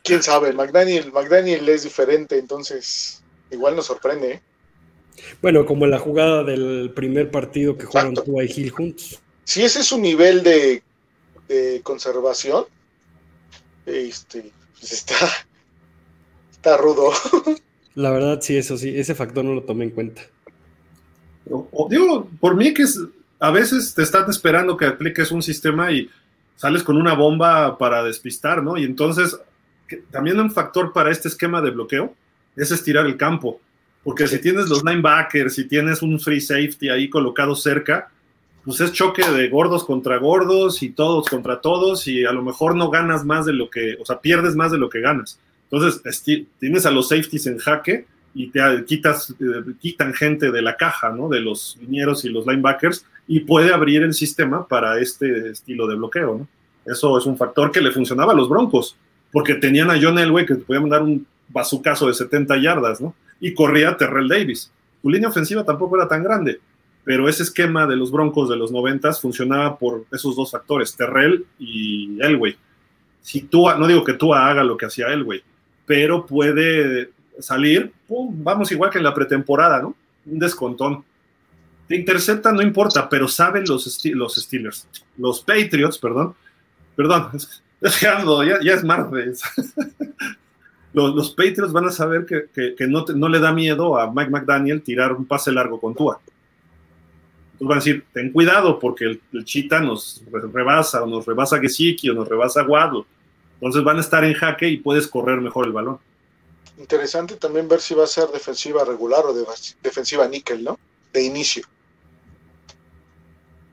Quién sabe, McDaniel, McDaniel es diferente, entonces igual nos sorprende. ¿eh? Bueno, como la jugada del primer partido que jugaron tú y Gil juntos. Si ese es su nivel de, de conservación, este, pues está, está rudo. [laughs] La verdad, sí, eso sí, ese factor no lo tomé en cuenta. O, o, digo, por mí que es, a veces te están esperando que apliques un sistema y sales con una bomba para despistar, ¿no? Y entonces, que, también un factor para este esquema de bloqueo es estirar el campo. Porque si tienes los linebackers, si tienes un free safety ahí colocado cerca, pues es choque de gordos contra gordos y todos contra todos y a lo mejor no ganas más de lo que, o sea, pierdes más de lo que ganas. Entonces, tienes a los safeties en jaque y te quitas, eh, quitan gente de la caja, ¿no? De los linieros y los linebackers y puede abrir el sistema para este estilo de bloqueo, ¿no? Eso es un factor que le funcionaba a los Broncos, porque tenían a John Elway que te podía mandar un bazucazo de 70 yardas, ¿no? Y corría Terrell Davis. Tu línea ofensiva tampoco era tan grande, pero ese esquema de los Broncos de los 90 funcionaba por esos dos factores, Terrell y Elway. Si tú, no digo que tú haga lo que hacía Elway, pero puede salir, pum, vamos igual que en la pretemporada, ¿no? Un descontón. Te intercepta, no importa, pero saben los, los Steelers, los Patriots, perdón, perdón, [laughs] ya, ya, es martes. [laughs] los, los, Patriots van a saber que, que, que no, te, no, le da miedo a Mike McDaniel tirar un pase largo con Tua. Entonces van a decir, ten cuidado porque el, el Chita nos rebasa, o nos rebasa Gesicki, o nos rebasa Guado. Entonces van a estar en jaque y puedes correr mejor el balón. Interesante también ver si va a ser defensiva regular o de, defensiva níquel, ¿no? De inicio.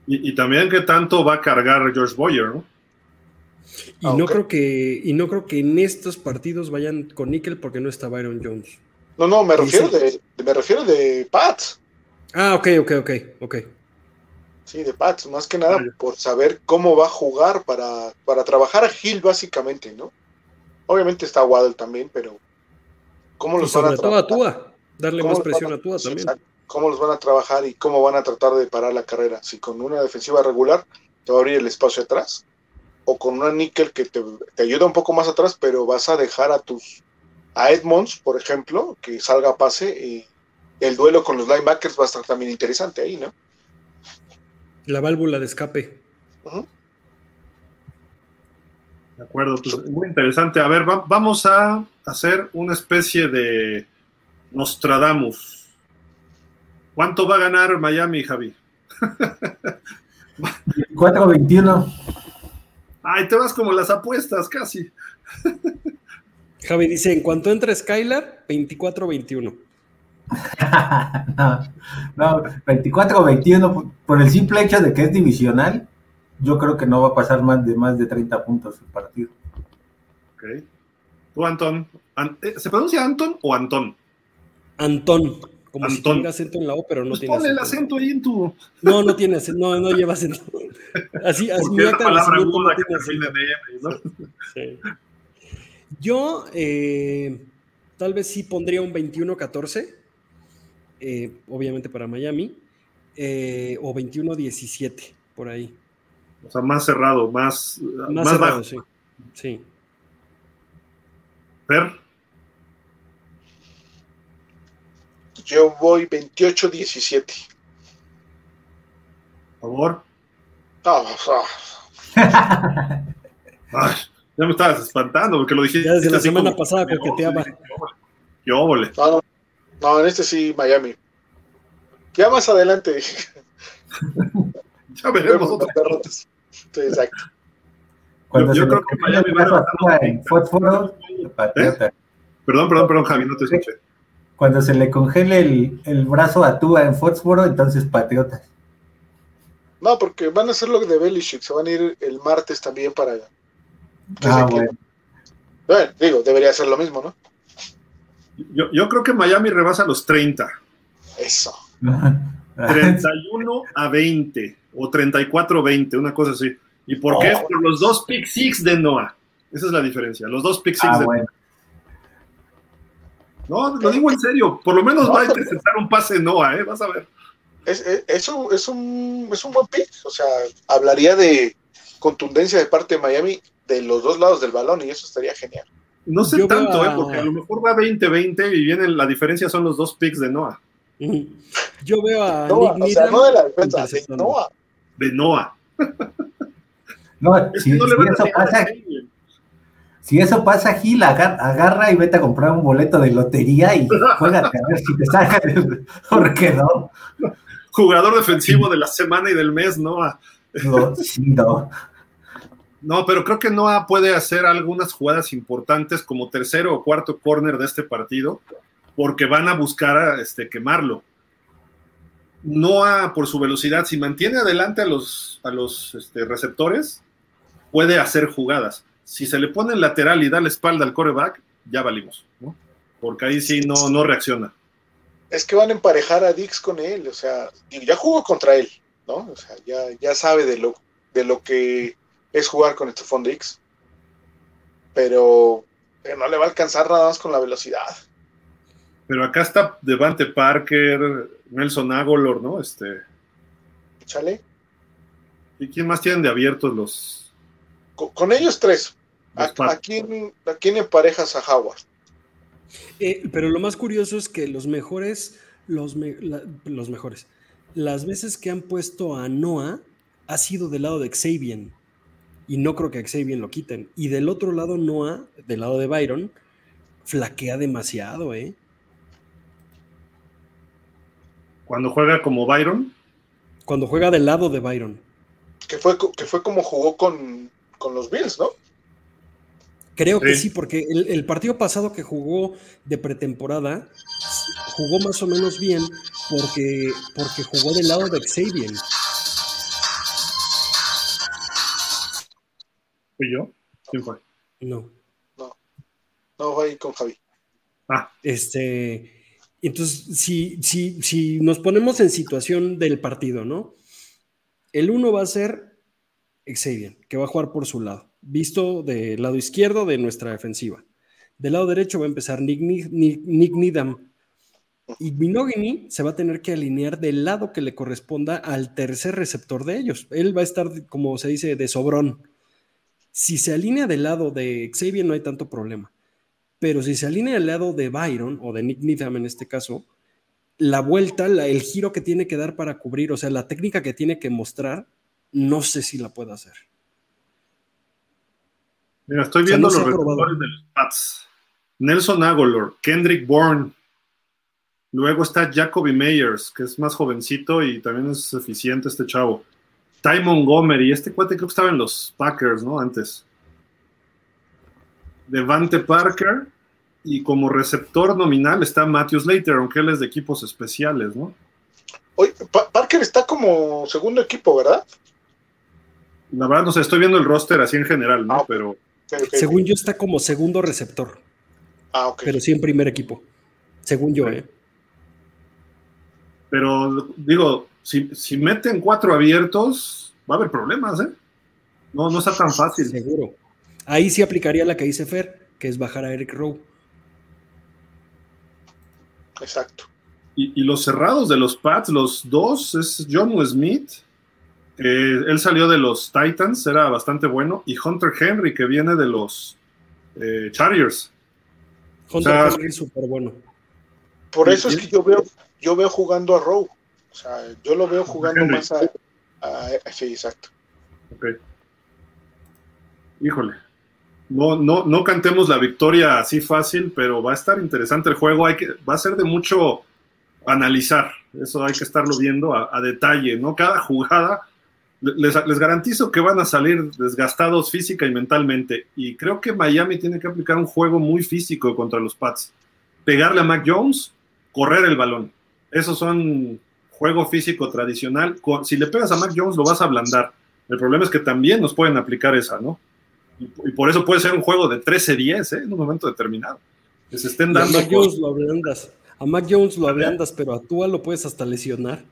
Y, y, también qué tanto va a cargar George Boyer, ¿no? Y, okay. no creo que, y no creo que en estos partidos vayan con níquel porque no está Byron Jones. No, no, me refiero de, me refiero de Pats. Ah, ok, ok, ok, ok. Sí, de Pats, más que nada por saber cómo va a jugar para, para trabajar a Gil básicamente, ¿no? Obviamente está Waddle también, pero ¿cómo los y van a todo a Tua, darle más presión a, a Tua también. ¿Cómo los van a trabajar y cómo van a tratar de parar la carrera? Si con una defensiva regular te va a abrir el espacio atrás, o con una níquel que te, te, ayuda un poco más atrás, pero vas a dejar a tus a Edmonds, por ejemplo, que salga a pase y el duelo con los linebackers va a estar también interesante ahí, ¿no? La válvula de escape. Uh -huh. De acuerdo, pues muy interesante. A ver, va, vamos a hacer una especie de Nostradamus. ¿Cuánto va a ganar Miami, Javi? [laughs] 4-21. Ay, te vas como las apuestas, casi. Javi dice, en cuanto entre Skylar, 24-21. [laughs] no, no, 24-21, por el simple hecho de que es divisional, yo creo que no va a pasar más de más de 30 puntos el partido. Ok. Tú, Antón. An- eh, ¿Se pronuncia Anton o Antón? Antón, como si tuviera acento en la O, pero no Pues tiene ponle el acento. ahí en tu. No, no tiene acento, no, no lleva acento. [laughs] Así, así acta de palabra aguda que acento. en M, ¿no? Sí. Yo eh, tal vez sí pondría un 21-14, eh, obviamente para Miami, eh, o 21-17, por ahí. O sea, más cerrado, más, Más, más, cerrado, bajo. sí. Sí. Fer, Yo voy 28-17. por favor. No, o sea, [laughs] Ay, ya me estabas espantando porque lo dijiste. Ya desde la semana como- pasada coqueteaba. Qué óvole. no, no, no, en este sí, Miami. Ya más adelante [laughs] Ya veremos vemos otra las derrotas. Sí, exacto. Cuando Yo- creo que Miami va a levantar los en fósforo, patriota. Perdón, perdón, perdón, Javi, no te escuché. Cuando se le congele el, el brazo a Tua en fósforo, entonces patriotas. No, porque van a hacer lo de Belichick. Se van a ir el martes también para. que Ah, bueno. Bueno, digo, debería ser lo mismo, ¿no? Yo, yo creo que Miami rebasa los 30. Eso. 31 a 20 o 34 a 20, una cosa así. ¿Y por qué? Oh. Por los dos pick six de Noah. Esa es la diferencia. Los dos pick six Ah, de bueno. No, lo digo en serio. Por lo menos No, va a interceptar un pase Noah, ¿eh? Vas a ver. Es, es, es un, es, un, es un buen pick. O sea, hablaría de contundencia de parte de Miami de los dos lados del balón y eso estaría genial. No sé Yo tanto, a- ¿eh? Porque a lo mejor va 20-20 y viene la diferencia son los dos picks de Noah. Yo veo a Noah, Nick o sea, Needham no de la defensa, de. Noah. De Noah. [laughs] No, Es si, que no le si van a eso pasa. Si eso pasa, Gil, agar- agarra y vete a comprar un boleto de lotería y juégate a ver si te sacan el... No, Jugador defensivo de la semana y del mes, Noah. no, sí, no. No, pero creo que Noah puede hacer algunas jugadas importantes como tercero o cuarto corner de este partido, porque van a buscar a, este, quemarlo. Noah, por su velocidad, si mantiene adelante a los, a los este, receptores, puede hacer jugadas. Si se le pone el lateral y da la espalda al coreback, ya valimos, ¿no? Porque ahí sí no, no reacciona. Es que van a emparejar a Dix con él, o sea, ya jugó contra él, ¿no? O sea, ya, ya sabe de lo, de lo que es jugar con Stephon Dix. Pero, pero no le va a alcanzar nada más con la velocidad. Pero acá está Devante Parker, Nelson Agolor, ¿no? Este, Chale. ¿Y quién más tienen de abiertos los, Con, con ellos tres. ¿A, quién, ¿A quién emparejas a Howard? Eh, pero lo más curioso es que los mejores, los, me- la- los mejores, las veces que han puesto a Noah ha sido del lado de Xavier. Y no creo que a Xavier lo quiten. Y del otro lado, Noah, del lado de Byron, flaquea demasiado, ¿eh? Cuando juega como Byron, Cuando juega del lado de Byron. Que fue, que fue como jugó con, con los Bills, ¿no? Creo que Sí. porque el, el partido pasado que jugó de pretemporada jugó más o menos bien porque, porque jugó del lado de Xavier. ¿fui yo? ¿Quién fue? No. No, va ahí con Javi. Ah, Este, entonces, si, si, si nos ponemos en situación del partido, ¿no? El uno va a ser Xavier, que va a jugar por su lado, visto del lado izquierdo de nuestra defensiva. Del lado derecho va a empezar Nick, Nick, Nick- Needham. Y Binogany se va a tener que alinear del lado que le corresponda al tercer receptor de ellos. Él va a estar, como se dice, de sobrón. Si se alinea del lado de Xavier, no hay tanto problema. Pero si se alinea al lado de Byron, o de Nick Needham en este caso, la vuelta, el giro que tiene que dar para cubrir, o sea, la técnica que tiene que mostrar, no sé si la puede hacer. mira, estoy O sea, viendo no los receptores de los Pats. Nelson Agolor, Kendrick Bourne. Luego está Jacoby Meyers, que es más jovencito y también es eficiente este chavo. Ty Montgomery, este cuate creo que estaba en los Packers, ¿no? Antes. Devante Parker y como receptor nominal está Matthew Slater, aunque él es de equipos especiales, ¿no? Oye, Pa- Parker está como segundo equipo, ¿verdad? La verdad, no sé, estoy viendo el roster así en general, ¿no? Ah. Pero. Según yo está como segundo receptor, Ah, ok. pero sí en primer equipo. Según yo, ¿eh? Pero digo, si, si meten cuatro abiertos, va a haber problemas, ¿eh? No, no está tan fácil. Seguro. Ahí sí aplicaría la que dice Fer, que es bajar a Eric Rowe. Exacto. Y, y los cerrados de los Pats, los dos, es John Smith, que él salió de los Titans, era bastante bueno, y Hunter Henry, que viene de los eh, Chargers. Hunter O sea, Henry es súper bueno. Por eso es que yo veo, yo veo jugando a Rowe. O sea, yo lo veo jugando Henry. más a, a- Sí, exacto. Ok. Híjole. No, no, no cantemos la victoria así fácil, pero va a estar interesante el juego. Hay que, va a ser de mucho analizar. Eso hay que estarlo viendo a, a detalle, ¿no? Cada jugada. Les, les garantizo que van a salir desgastados física y mentalmente. Y creo que Miami tiene que aplicar un juego muy físico contra los Pats. Pegarle a Mac Jones, correr el balón. Esos son juego físico tradicional. Si le pegas a Mac Jones, lo vas a ablandar. El problema es que también nos pueden aplicar esa, ¿no? Y, por eso puede ser un juego de 13-10, ¿eh? En un momento determinado. Que se estén Y a dando. Mac Jones lo ablandas. A Mac Jones lo ablandas, pero a Tua lo puedes hasta lesionar.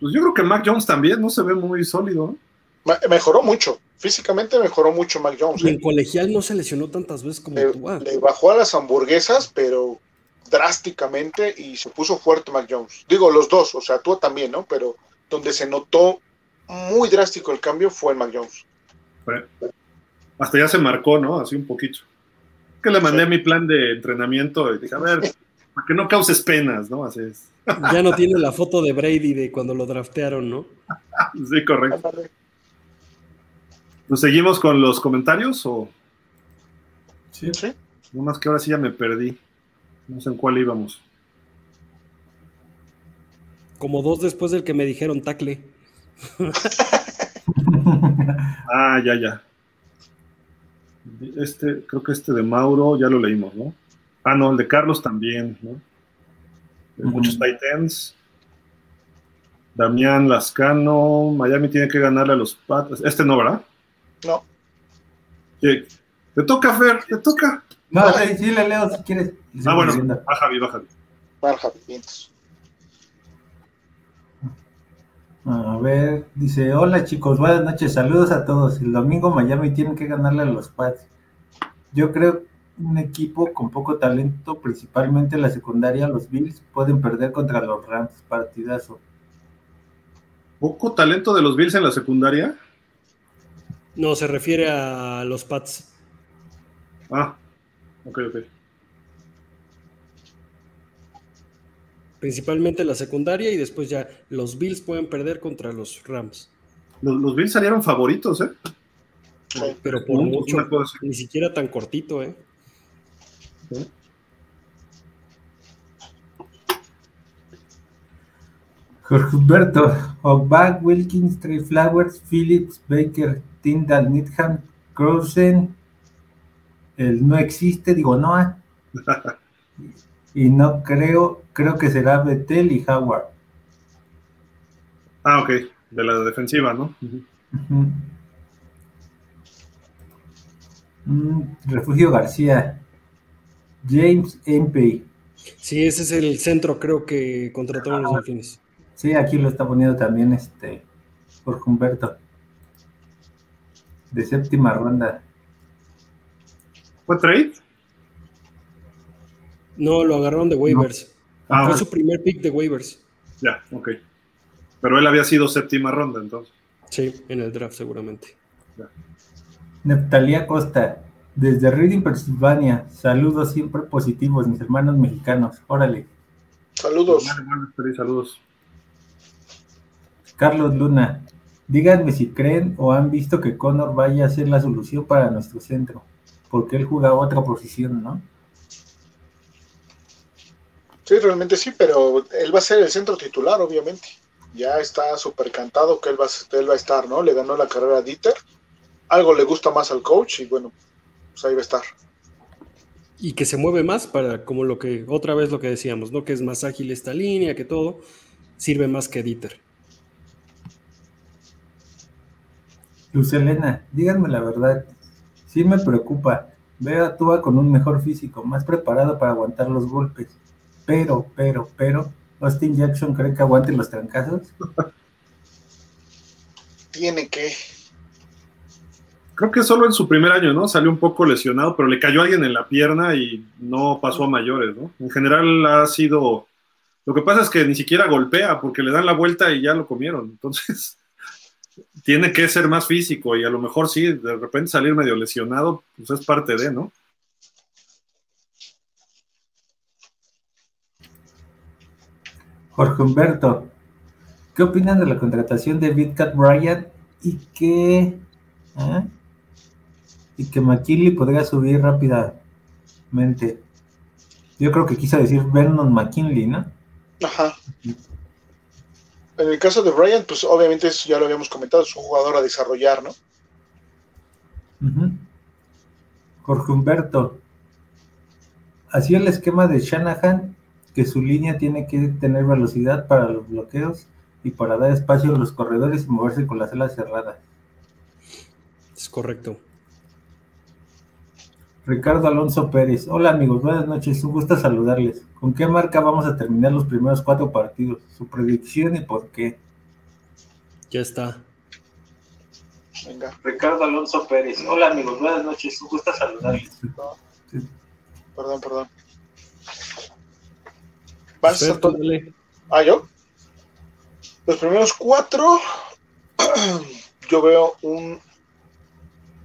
Pues yo creo que Mac Jones también no se ve muy sólido. Mejoró mucho. Físicamente mejoró mucho Mac Jones. Y ¿eh? en colegial no se lesionó tantas veces como Le, Tua. le bajó a las hamburguesas, pero drásticamente y se puso fuerte Mac Jones. Digo, los dos, o sea, tú también, ¿no? Pero donde se notó muy drástico el cambio fue en Mac Jones. Hasta ya se marcó, ¿no? Así un poquito. Que le mandé Sí. mi plan de entrenamiento y dije, a ver, para que no causes penas, ¿no? Así es. Ya no tiene la foto de Brady de cuando lo draftearon, ¿no? Sí, correcto. ¿Pues seguimos con los comentarios o Sí. Sí. unas que ahora sí ya me perdí? No sé en cuál íbamos. Como dos después del que me dijeron tacle. [laughs] Ah, ya, ya. Este, creo que este de Mauro ya lo leímos, ¿no? Ah, no, el de Carlos también, ¿no? De. Muchos Titans. Damián Lascano, Miami tiene que ganarle a los Patas. Este no, ¿verdad? No. ¿Qué? Te toca, Fer, te toca. No, sí, sí, le leo si quieres. Ah, bueno, leyendo. va Javi, va Javi. Mal, Javi, vientos. A ver, dice, hola chicos, buenas noches, saludos a todos. El domingo Miami tiene que ganarle a los Pats. Yo creo un equipo con poco talento, principalmente en la secundaria, los Bills, pueden perder contra los Rams, partidazo. ¿Poco talento de los Bills en la secundaria? No, se refiere a los Pats. Ah, ok, ok. Principalmente la secundaria y después ya los Bills pueden perder contra los Rams. Los, los Bills salieron favoritos, ¿eh? Pero por mucho, ni siquiera tan cortito, ¿eh? Jorge Humberto, Ogbach, Wilkins, Trey Flowers, Phillips, Baker, Tyndall, Needham, Crossen, el no existe, digo Noah. [laughs] y no creo, creo que será Betel y Howard. Ah, ok, de la defensiva, ¿no? Mm, Refugio García, James Empey. Sí, ese es el centro, creo que contrataron los Delfines. Sí, aquí lo está poniendo también este Jorge Humberto. De séptima ronda. ¿Fue trade? No, lo agarraron de waivers. Ah, Fue su primer pick de waivers. ya, ok. Pero él había sido séptima ronda, entonces. Sí, en el draft seguramente. Neftalía Costa, desde Reading, Pensilvania. Saludos siempre positivos, mis hermanos mexicanos. Órale. Saludos. Saludos. Carlos Luna, díganme si creen o han visto que Connor vaya a ser la solución para nuestro centro, porque él jugaba otra posición, ¿no? Sí, realmente sí, pero él va a ser el centro titular, obviamente. Ya está súper cantado que él va, a- él va a estar, ¿no? Le ganó la carrera a Dieter. Algo le gusta más al coach y bueno, pues ahí va a estar. Y que se mueve más para, como lo que, otra vez lo que decíamos, ¿no? Que es más ágil esta línea, que todo, sirve más que Dieter. Luz Elena, díganme la verdad, sí me preocupa. Veo a Tua con un mejor físico, más preparado para aguantar los golpes. Pero, pero, pero, Austin Jackson cree que aguante los trancazos. [laughs] Tiene que. Creo que solo en su primer año, ¿no? Salió un poco lesionado, pero le cayó alguien en la pierna y no pasó a mayores, ¿no? En general ha sido... Lo que pasa es que ni siquiera golpea porque le dan la vuelta y ya lo comieron. Entonces, [laughs] tiene que ser más físico y a lo mejor sí, de repente salir medio lesionado, pues es parte de, ¿no? Jorge Humberto, ¿qué opinan de la contratación de Vidcat Bryant y que ¿eh? Y que McKinley podría subir rápidamente? Yo creo que quiso decir Vernon McKinley, ¿no? Ajá. En el caso de Bryant, pues obviamente eso ya lo habíamos comentado, es un jugador a desarrollar, ¿no? Jorge Humberto, así el esquema de Shanahan, que su línea tiene que tener velocidad para los bloqueos y para dar espacio a los corredores y moverse con las alas cerradas. Es correcto. Ricardo Alonso Pérez, hola amigos, buenas noches, un gusto saludarles. ¿Con qué marca vamos a terminar los primeros cuatro partidos? Su predicción y por qué. Ya está. Venga, Ricardo Alonso Pérez, hola amigos, buenas noches, un gusto saludarles. perdón, perdón. ¿Vas, dale. Ah, yo. Los primeros cuatro, [clears throat] yo veo un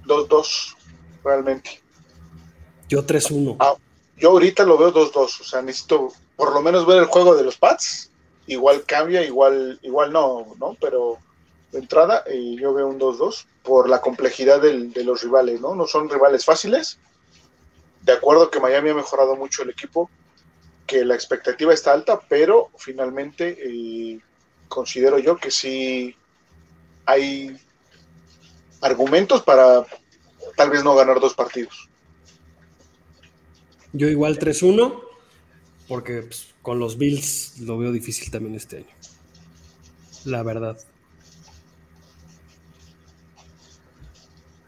2-2, realmente. Yo 3-1. Ah. Yo ahorita lo veo 2-2, o sea, necesito por lo menos ver el juego de los Pats. Igual cambia, igual, igual no, ¿no? Pero de entrada eh, yo veo un 2-2 por la complejidad del- de los rivales, ¿no? No son rivales fáciles. De acuerdo que Miami ha mejorado mucho el equipo, que la expectativa está alta, pero finalmente eh, considero yo que sí hay argumentos para tal vez no ganar dos partidos. Yo igual 3-1, porque pues, con los Bills lo veo difícil también este año. La verdad.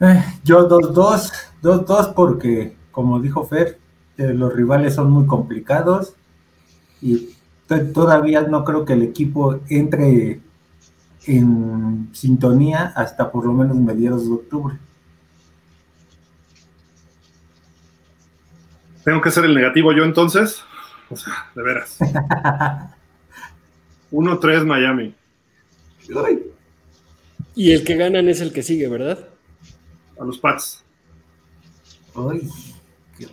Eh, yo 2-2, 2-2 porque, como dijo Fer, eh, los rivales son muy complicados y to- todavía no creo que el equipo entre en sintonía hasta por lo menos mediados de octubre. Tengo que ser el negativo yo entonces. O sea, de veras. [laughs] 1-3 Miami. Y el que ganan es el que sigue, ¿verdad? A los Pats. Qué-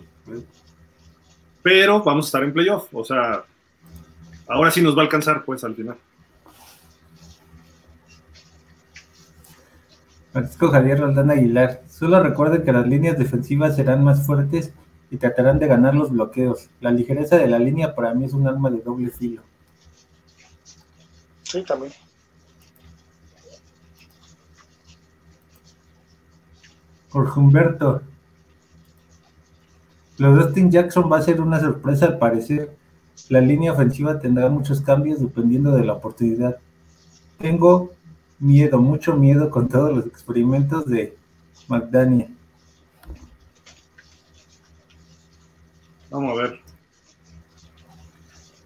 Pero vamos a estar en playoff. O sea, ahora sí nos va a alcanzar, pues, al final. Francisco Javier Roldán Aguilar. Solo recuerden que las líneas defensivas serán más fuertes y tratarán de ganar los bloqueos. La ligereza de la línea para mí es un arma de doble filo. Sí, también. Jorge Humberto. Lo de Austin Jackson va a ser una sorpresa al parecer. La línea ofensiva tendrá muchos cambios dependiendo de la oportunidad. Tengo miedo, mucho miedo con todos los experimentos de McDaniel. Vamos a ver.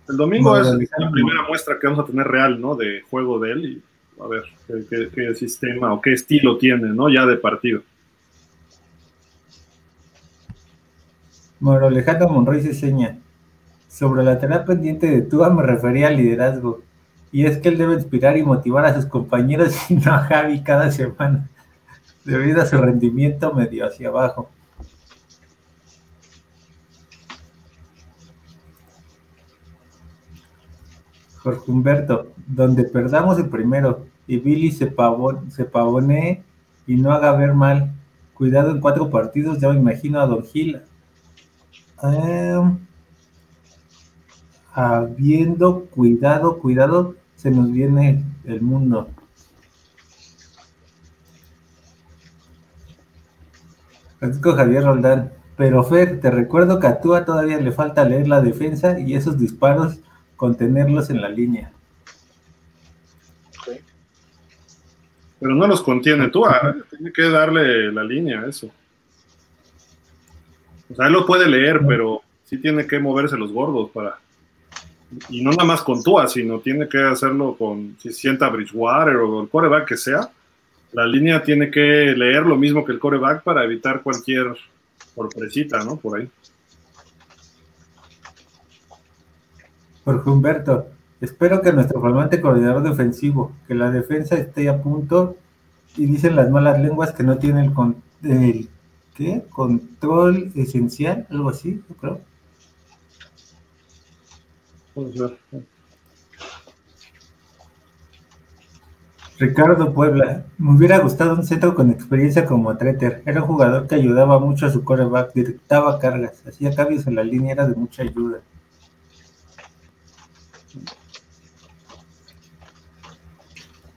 El domingo Bueno, es la primera muestra que vamos a tener real, ¿no? De juego de él y a ver qué, qué- qué sistema o qué estilo tiene, ¿no? Ya de partido. Mauro Alejandro Monroy se seña. Sobre la tarea pendiente de Tua me refería al liderazgo. Y es que él debe inspirar y motivar a sus compañeros [laughs] y no a Javi cada semana, debido a su rendimiento medio hacia abajo. Jorge Humberto, donde perdamos el primero y Billy se, pavon- se pavonee y no haga ver mal. Cuidado en cuatro partidos, ya me imagino a Don Gil Em, habiendo cuidado, cuidado, se nos viene el mundo. Francisco Javier Roldán. Pero Fer, te recuerdo que a Tua todavía le falta leer la defensa y esos disparos contenerlos en la línea. Pero no los contiene tú, ¿eh? tiene que darle la línea a eso. O sea, él lo puede leer, pero sí tiene que moverse los gordos para. Y no nada más con Tua, sino tiene que hacerlo con, si sienta Bridgewater o el coreback que sea. La línea tiene que leer lo mismo que el coreback para evitar cualquier sorpresita, ¿no? Por ahí. Jorge Humberto, espero que nuestro flamante coordinador defensivo, que la defensa esté a punto y dicen las malas lenguas que no tiene el, con- el ¿qué? control esencial, algo así, yo creo. Ricardo Puebla, me hubiera gustado un centro con experiencia como Treter. Era un jugador que ayudaba mucho a su coreback, directaba cargas, hacía cambios en la línea, era de mucha ayuda.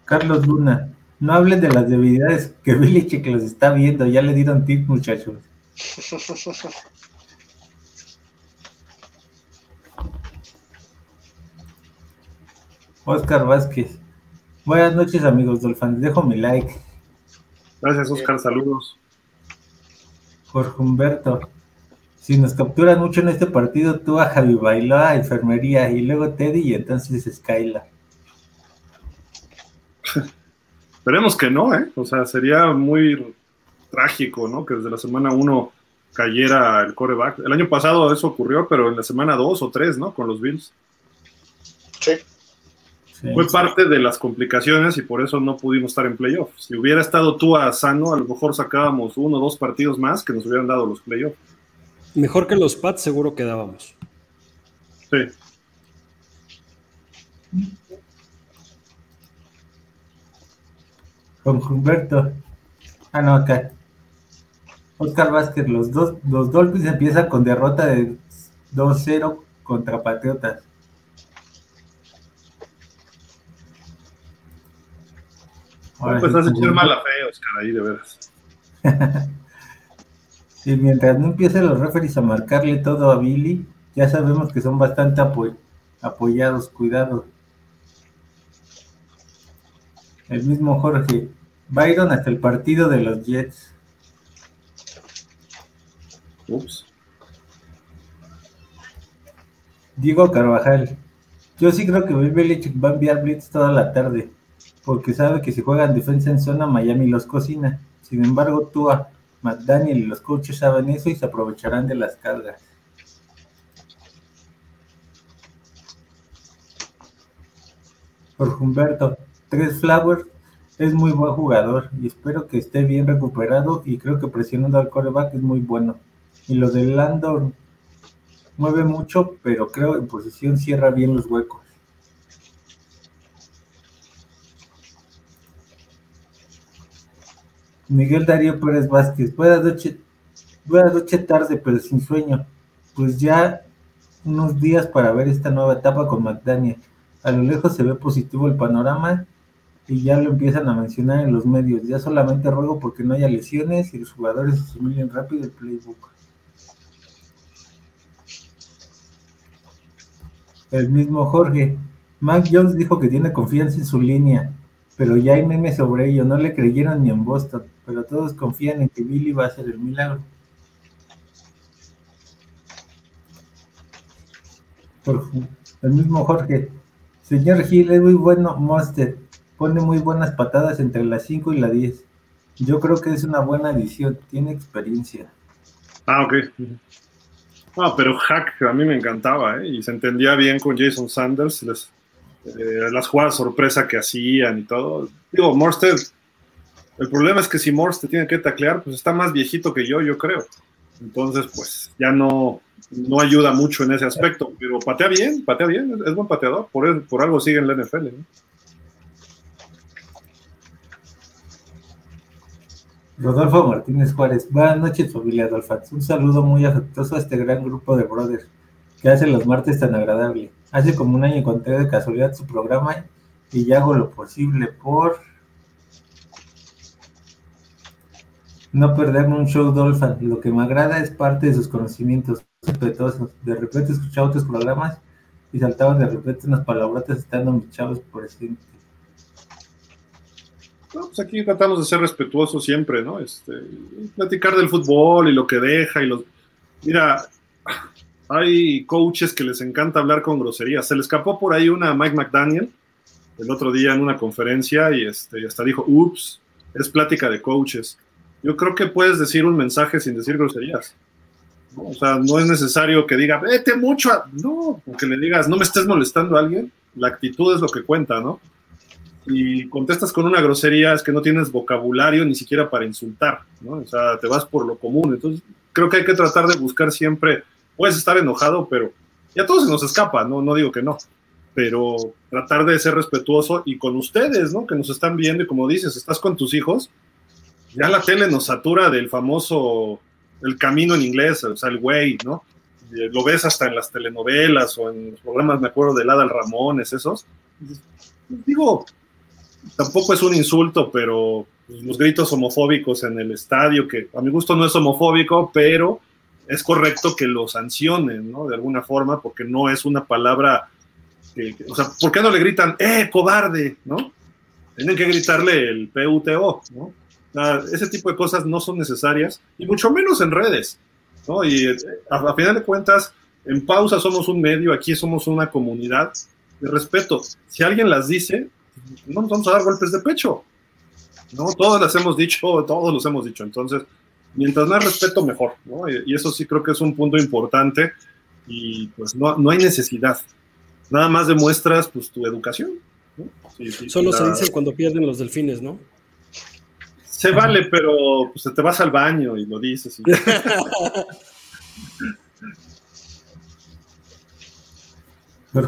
Carlos Luna, no hablen de las debilidades que Belichick los está viendo, ya le dieron tip muchachos. [laughs] Oscar Vázquez, buenas noches amigos Dolphins, dejo mi like. Gracias, Oscar. Saludos. Jorge Humberto. Si nos capturan mucho en este partido, tú a Javi Bailoa, enfermería, y luego Teddy y entonces Skyla. Esperemos que no, ¿eh? O sea, sería muy trágico, ¿no? Que desde la semana 1 cayera el coreback. El año pasado eso ocurrió, pero en la semana 2 o 3, ¿no? Con los Bills. Sí. Sí. Fue parte de las complicaciones y por eso no pudimos estar en playoffs. Si hubiera estado tú a sano, a lo mejor sacábamos uno o dos partidos más que nos hubieran dado los playoffs. Mejor que los Pats, seguro quedábamos. Sí. Jorge Humberto. Ah, no, acá. Oscar Vázquez, los dos, los Dolphins empiezan con derrota de 2-0 contra Patriotas. Ahora pues sí, has como- echar mala fe, Oscar, ahí de veras. [laughs] Y mientras no empiecen los referees a marcarle todo a Billy, ya sabemos que son bastante apo- apoyados, cuidado. El mismo Jorge, Byron hasta el partido de los Jets. Ups. Diego Carvajal, yo sí creo que Bill Belichick va a enviar Blitz toda la tarde, porque sabe que si juegan defensa en zona, Miami los cocina. Sin embargo, Tua, McDaniel y los coaches saben eso y se aprovecharán de las cargas. Jorge Humberto, Tres Flowers es muy buen jugador y espero que esté bien recuperado y creo que presionando al coreback es muy bueno. Y lo de Landor mueve mucho, pero creo en posición cierra bien los huecos. Miguel Darío Pérez Vázquez, buenas noches, buenas noches tarde, pero sin sueño. Pues ya unos días para ver esta nueva etapa con McDaniel. A lo lejos se ve positivo el panorama y ya lo empiezan a mencionar en los medios. Ya solamente ruego porque no haya lesiones y los jugadores asimilen rápido el playbook. El mismo Jorge. Mac Jones dijo que tiene confianza en su línea, pero ya hay memes sobre ello. No le creyeron ni en Boston, pero todos confían en que Billy va a hacer el milagro. Jorge, el mismo Jorge. Señor Gil, es muy bueno Monster. Pone muy buenas patadas entre las 5 y la 10. Yo creo que es una buena adición. Tiene experiencia. Ah, ok. Ah, pero Hack a mí me encantaba, ¿eh? Y se entendía bien con Jason Sanders, les- eh, las jugadas sorpresa que hacían y todo. Digo, Morstead, el problema es que si Morstead tiene que taclear, pues está más viejito que yo, yo creo. Entonces, pues ya no, no ayuda mucho en ese aspecto, pero patea bien, patea bien, es, buen pateador, por, el- por algo sigue en la NFL. ¿no? Rodolfo Martínez Juárez. Buenas noches, familia Dolphins. Un saludo muy afectuoso a este gran grupo de brothers que hace los martes tan agradable. Hace como un año encontré de casualidad su programa y ya hago lo posible por no perderme un show Dolphin. Lo que me agrada es parte de sus conocimientos. De repente escuchaba otros programas y saltaban de repente unas palabrotas estando mis chavos presentes. No, pues aquí tratamos de ser respetuosos siempre, ¿no? Este, platicar del fútbol y lo que deja y los... Mira, hay coaches que les encanta hablar con groserías. Se le escapó por ahí una a Mike McDaniel el otro día en una conferencia y, este, y hasta dijo, ups, es plática de coaches. Yo creo que puedes decir un mensaje sin decir groserías. ¿no? O sea, no es necesario que diga, vete mucho. A... No, que le digas, no me estés molestando a alguien. La actitud es lo que cuenta, ¿no? Y contestas con una grosería, es que no tienes vocabulario ni siquiera para insultar, ¿no? O sea, te vas por lo común. Entonces, creo que hay que tratar de buscar siempre, puedes estar enojado, pero ya todo se nos escapa, ¿no? No digo que no, pero tratar de ser respetuoso y con ustedes, ¿no? Que nos están viendo y como dices, estás con tus hijos, ya la tele nos satura del famoso, el camino en inglés, o sea, el way, ¿no? Lo ves hasta en las telenovelas o en los programas, me acuerdo de Adal Ramones, esos. Digo, tampoco es un insulto, pero los gritos homofóbicos en el estadio, que a mi gusto no es homofóbico, pero es correcto que lo sancionen, ¿no? De alguna forma, porque no es una palabra, que, o sea, ¿por qué no le gritan, eh, cobarde, ¿no? Tienen que gritarle el PUTO, ¿no? Ese tipo de cosas no son necesarias, y mucho menos en redes, ¿no? Y a, a final de cuentas, en pausa somos un medio, aquí somos una comunidad de respeto. Si alguien las dice, no nos vamos a dar golpes de pecho. ¿no? Todos las hemos dicho, todos los hemos dicho. Entonces, mientras más respeto, mejor. ¿no? Y, eso sí creo que es un punto importante y pues no, no hay necesidad. Nada más demuestras pues tu educación. ¿no? Solo la... se dice cuando pierden los delfines, ¿no? Se vale, pero pues, te vas al baño y lo dices. Y...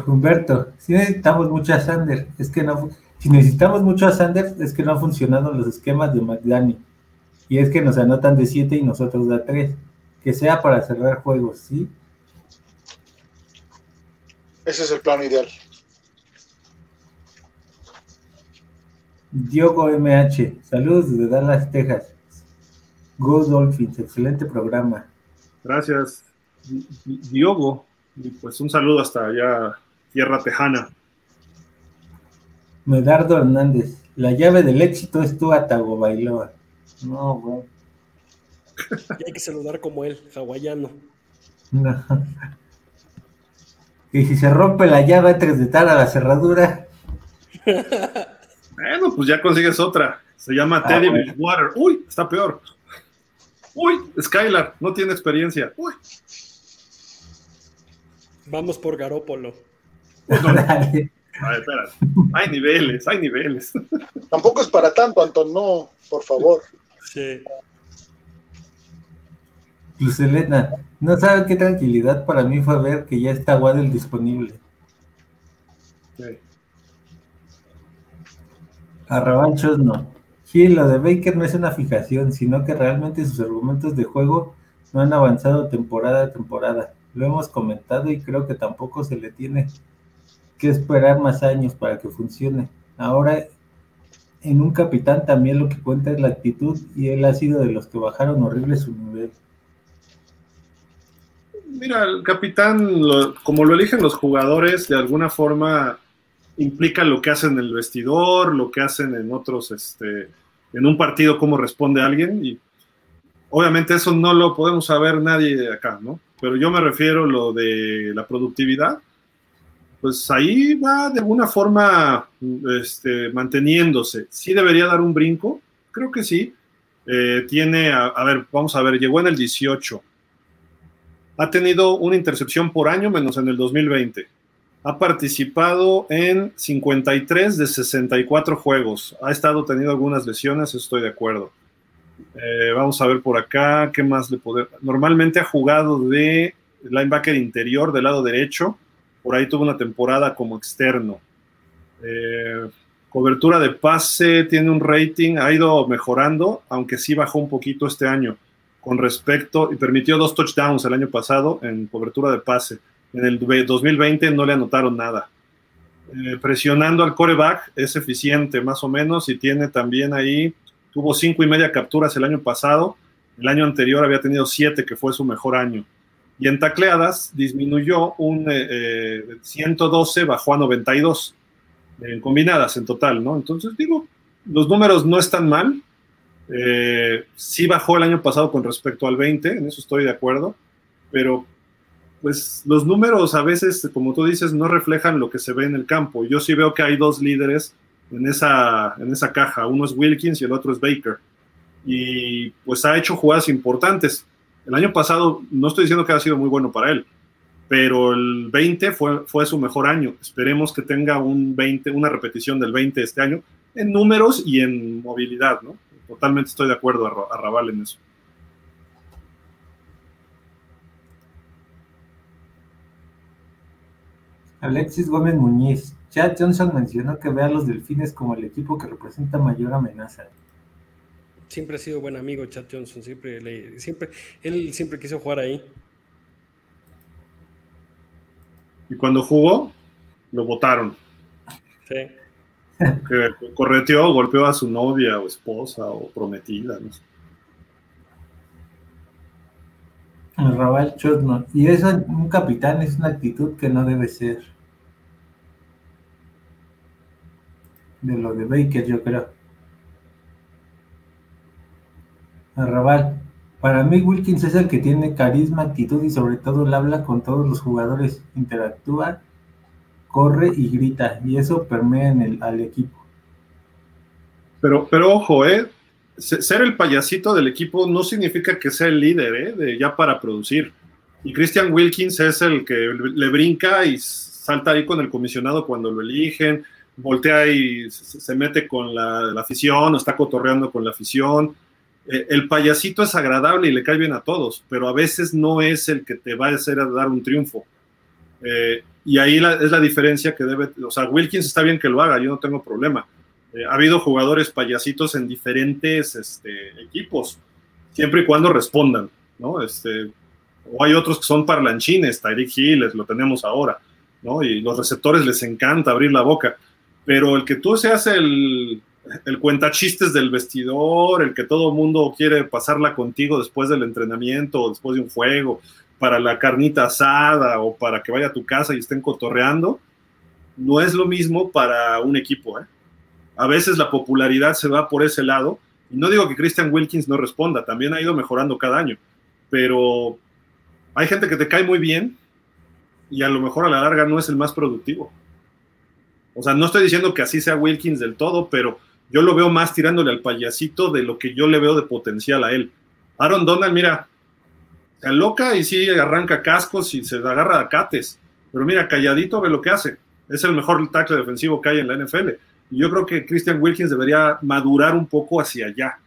Humberto, si necesitamos mucho a Sanders, es que no, si necesitamos mucho a Sanders, es que no han funcionado los esquemas de McDaniel. Y es que nos anotan de 7 y nosotros de 3. Que sea para cerrar juegos, ¿sí? Ese es el plano ideal. Diogo MH, saludos desde Dallas, Texas. Go Dolphins, excelente programa. Gracias, Diogo. Y pues un saludo hasta allá, tierra tejana. Medardo Hernández, la llave del éxito es tu Atago Bailoa. No, güey. Y [laughs] hay que saludar como él, hawaiano. No. [laughs] Y si se rompe la llave antes de estar a la cerradura. [laughs] Bueno, pues ya consigues otra. Se llama Teddy ah, bueno. Bridgewater. Uy, está peor. Uy, Skylar, no tiene experiencia. Uy. Vamos por Garópolo. No, no. [laughs] Ay, hay niveles, hay niveles. Tampoco es para tanto, Anton, no, por favor. Sí. Lucelena, no sabe qué tranquilidad para mí fue ver que ya está Waddle disponible. Sí. A revanchos no. Sí, lo de Baker no es una fijación, sino que realmente sus argumentos de juego no han avanzado temporada a temporada. Lo hemos comentado y creo que tampoco se le tiene que esperar más años para que funcione. Ahora, en un capitán también lo que cuenta es la actitud y él ha sido de los que bajaron horrible su nivel. Mira, el capitán, como lo eligen los jugadores, de alguna forma implica lo que hacen en el vestidor, lo que hacen en otros, este, en un partido, cómo responde alguien. Y obviamente eso no lo podemos saber nadie de acá, ¿no? Pero yo me refiero a lo de la productividad. Pues ahí va de alguna forma este, manteniéndose. ¿Sí debería dar un brinco? Creo que sí. Eh, tiene, a, a ver, vamos a ver, llegó en el 18 ha tenido una intercepción por año menos en el 2020. Ha participado en 53 de 64 juegos. Ha estado teniendo algunas lesiones, estoy de acuerdo. Eh, vamos a ver por acá, ¿qué más le puede? Normalmente ha jugado de linebacker interior del lado derecho. Por ahí tuvo una temporada como externo. Eh, cobertura de pase, tiene un rating, ha ido mejorando, aunque sí bajó un poquito este año con respecto y permitió dos touchdowns el año pasado en cobertura de pase. En el 2020 no le anotaron nada. Eh, presionando al coreback es eficiente más o menos y tiene también ahí tuvo cinco y media capturas el año pasado, el año anterior había tenido siete, que fue su mejor año. Y en tacleadas disminuyó un eh, 112, bajó a 92 en combinadas en total, ¿no? Entonces, digo, los números no están mal. Eh, sí bajó el año pasado con respecto al 20, en eso estoy de acuerdo, pero pues los números a veces, como tú dices, no reflejan lo que se ve en el campo. Yo sí veo que hay dos líderes en esa, en esa caja, uno es Wilkins y el otro es Baker. Y pues ha hecho jugadas importantes. El año pasado, no estoy diciendo que ha sido muy bueno para él, pero el 20 fue, fue su mejor año. Esperemos que tenga un 20, una repetición del 20 este año, en números y en movilidad, ¿no? Totalmente estoy de acuerdo a, Raval en eso. Alexis Gómez Muñiz. Chad Johnson mencionó que ve a los delfines como el equipo que representa mayor amenaza. Siempre ha sido buen amigo Chad Johnson, siempre, le, siempre, él siempre quiso jugar ahí. Y cuando jugó, lo votaron. Sí. Que correteó, golpeó a su novia o esposa o prometida, no sé. Raval Chotno. Y eso un capitán es una actitud que no debe ser. De lo de Baker, yo creo. Raval. Para mí Wilkins es el que tiene carisma, actitud y sobre todo le habla con todos los jugadores. Interactúa, corre y grita. Y eso permea en el, al equipo. Pero, pero ojo, ¿eh? ser el payasito del equipo no significa que sea el líder, ¿eh? De ya para producir. Y Christian Wilkins es el que le brinca y salta ahí con el comisionado cuando lo eligen, voltea y se mete con la, afición, está cotorreando con la afición. Eh, el payasito es agradable y le cae bien a todos, pero a veces no es el que te va a hacer dar un triunfo. Eh, y ahí la, es la diferencia que debe, o sea, Wilkins está bien que lo haga, yo no tengo problema eh, ha habido jugadores payasitos en diferentes este, equipos, siempre y cuando respondan, ¿no? Este, o hay otros que son parlanchines, Tyreek Hill, lo tenemos ahora, ¿no? Y los receptores les encanta abrir la boca, pero el que tú seas el, el cuentachistes del vestidor, el que todo mundo quiere pasarla contigo después del entrenamiento o después de un juego, para la carnita asada o para que vaya a tu casa y estén cotorreando, no es lo mismo para un equipo, ¿eh? a veces la popularidad se va por ese lado. Y no digo que Christian Wilkins no responda, también ha ido mejorando cada año, pero hay gente que te cae muy bien y a lo mejor a la larga no es el más productivo. O sea, no estoy diciendo que así sea Wilkins del todo, pero yo lo veo más tirándole al payasito de lo que yo le veo de potencial a él. Aaron Donald, mira, se aloca y sí arranca cascos y se agarra a cates, pero mira, calladito ve lo que hace. Es el mejor tackle defensivo que hay en la NFL yo creo que Christian Wilkins debería madurar un poco hacia allá.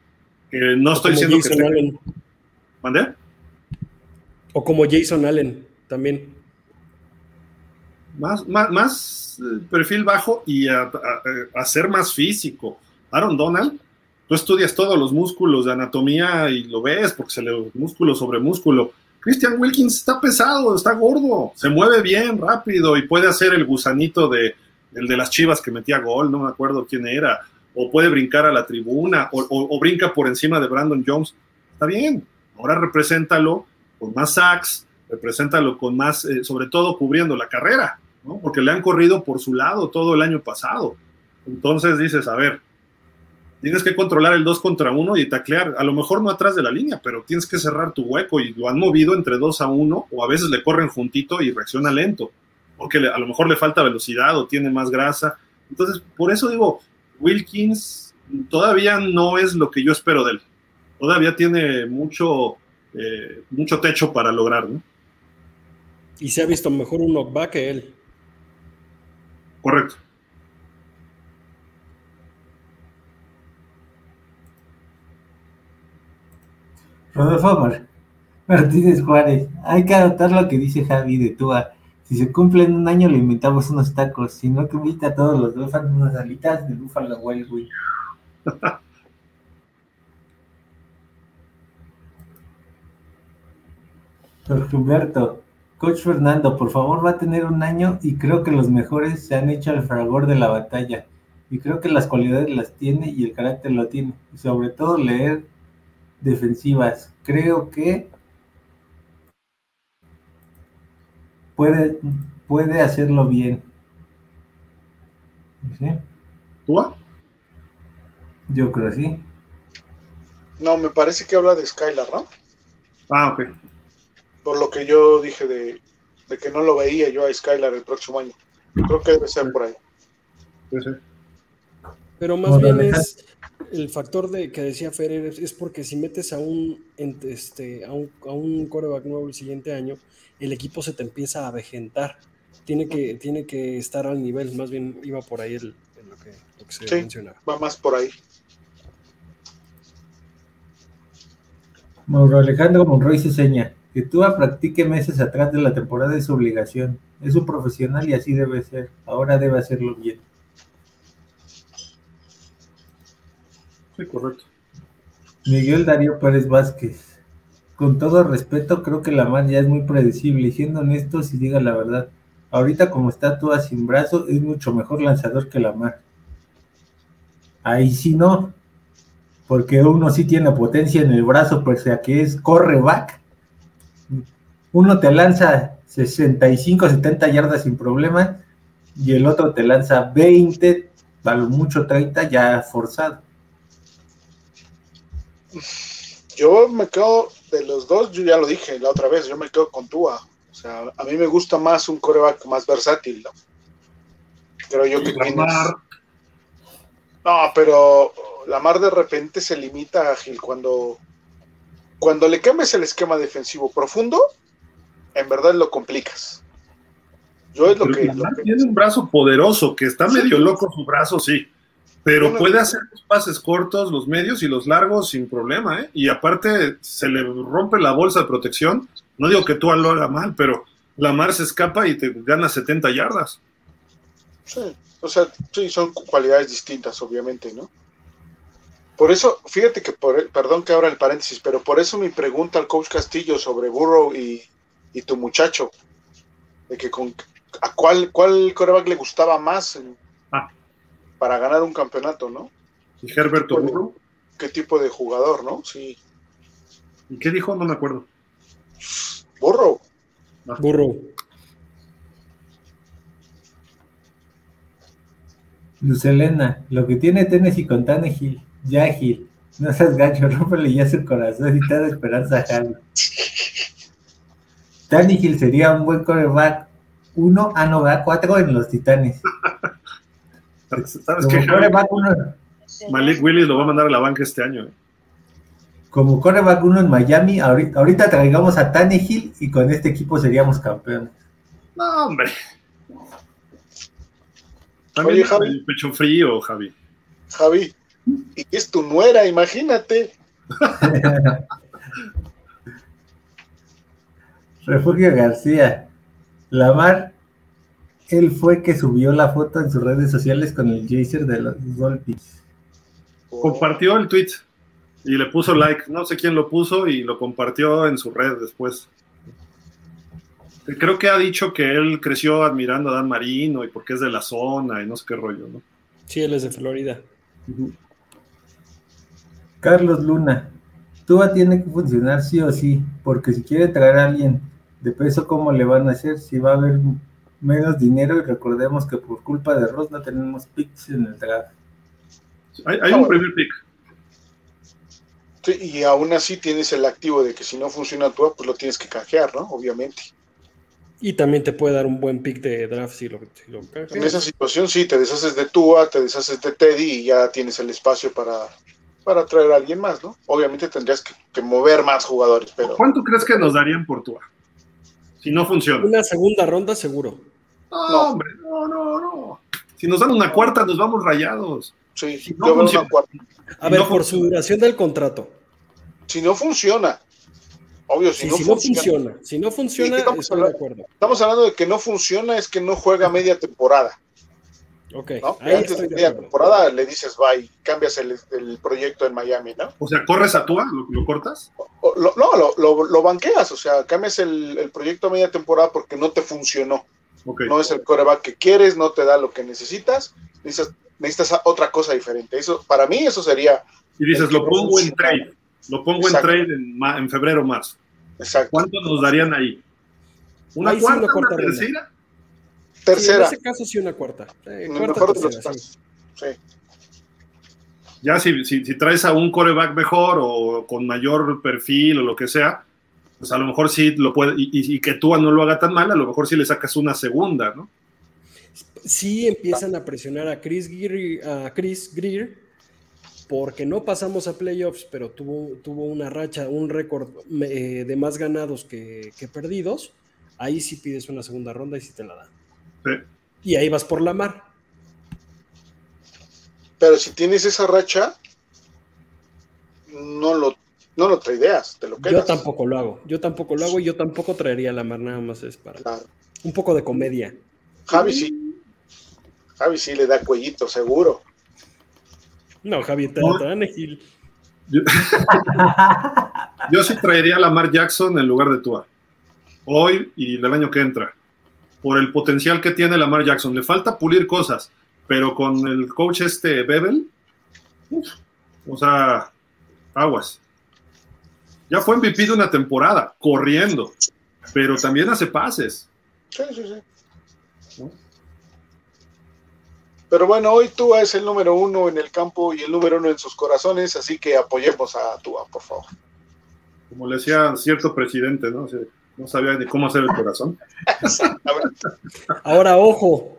Eh, no estoy diciendo Jason que. Allen. ¿Mandé? O como Jason Allen también. Más, más, más perfil bajo y a, ser más físico. Aaron Donald, tú estudias todos los músculos de anatomía y lo ves porque se le músculo sobre músculo. Christian Wilkins está pesado, está gordo, se mueve bien, rápido y puede hacer el gusanito de, el de las Chivas que metía gol, no me acuerdo quién era, o puede brincar a la tribuna, o brinca por encima de Brandon Jones. Está bien, ahora represéntalo con más sacks, represéntalo con más, eh, sobre todo cubriendo la carrera, porque le han corrido por su lado todo el año pasado. Entonces dices, a ver, tienes que controlar el 2 contra 1 y taclear, a lo mejor no atrás de la línea, pero tienes que cerrar tu hueco y lo han movido entre 2 a 1 o a veces le corren juntito y reacciona lento porque a lo mejor le falta velocidad o tiene más grasa. Entonces, por eso digo, Wilkins todavía no es lo que yo espero de él. Todavía tiene mucho, eh, mucho techo para lograr, ¿no? Y se ha visto mejor un knockback que él. Correcto. Rodolfo Martínez Juárez, hay que adoptar lo que dice Javi de Tua. Si se cumple en un año, le invitamos unos tacos. Si no, que invita a todos los Dolphins unas alitas de Buffalo Wild [laughs] Wing. Jorge Humberto, Coach Fernando, por favor, va a tener un año y creo que los mejores se han hecho al fragor de la batalla. Y creo que las cualidades las tiene y el carácter lo tiene. Y sobre todo leer defensivas. Creo que puede, puede hacerlo bien. ¿Sí? ¿Tua? Yo creo sí. No, me parece que habla de Skylar, ¿no? Ah, ok. Por lo que yo dije de, de que no lo veía yo a Skylar el próximo año. Creo que debe ser por ahí. Pero más bien es el factor de que decía Ferrer, es- porque si metes a un, en- este, a un, a un quarterback nuevo el siguiente año, el equipo se te empieza a avejentar. Tiene que, tiene que estar al nivel, más bien iba por ahí el, el lo, que, lo que se Sí. mencionaba. Va más por ahí. Mauro Alejandro Monroy se seña Tua practique meses atrás de la temporada es su obligación. Es un profesional y así debe ser. Ahora debe hacerlo bien. Sí, correcto. Miguel Darío Pérez Vázquez. Con todo respeto, creo que Lamar ya es muy predecible. Y siendo honestos, si diga la verdad, ahorita como está Tua sin brazo, es mucho mejor lanzador que Lamar. Ahí sí no, porque uno sí tiene potencia en el brazo, pese a que es correback. Uno te lanza 65, 70 yardas sin problema, y el otro te lanza 20, a lo mucho 30 ya forzado. Yo me quedo de los dos, yo ya lo dije la otra vez, yo me quedo con Tua. O sea, a mí me gusta más un coreback más versátil. ¿no? Creo yo que tienes. Lamar, No, pero Lamar de repente se limita a Gil cuando cuando le cambias el esquema defensivo profundo, en verdad lo complicas. Yo es lo que, Lamar lo que- tiene un brazo poderoso, que está Sí. medio loco su brazo, sí. Pero Bueno, puede hacer los pases cortos, los medios y los largos sin problema, ¿eh? Y aparte se le rompe la bolsa de protección. No digo que tú lo haga mal, pero Lamar se escapa y te gana 70 yardas. Sí, o sea, sí, son cualidades distintas, obviamente, ¿no? Por eso, fíjate que, por, perdón que abra el paréntesis, pero por eso mi pregunta al coach Castillo sobre Burrow y, y tu muchacho, de que con, a cuál, cuál coreback le gustaba más en- Ah. para ganar un campeonato, ¿no? Y Herberto Bueno. Burrow. ¿Qué tipo de jugador, no? Sí, ¿Y qué dijo? No me acuerdo. Burro. Luz Elena, lo que tiene Tennessee con Tannehill, ya Gil, no seas gacho, [laughs] rómpele ya su corazón y te da esperanza a [laughs] Javi. Tannehill sería un buen coreback, uno, ah no, va cuatro en los Titanes. [laughs] ¿Sabes qué? Coreback uno, Malik Willis lo va a mandar a la banca este año. ¿eh? como coreback uno en Miami, ahorita, ahorita traigamos a Tannehill y con este equipo seríamos campeones. No, hombre. También Oye, Javi. el pecho frío, Javi. Javi, y es tu nuera, imagínate. [laughs] Refugio García, Lamar, él fue que subió la foto en sus redes sociales con el Jacer de los Dolphins. Compartió el tweet y le puso like. No sé quién lo puso y lo compartió en su red después. Creo que ha dicho que él creció admirando a Dan Marino y porque es de la zona y no sé qué rollo, ¿no? Sí, él es de Florida. Carlos Luna, Tua tiene que funcionar sí o sí, porque si quiere traer a alguien de peso, ¿cómo le van a hacer? Si va a haber menos dinero y recordemos que por culpa de Ross no tenemos picks en el draft. Hay, hay un primer pick. Sí, y aún así tienes el activo de que si no funciona tu pues lo tienes que canjear, ¿no? Obviamente. Y también te puede dar un buen pick de draft si lo, si lo. En esa situación sí, te deshaces de Tua, te deshaces de Teddy y ya tienes el espacio para, para traer a alguien más, ¿no? Obviamente tendrías que, que mover más jugadores, pero ¿Cuánto crees que nos darían por Tua? Si no funciona. Una segunda ronda seguro. No, No. hombre, no, no, no. Si nos dan una cuarta, nos vamos rayados. sí, Si no yo veo funciona. una cuarta. A ver, no por su duración del contrato. Si no funciona, obvio, si, Si, no, si no funciona, funciona, si no funciona, ¿Y qué estamos estoy de hablando? acuerdo. Estamos hablando de que no funciona, es que no juega media temporada, Ok, ¿no? ahí Antes de media temporada le dices bye, cambias el, el proyecto en Miami, ¿no? O sea, corres a Tua, lo, lo cortas. O- lo- no, lo, lo, lo banqueas, o sea, cambias el, el proyecto a media temporada porque no te funcionó. Ok. No es el coreback que quieres, no te da lo que necesitas. Necesitas necesitas otra cosa diferente. Eso, para mí, eso sería. Y dices, lo pongo en trade. Lo pongo Exacto. en trade en, febrero o marzo. Exacto. ¿Cuánto nos darían ahí? ¿Una Ahí sí, cuarta, una cuarta tercera? Tercera, Sí, en ese caso sí una cuarta. Eh, cuarta, mejor de los tercera, sí. Ya si, si, si traes a un coreback mejor o con mayor perfil o lo que sea, pues a lo mejor sí lo puede, y, y- y que Tua no lo haga tan mal, a lo mejor sí le sacas una segunda, ¿no? Sí empiezan a presionar a Chris Greer, a Chris Greer porque no pasamos a playoffs, pero tuvo, tuvo una racha, un récord eh, de más ganados que, que perdidos. Ahí sí pides una segunda ronda y sí te la dan. Sí. Y ahí vas por la mar. Pero si tienes esa racha, no lo, no lo tradeas, te lo quedas. Yo tampoco lo hago. Yo tampoco lo hago y yo tampoco traería la mar, nada más es para Claro. un poco de comedia. Javi sí. Javi sí le da cuellito, seguro. No, Javi, te No. Tannehill. Yo, [laughs] yo sí traería a Lamar Jackson en lugar de Tua. Hoy y del año que entra. Por el potencial que tiene Lamar Jackson. Le falta pulir cosas, pero con el coach este Bebel, uf, o sea, aguas. Ya fue MVP de una temporada, corriendo, pero también hace pases. Sí, sí, sí. Pero bueno, hoy Tua es el número uno en el campo y el número uno en sus corazones, así que apoyemos a Tua, por favor. Como le decía cierto presidente, ¿no? O sea, no sabía ni cómo hacer el corazón. [laughs] Ahora, ojo,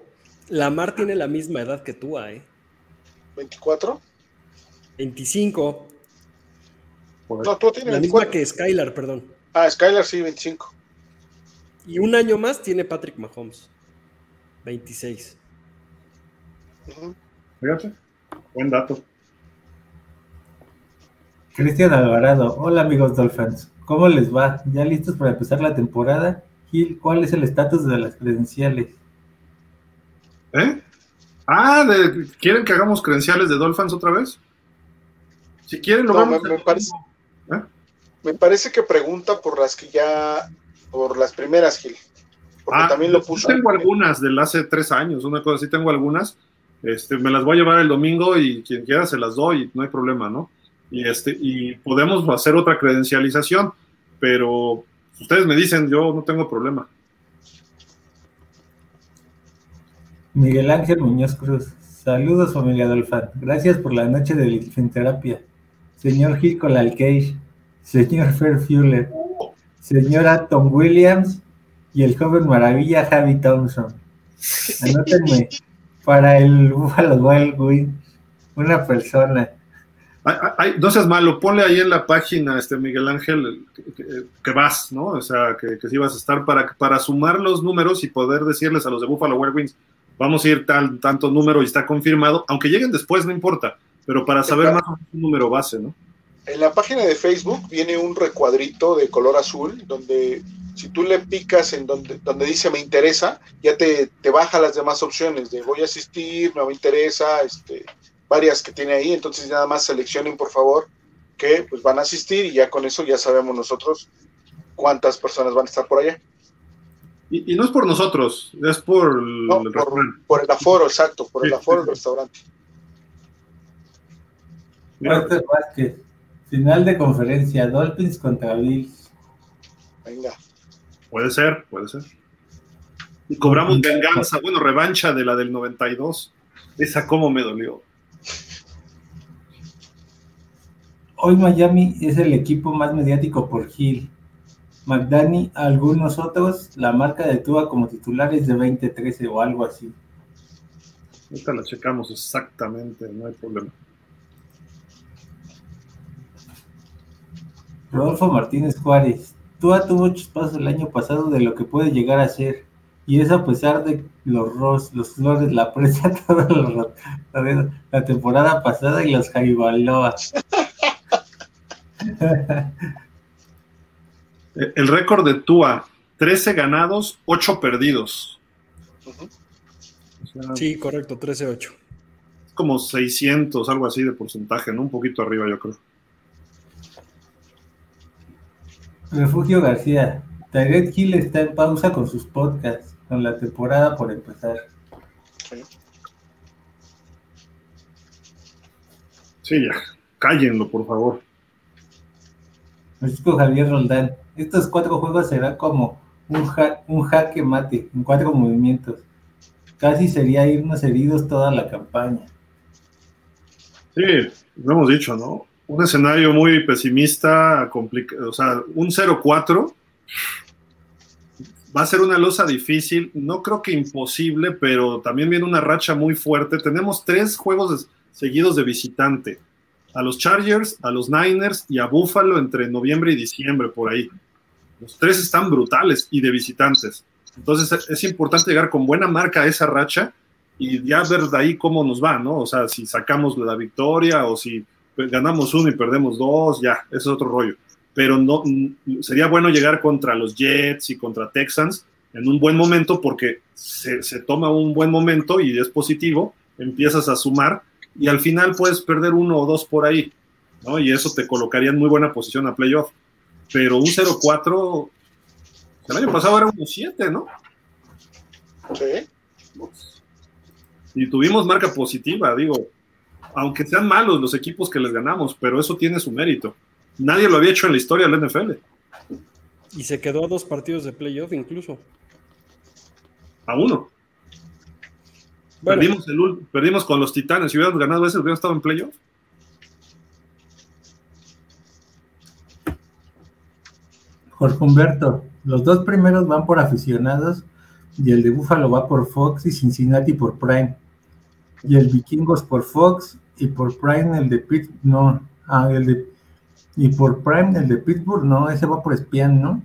Lamar tiene la misma edad que tú, ¿eh? 24. 25. Por- No, Tua tiene La misma 24. que Skylar, perdón. Ah, Skylar sí, 25. Y un año más tiene Patrick Mahomes. 26. Ujú. Fíjate, buen dato. Cristian Alvarado, hola amigos Dolphins, ¿cómo les va? ¿Ya listos para empezar la temporada? Gil, ¿cuál es el estatus de las credenciales? ¿Eh? Ah, de- ¿quieren que hagamos credenciales de Dolphins otra vez? Si quieren, lo No, vamos me- a- me parece- ¿Eh? Me parece que pregunta por las que ya, por las primeras, Gil. Porque Ah, también lo yo puso. Tengo algunas del hace tres años, una cosa así, tengo algunas. Este, me las voy a llevar el domingo y quien quiera se las doy, no hay problema, ¿no? Y, este, y podemos hacer otra credencialización, pero ustedes me dicen, yo no tengo problema. Miguel Ángel Muñoz Cruz, saludos familia Dolphin, gracias por la noche de terapia. Señor Gil Colalcage, señor Fairfuller, señora Tom Williams y el joven maravilla Javi Thompson. Anótenme para el Buffalo Wild una persona. Ay, ay, no seas malo, ponle ahí en la página, este Miguel Ángel, que, que- que vas, ¿no? O sea, que, que sí vas a estar para, para sumar los números y poder decirles a los de Buffalo Wild Wings, vamos a ir tal, tanto número y está confirmado, aunque lleguen después, no importa, pero para saber más un número base, ¿no? En la página de Facebook viene un recuadrito de color azul donde si tú le picas en donde, donde dice me interesa, ya te, te baja las demás opciones de voy a asistir, no me interesa, este, varias que tiene ahí, entonces nada más seleccionen por favor que pues van a asistir y ya con eso ya sabemos nosotros cuántas personas van a estar por allá. Y, y no es por nosotros, es por el, No, el por, restaurante. por el aforo, exacto, por el aforo sí, del restaurante. Mira, Walter Vázquez, final de conferencia, Dolphins contra Bills. Venga. puede ser, puede ser. Y cobramos venganza, bueno, revancha de la del 92. Esa cómo me dolió. Hoy Miami es el equipo más mediático por Hill. McDani, algunos otros, la marca de Tua como titular es de 2013 o algo así. Ahorita la checamos exactamente, no hay problema. Rodolfo Martínez Juárez, Tua tuvo chispazos el año pasado de lo que puede llegar a ser. Y eso a pesar de los Ross, los Flores, la presa, [laughs] toda la, la temporada pasada y los Jaibaloa. [laughs] El récord de Tua, 13 ganados, 8 perdidos. Ujú. O sea, Sí, correcto, 13-8. como 600, algo así de porcentaje, ¿no? Un poquito arriba, yo creo. Refugio García, Tyreek Hill está en pausa con sus podcasts, con la temporada por empezar. Sí, ya. Cállenlo, por favor. Francisco Javier Roldán. Estos cuatro juegos serán como un, ja- un jaque mate en cuatro movimientos. Casi sería irnos heridos toda la campaña. Sí, lo hemos dicho, ¿no? Un escenario muy pesimista, complica- o sea, un 0-4 va a ser una losa difícil, no creo que imposible, pero también viene una racha muy fuerte. Tenemos tres juegos seguidos de visitante, a los Chargers, a los Niners y a Buffalo entre noviembre y diciembre, por ahí. Los tres están brutales y de visitantes. Entonces es- importante llegar con buena marca a esa racha y ya ver de ahí cómo nos va, ¿no? O sea, si sacamos la victoria o si ganamos uno y perdemos dos, ya, eso es otro rollo. Pero no mm, sería bueno llegar contra los Jets y contra Texans en un buen momento porque se, se toma un buen momento y es positivo, empiezas a sumar y al final puedes perder uno o dos por ahí, ¿no? Y eso te colocaría en muy buena posición a playoff. Pero un 0-4, el año pasado era un 7, ¿no? Sí. Y tuvimos marca positiva, digo, aunque sean malos los equipos que les ganamos, pero eso tiene su mérito. Nadie lo había hecho en la historia del NFL. Y se quedó a dos partidos de playoff incluso. A uno. Bueno, Perdimos, el, perdimos con los Titanes. Si hubiéramos ganado ese, hubiéramos estado en playoff. Jorge Humberto, los dos primeros van por aficionados y el de Buffalo va por Fox y Cincinnati por Prime. Y el Vikingos por Fox y por Prime el de Pittsburgh, no, ah, el de, y por Prime el de Pittsburgh, no, ese va por Espian, ¿no?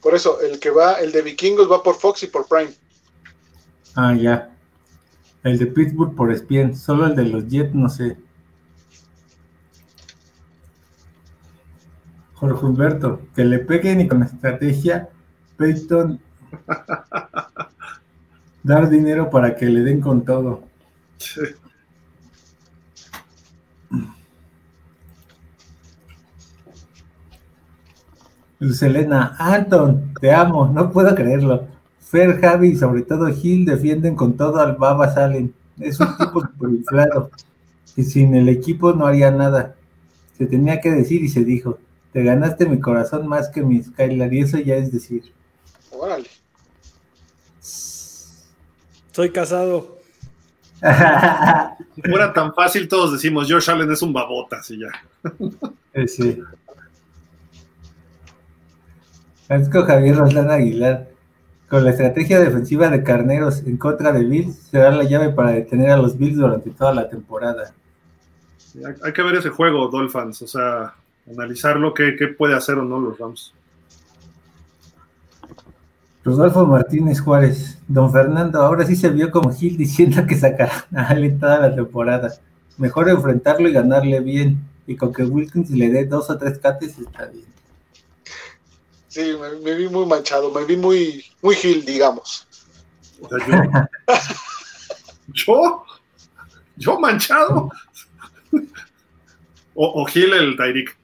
Por eso, el que va, el de Vikingos va por Fox y por Prime. Ah, ya. El de Pittsburgh por Espian, solo el de los Jets, no sé. Jorge Humberto, que le peguen y con estrategia, Peyton [laughs] dar dinero para que le den con todo. Luz Elena, Anton, te amo, no puedo creerlo. Fer, Javi y sobre todo Gil defienden con todo al Baba Salen. Es un tipo [laughs] superinflado. Y sin el equipo no haría nada. Se tenía que decir y se dijo. Te ganaste mi corazón más que mi Skylar y eso ya es decir. Órale. soy casado. [laughs] Si fuera tan fácil, todos decimos, Josh Allen es un babotas y ya. Eh, sí. Francisco Javier Roslán Aguilar. Con la estrategia defensiva de Carneros en contra de Bills, será la llave para detener a los Bills durante toda la temporada. Hay, hay que ver ese juego, Dolphins, o sea, analizarlo, qué, qué puede hacer o no los Rams. Rodolfo Martínez Juárez. Don Fernando, ahora sí se vio como Gil diciendo que sacará a Allen toda la temporada. Mejor enfrentarlo y ganarle bien. Y con que Wilkins le dé dos o tres cates está bien. Sí, me, me vi muy manchado, me vi muy, muy Gil, digamos. O sea, yo, yo, yo manchado. O, o Gil el Tyreek.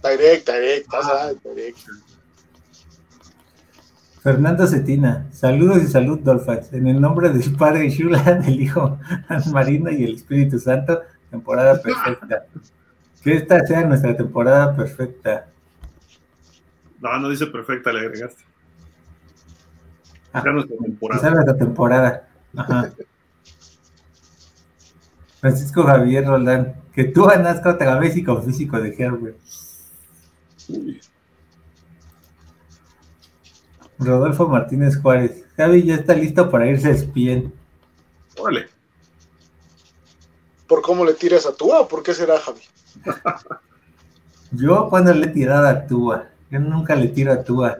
Direct, direct, pasa, direct. Fernando Cetina, saludos y salud, Dolphins. En el nombre del Padre Shula, [laughs] del Hijo Marino y el Espíritu Santo, temporada perfecta. Que esta sea nuestra temporada perfecta. No, no dice perfecta, le agregaste. Ah, Ya nuestra temporada. sea nuestra temporada. Ajá. Francisco Javier Roldán, que tú y con físico de Herbert. Uy, Rodolfo Martínez Juárez, Javi ya está listo para irse a Spien. órale. ¿Por cómo le tiras a Tua o por qué será, Javi? [laughs] Yo cuando le he tirado a Tua, yo nunca le tiro a Tua.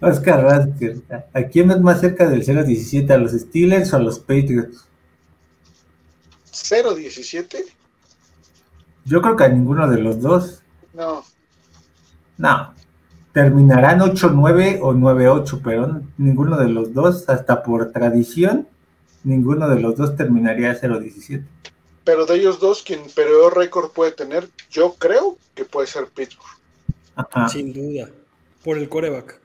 Oscar Rasker, ¿a quién es más cerca del 0-17? ¿A los Steelers o a los Patriots? 0-17? Yo creo que a ninguno de los dos. No. No. Terminarán 8-9 o 9-8, pero ninguno de los dos, hasta por tradición, ninguno de los dos terminaría 0-17. Pero de ellos dos, quien peor récord puede tener, yo creo que puede ser Pittsburgh. Ajá. Sin duda. Por el coreback.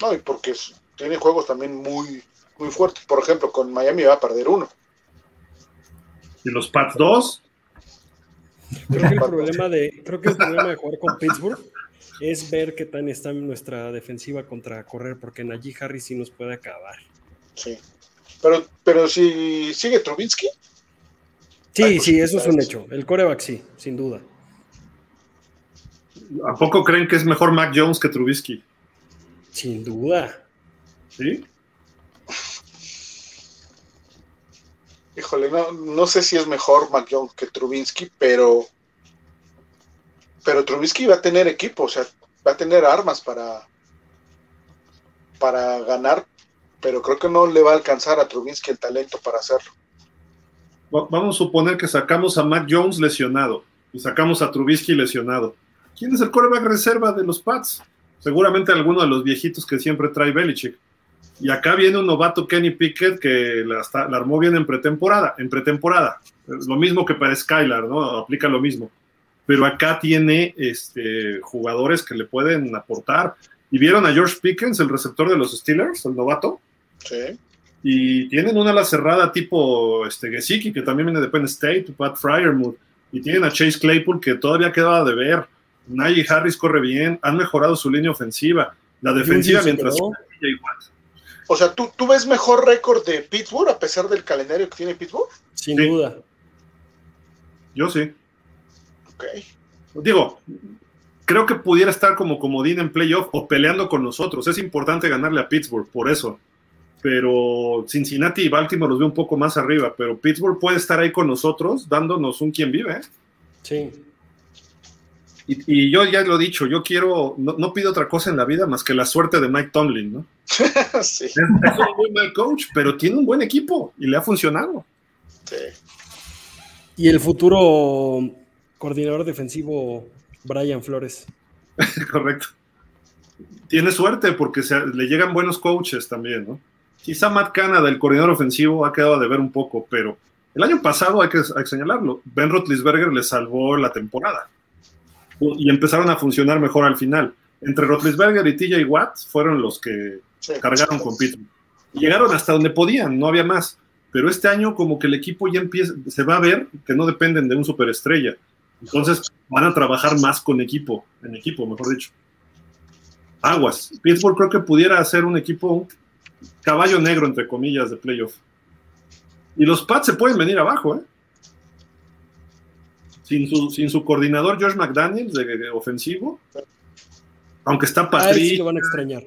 No, y porque es- tiene juegos también muy, muy fuertes. Por ejemplo, con Miami va a perder uno. Y los Pats 2. Creo que el [laughs] problema de, creo que el problema de jugar con Pittsburgh es ver qué tan está nuestra defensiva contra correr, porque Najee Harris sí nos puede acabar. Sí. Pero, pero si sigue Trubinsky. Sí, sí, eso es un hecho. El coreback sí, sin duda. ¿A poco creen que es mejor Mac Jones que Trubisky? Sin duda. ¿Sí? Híjole, no, no sé si es mejor Mac Jones que Trubinsky, pero pero Trubisky va a tener equipo, o sea, va a tener armas para para ganar, pero creo que no le va a alcanzar a Trubinsky el talento para hacerlo. Va- Vamos a suponer que sacamos a Mac Jones lesionado y sacamos a Trubisky lesionado. ¿Quién es el coreback reserva de los Pats? Seguramente alguno de los viejitos que siempre trae Belichick. Y acá viene un novato Kenny Pickett que la, la armó bien en pretemporada. En pretemporada. Lo mismo que para Skylar, ¿no? Aplica lo mismo. Pero acá tiene este, jugadores que le pueden aportar. Y vieron a George Pickens, el receptor de los Steelers, el novato. Sí. Y tienen una ala cerrada tipo este, Gesicki, que también viene de Penn State, Pat Fryermuth. Y tienen a Chase Claypool, que todavía quedaba de ver. Najee Harris corre bien, han mejorado su línea ofensiva. La defensiva, mientras. igual. O sea, ¿tú, ¿tú ves mejor récord de Pittsburgh a pesar del calendario que tiene Pittsburgh? Sin Sí. duda. Yo sí. Ok. Digo, creo que pudiera estar como comodín en playoff o peleando con nosotros. Es importante ganarle a Pittsburgh, por eso. Pero Cincinnati y Baltimore los veo un poco más arriba. Pero Pittsburgh puede estar ahí con nosotros, dándonos un quien vive. ¿eh? Sí. Y, y yo ya lo he dicho, yo quiero, no, no pido otra cosa en la vida más que la suerte de Mike Tomlin, ¿no? [laughs] sí, Es, es un muy mal coach, pero tiene un buen equipo y le ha funcionado. sí. Y el futuro coordinador defensivo, Brian Flores. [laughs] Correcto. Tiene suerte porque se- le llegan buenos coaches también, ¿no? Quizá Matt Canada, el coordinador ofensivo, ha quedado de ver un poco, pero el año pasado, hay que, hay que señalarlo, Ben Roethlisberger le salvó la temporada y empezaron a funcionar mejor al final. Entre Roethlisberger y TJ Watt fueron los que sí. cargaron con Pittsburgh. Llegaron hasta donde podían, no había más. Pero este año como que el equipo ya empieza, se va a ver que no dependen de un superestrella. Entonces van a trabajar más con equipo, en equipo, mejor dicho. Aguas. Pittsburgh creo que pudiera hacer un equipo caballo negro, entre comillas, de playoff. Y los Pats se pueden venir abajo, ¿eh? Sin su, sin su coordinador George McDaniels de, de ofensivo, aunque está Patrick sí lo van a extrañar.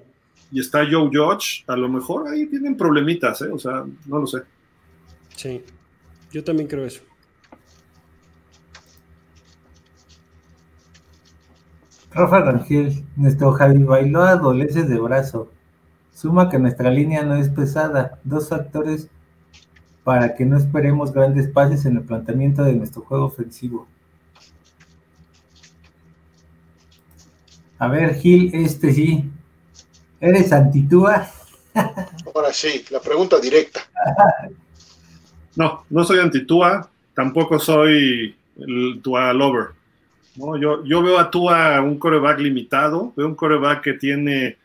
y está Joe Judge, a lo mejor ahí tienen problemitas, ¿eh? O sea, no lo sé. Sí. Yo también creo eso. Rafa Rangel, nuestro Javi Bailoa adolece de brazo. Suma que nuestra línea no es pesada. Dos factores para que no esperemos grandes pases en el planteamiento de nuestro juego ofensivo. A ver, Gil, este sí. ¿Eres antitúa? [laughs] Ahora sí, la pregunta directa. [laughs] No, no soy anti-Tua, tampoco soy el Tua lover. No, yo, yo veo a Tua un coreback limitado, veo un coreback que tiene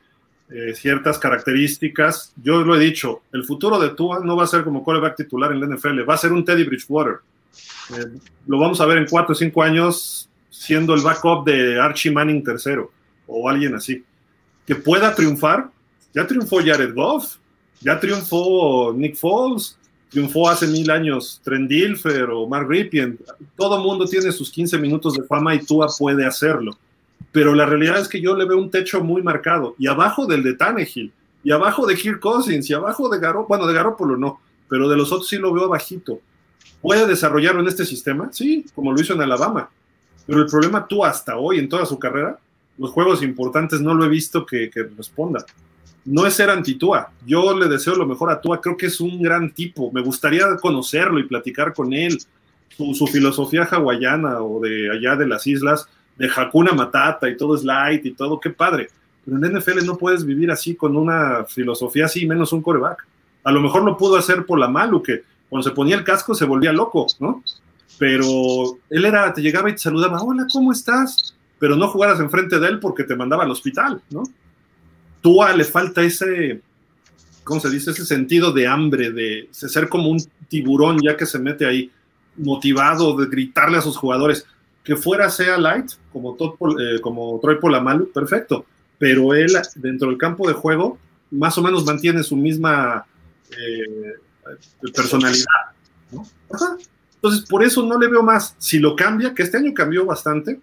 eh, ciertas características. Yo lo he dicho, el futuro de Tua no va a ser como coreback titular en la NFL, va a ser un Teddy Bridgewater. Eh, lo vamos a ver en cuatro o cinco años siendo el backup de Archie Manning tercero o alguien así. Que pueda triunfar. Ya triunfó Jared Goff, ya triunfó Nick Foles, triunfó hace mil años Trent Dilfer o Mark Ripien. Todo mundo tiene sus 15 minutos de fama y Tua puede hacerlo. Pero la realidad es que yo le veo un techo muy marcado y abajo del de Tannehill y abajo de Kirk Cousins y abajo de Garoppolo, bueno, de Garoppolo no, pero de los otros sí lo veo bajito. ¿Puede desarrollarlo en este sistema? Sí, como lo hizo en Alabama. Pero el problema tú hasta hoy en toda su carrera, los juegos importantes no lo he visto que, que responda no es ser anti-Tua. Yo le deseo lo mejor a Tua, creo que es un gran tipo. Me gustaría conocerlo y platicar con él. Su, filosofía hawaiana o de allá de las islas, de Hakuna Matata y todo es light y todo, qué padre. Pero en NFL no puedes vivir así con una filosofía así, menos un coreback. A lo mejor lo pudo hacer por la Malu, que cuando se ponía el casco se volvía loco, ¿no? Pero él era, te llegaba y te saludaba, hola, ¿cómo estás? Pero no jugaras enfrente de él porque te mandaba al hospital, ¿no? Tua le falta ese, ¿cómo se dice? Ese sentido de hambre, de ser como un tiburón ya que se mete ahí. motivado de gritarle a sus jugadores que fuera sea light, eh, como Troy Polamalu, perfecto, pero él dentro del campo de juego más o menos mantiene su misma eh, personalidad. ¿no? Entonces, por eso no le veo más. Si lo cambia, que este año cambió bastante,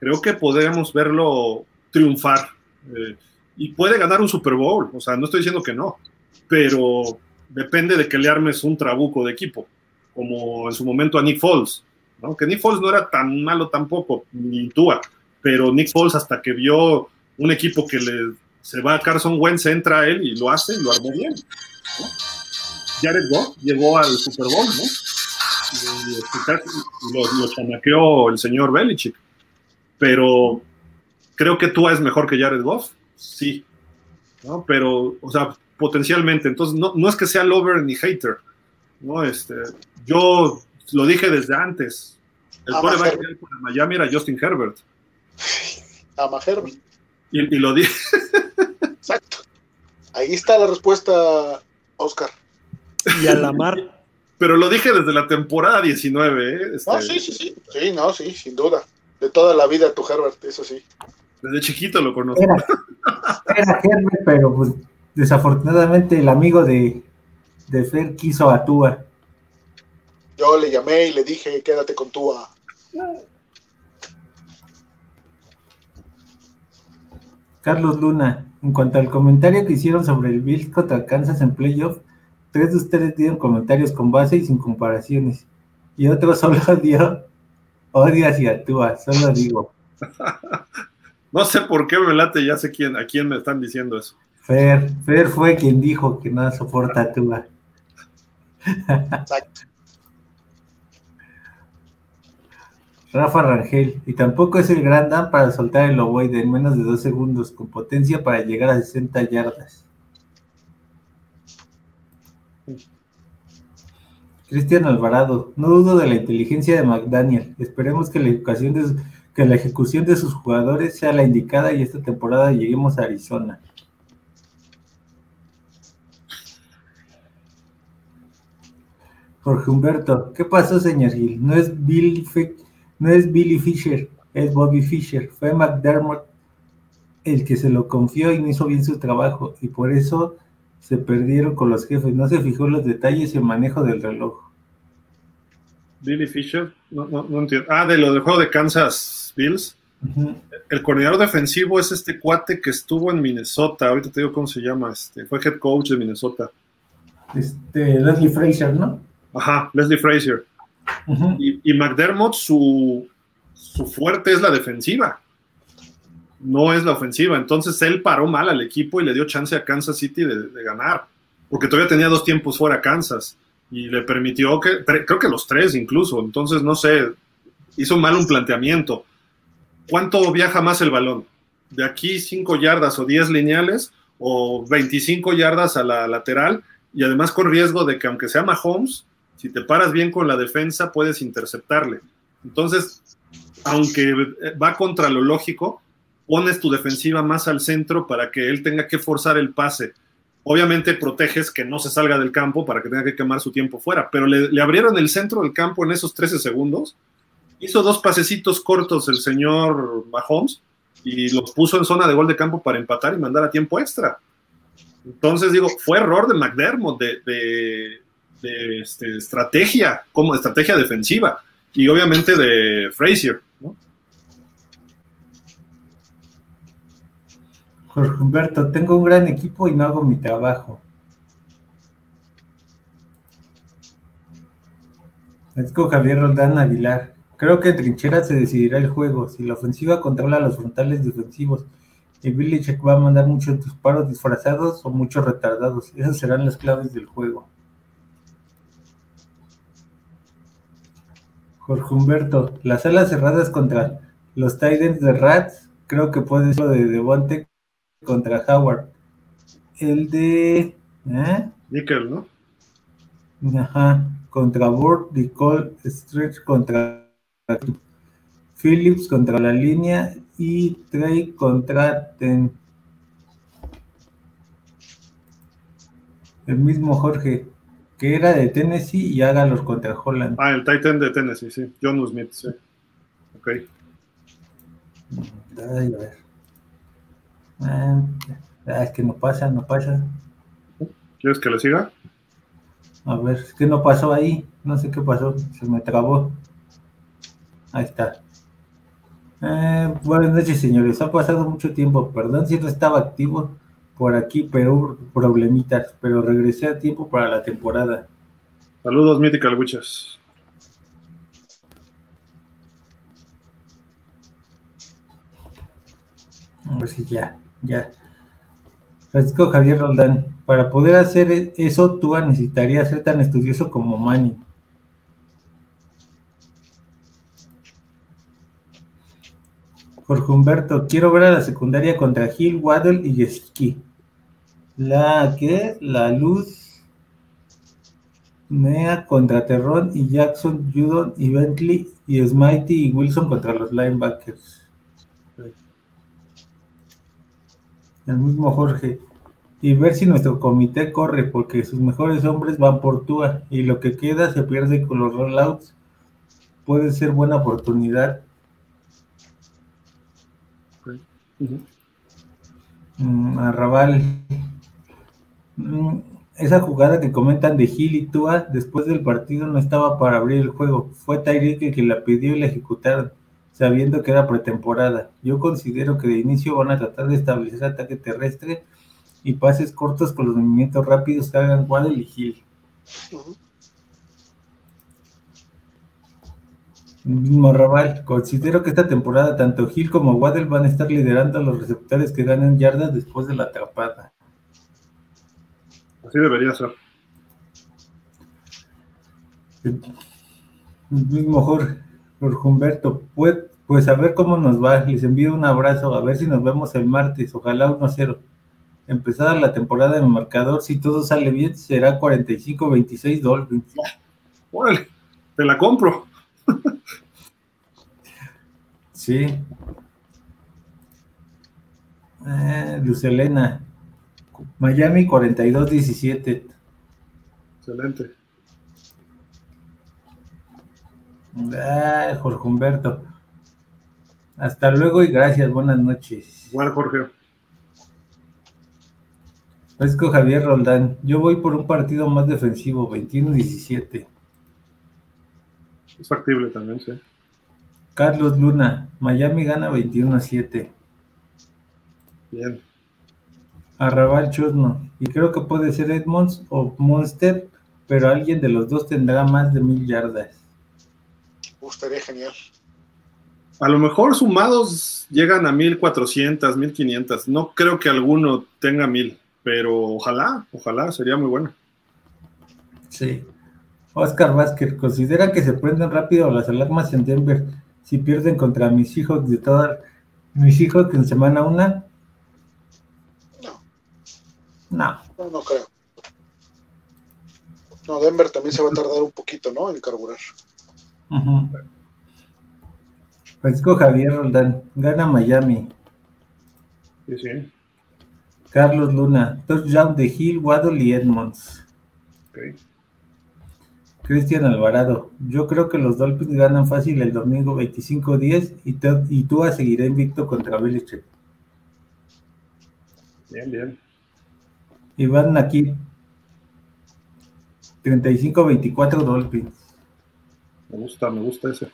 creo que podríamos verlo triunfar. eh, y puede ganar un Super Bowl, o sea, no estoy diciendo que no, pero depende de que le armes un trabuco de equipo, como en su momento a Nick Foles, que Nick Foles no era tan malo tampoco, ni Tua, pero Nick Foles hasta que vio un equipo que le se va a Carson Wentz, entra a él y lo hace y lo armó bien. Jared Goff llegó al Super Bowl, ¿no? Y, y lo, lo chamaqueó el señor Belichick. Pero creo que Tua es mejor que Jared Goff, sí. ¿no? Pero, o sea, potencialmente. Entonces, no, no es que sea lover ni hater. ¿no? Este, yo lo dije desde antes. El Herbert. ideal para Miami era Justin Herbert. Ama Herbie. Y, y lo dije. [laughs] Exacto. Ahí está la respuesta, Oscar. Y a la mar, Pero lo dije desde la temporada 19. ¿eh? Este, No, sí, sí, sí. Sí, no, sí, sin duda. De toda la vida tu Herbert, eso sí. Desde chiquito lo conozco. Era, era Herbert, pero pues, desafortunadamente el amigo de, de Fer quiso a Tua. Yo le llamé y le dije, quédate con tu Carlos Luna, en cuanto al comentario que hicieron sobre el Bills contra Kansas en playoff, tres de ustedes dieron comentarios con base y sin comparaciones. Y otro [laughs] solo dio odio hacia Tua, solo digo. [laughs] No sé por qué me late, ya sé quién, a quién me están diciendo eso. Fer, Fer fue quien dijo que no soporta a Tua. Exacto. Rafa Rangel, y tampoco es el gran Dan para soltar el ovoide en menos de dos segundos, con potencia para llegar a 60 yardas. Cristian Alvarado, no dudo de la inteligencia de McDaniel. Esperemos que la, educación de, que la ejecución de sus jugadores sea la indicada y esta temporada lleguemos a Arizona. Jorge Humberto, ¿qué pasó, señor Gil? No es Bill Fi- no es Billy Fisher, es Bobby Fischer. Fue McDermott el que se lo confió y no hizo bien su trabajo, y por eso se perdieron con los jefes. No se fijó en los detalles y el manejo del reloj. Billy Fisher, no, no, no entiendo. Ah, de lo del juego de Kansas Bills. El coordinador defensivo es este cuate que estuvo en Minnesota. Ahorita te digo cómo se llama. Este, fue head coach de Minnesota. Este, Leslie Fraser, ¿no? Ajá, Leslie Frazier. Y, McDermott, su, su fuerte es la defensiva. No es la ofensiva. Entonces él paró mal al equipo y le dio chance a Kansas City de, de ganar. Porque todavía tenía dos tiempos fuera Kansas. Y le permitió que, creo que los tres incluso. Entonces, no sé, hizo mal un planteamiento. ¿Cuánto viaja más el balón? ¿De aquí 5 yardas o 10 lineales? ¿O 25 yardas a la lateral? Y además con riesgo de que aunque sea Mahomes, si te paras bien con la defensa, puedes interceptarle. Entonces, aunque va contra lo lógico, pones tu defensiva más al centro para que él tenga que forzar el pase. Obviamente proteges que no se salga del campo para que tenga que quemar su tiempo fuera, pero le, abrieron el centro del campo en esos 13 segundos. Hizo dos pasecitos cortos el señor Mahomes y los puso en zona de gol de campo para empatar y mandar a tiempo extra. Entonces digo, fue error de McDermott de, de, de, este, estrategia, como estrategia defensiva, y obviamente de Frazier, ¿no? Jorge Humberto, tengo un gran equipo y no hago mi trabajo. Es Javier Roldán Aguilar. Creo que en trinchera se decidirá el juego. Si la ofensiva controla los frontales defensivos y Belichick va a mandar muchos disparos disfrazados o muchos retardados. Esas serán las claves del juego. Jorge Humberto, las alas cerradas contra los Titans de Rats, creo que puede ser lo de Devonte contra Howard. El de. ¿eh? Nickel, ¿no? Ajá. Contra Bird, Nicole, Stretch contra Phillips contra la línea y Trey contra Ten. El mismo Jorge. Que era de Tennessee y hágalos contra Holland. Ah, el Titan de Tennessee, sí. John Smith, sí. Ok. Ay, a ver. Ah, es que no pasa, no pasa. ¿Quieres que le siga? A ver, es que no pasó ahí. No sé qué pasó. Se me trabó. Ahí está. Eh, buenas noches, señores. Ha pasado mucho tiempo. Perdón si no estaba activo por aquí, pero problemitas. Pero regresé a tiempo para la temporada. Saludos, Mythical Witches. A ver si ya, ya. Francisco Javier Roldán, para poder hacer eso, tú necesitarías ser tan estudioso como Manny. Jorge Humberto, quiero ver a la secundaria contra Gil, Waddle y Yeski. La que, la luz, Mea contra Terrón y Jackson, Judon y Bentley y Smitey y Wilson contra los linebackers. El mismo Jorge. Y ver si nuestro comité corre, porque sus mejores hombres van por Tua y lo que queda se pierde con los rollouts. Puede ser buena oportunidad. Mm, Arrabal. Mm, esa jugada que comentan de Gil y Tua después del partido no estaba para abrir el juego. Fue Tyreek el que la pidió y la ejecutaron, sabiendo que era pretemporada. Yo considero que de inicio van a tratar de establecer ataque terrestre y pases cortos con los movimientos rápidos que hagan Waddle y Gil. Mismo Raval, considero que esta temporada tanto Gil como Waddle van a estar liderando a los receptores que ganan yardas después de la atrapada. Así debería ser. El mismo Jorge, Jorge Humberto, pues, pues a ver cómo nos va. Les envío un abrazo, a ver si nos vemos el martes, ojalá 1-0. Empezada la temporada en el marcador, si todo sale bien, será 45-26 Dolphins. Órale, te la compro. sí. Eh, Luz Elena, Miami 42-17. Excelente. Ah, Jorge Humberto. Hasta luego y gracias. Buenas noches. Bueno, Jorge. Francisco Javier Roldán. Yo voy por un partido más defensivo, 21-17. Es factible también, sí. Carlos Luna. Miami gana 21-7. Bien. Arrabal Chusma, y creo que puede ser Edmonds o Monster, pero alguien de los dos tendrá más de mil yardas. Uh, estaría genial. A lo mejor sumados llegan a 1400, 1500. No creo que alguno tenga mil, pero ojalá, ojalá, sería muy bueno. Sí. Oscar Vázquez, ¿considera que se prenden rápido las alarmas en Denver si pierden contra mis hijos de todas mis hijos que en semana una. No. No, no creo. No, Denver también se va a tardar un poquito, ¿no? En carburar. Uh Francisco Javier Roldán, gana Miami. Sí, sí. Carlos Luna, touchdown de Hill, Waddle y Edmonds. Okay. Cristian Alvarado, yo creo que los Dolphins ganan fácil el domingo 25-10 y, y Tua seguirá invicto contra Belichick. Bien, bien. Iván aquí, 35-24 Dolphins. Me gusta, me gusta ese.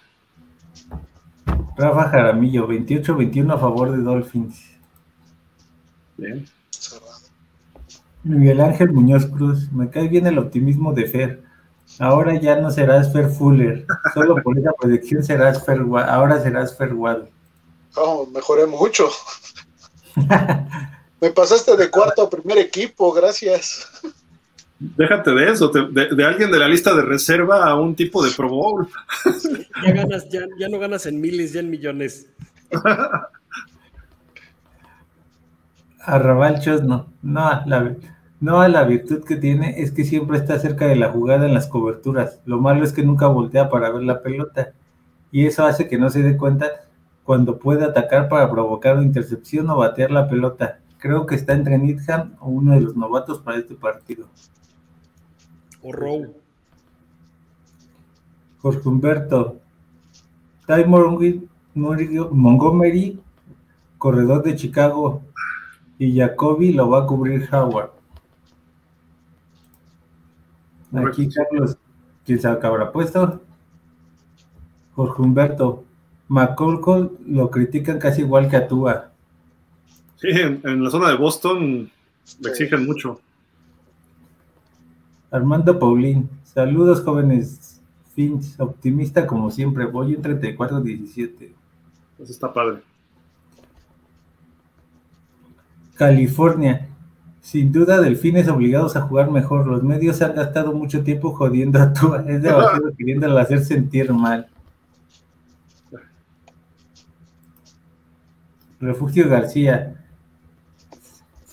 Rafa Jaramillo, 28-21 a favor de Dolphins. Bien. Miguel Ángel Muñoz Cruz, me cae bien el optimismo de Fer. Ahora ya no serás Fer Fuller, solo por esa proyección serás Fer, ahora serás Fer Wad. Oh, mejoré mucho. [laughs] me pasaste de cuarto a primer equipo, gracias. Déjate de eso, de, de, alguien de la lista de reserva a un tipo de Pro Bowl. [laughs] Ya, ganas, ya, ya no ganas en miles, ya en millones. [laughs] Arrabalchos no, no, la, no, la virtud que tiene es que siempre está cerca de la jugada en las coberturas. Lo malo es que nunca voltea para ver la pelota. Y eso hace que no se dé cuenta cuando puede atacar para provocar una intercepción o batear la pelota. Creo que está entre Needham o uno de los novatos para este partido. o Rowe. Jorge Humberto. Ty Montgomery, Montgomery, corredor de Chicago, y Jacoby lo va a cubrir Howard. Aquí Carlos, ¿quién sabe qué habrá puesto? Jorge Humberto. McCullough lo critican casi igual que a Tua. Sí, en, en la zona de Boston le exigen mucho. Armando Paulín. Saludos, jóvenes. Finch, optimista como siempre. Voy en 34-17. Eso está padre. California. Sin duda, Delfines obligados a jugar mejor. Los medios han gastado mucho tiempo jodiendo a Tua. Es demasiado [laughs] queriéndolo hacer sentir mal. Refugio García.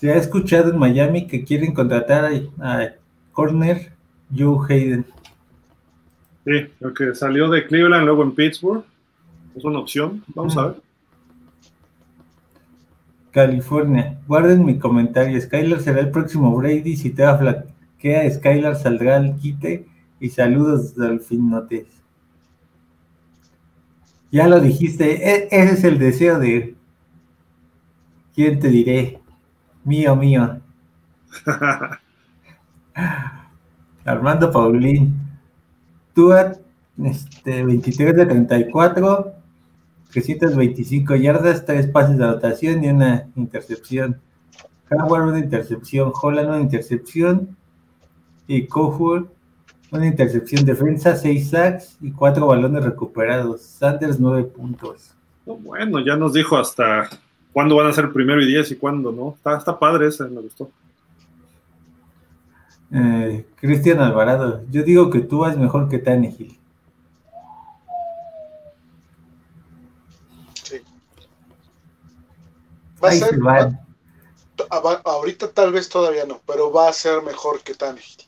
Se ha escuchado en Miami que quieren contratar a, a Corner Joe Hayden. Sí, lo que salió de Cleveland, luego en Pittsburgh. Es una opción. Vamos a ver. California. Guarden mi comentario. Skylar será el próximo Brady. Si te flaquea, Skylar saldrá al quite. Y saludos, Delfinotes. Ya lo dijiste. E ese es el deseo de. ¿Quién te diré? Mío, mío. [laughs] Armando Paulín. Tú, este, 23 de 34, 325 yardas, 3 pases de anotación y una intercepción. Howard una intercepción, Holland una intercepción y Cohur una intercepción defensa, 6 sacks y 4 balones recuperados. Sanders 9 puntos. Bueno, ya nos dijo hasta cuándo van a ser primero y 10 y cuándo, ¿no? Está, está padre ese, me gustó. Eh, Cristian Alvarado, yo digo que tú vas mejor que Tannehill. Sí. Va a ser, va- ahorita tal vez todavía no, pero va a ser mejor que Tannehill.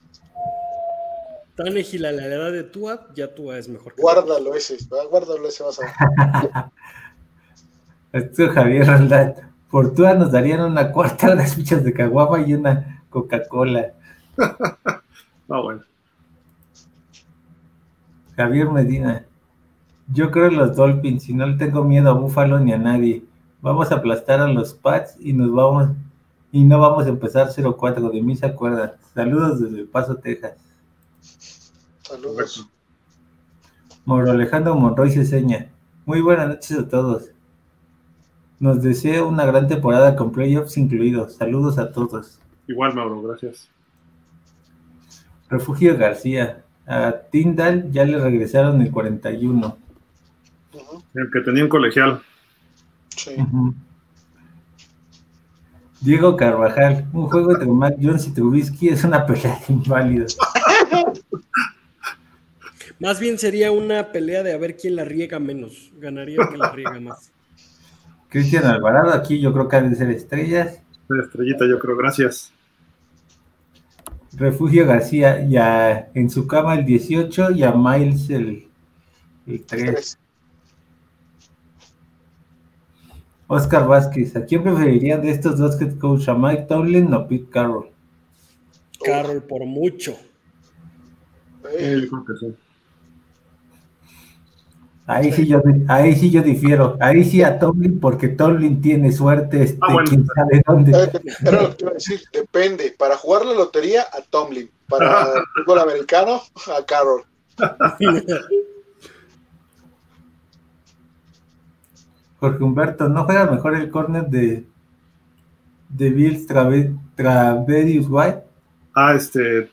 Tannehill a la edad de Tua, ya Tua es mejor. que Guárdalo ese, guárdalo ese vas a ver. [laughs] Esto Javier Roldán. Por tú nos darían una cuarta de las fichas de caguama y una Coca-Cola. Ah, bueno. Javier Medina. Yo creo en los Dolphins y no le tengo miedo a Búfalo ni a nadie. Vamos a aplastar a los Pats y nos vamos y no vamos a empezar 0-4. De mí se acuerdan. Saludos desde El Paso, Texas. Saludos. Mauro Alejandro Monroy Ceseña. Muy buenas noches a todos. Nos deseo una gran temporada con playoffs incluidos. Saludos a todos. Igual, Mauro, gracias. Refugio García. A Tyndall ya le regresaron el 41. Ujú, El que tenía un colegial. sí. Diego Carvajal, un juego entre Mac Jones y Trubisky es una pelea de inválidos. Más bien sería una pelea de a ver quién la riega menos. Ganaría el que la riega más. Cristian Alvarado, aquí yo creo que han de ser estrellas. Estrellita, yo creo, gracias. Refugio García, y a- en su cama el 18 y a Miles el, el 3. Tres. Oscar Vázquez, ¿a quién preferirían de estos dos head coach? ¿A Mike Tomlin o Pete Carroll? Carroll por mucho. Eh, yo creo que sí. Ahí sí yo, ahí sí yo difiero. Ahí sí a Tomlin, porque Tomlin tiene suerte, este, Ah, bueno. quién sabe dónde. eh, Era lo que te iba a decir, depende. Para jugar la lotería, a Tomlin. Para el fútbol americano, a Carroll. Jorge Humberto, ¿no juega mejor el corner de, de Bills Trave- Traverius White? Ah, este.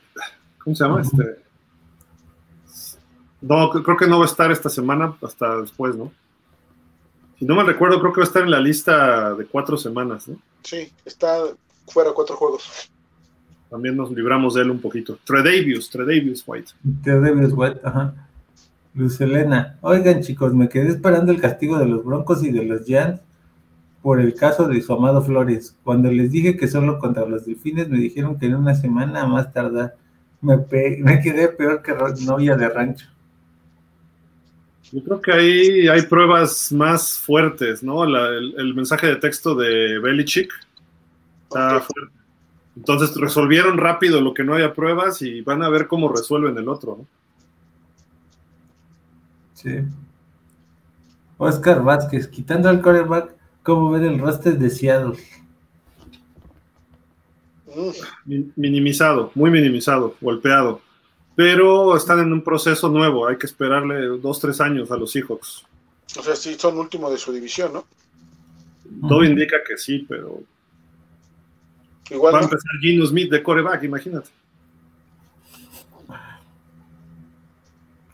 ¿Cómo se llama? Este. No, cre- creo que no va a estar esta semana, hasta después, ¿no? Si no me recuerdo, creo que va a estar en la lista de cuatro semanas, ¿no? Sí, está fuera cuatro juegos. También nos libramos de él un poquito. Tredavious, Tredavious White. Traverius White, ajá. Luz Elena, oigan chicos, me quedé esperando el castigo de los Broncos y de los Giants por el caso de su amado Flores. Cuando les dije que solo contra los Delfines, me dijeron que en una semana más tardar. Me, pe- me quedé peor que novia de rancho. Yo creo que ahí hay pruebas más fuertes, ¿no? La- el, el mensaje de texto de Belichick está fuerte. Entonces resolvieron rápido lo que no había pruebas y van a ver cómo resuelven el otro. ¿no? Sí. Oscar Vázquez, quitando al coreback, ¿cómo ven el roster de Seattle? Mi- Minimizado, muy minimizado, golpeado. Pero están en un proceso nuevo, hay que esperarle dos, tres años a los Seahawks. O sea, sí, son último de su división, ¿no? Todo indica que sí, pero Igual va a empezar Gino Smith de coreback, imagínate.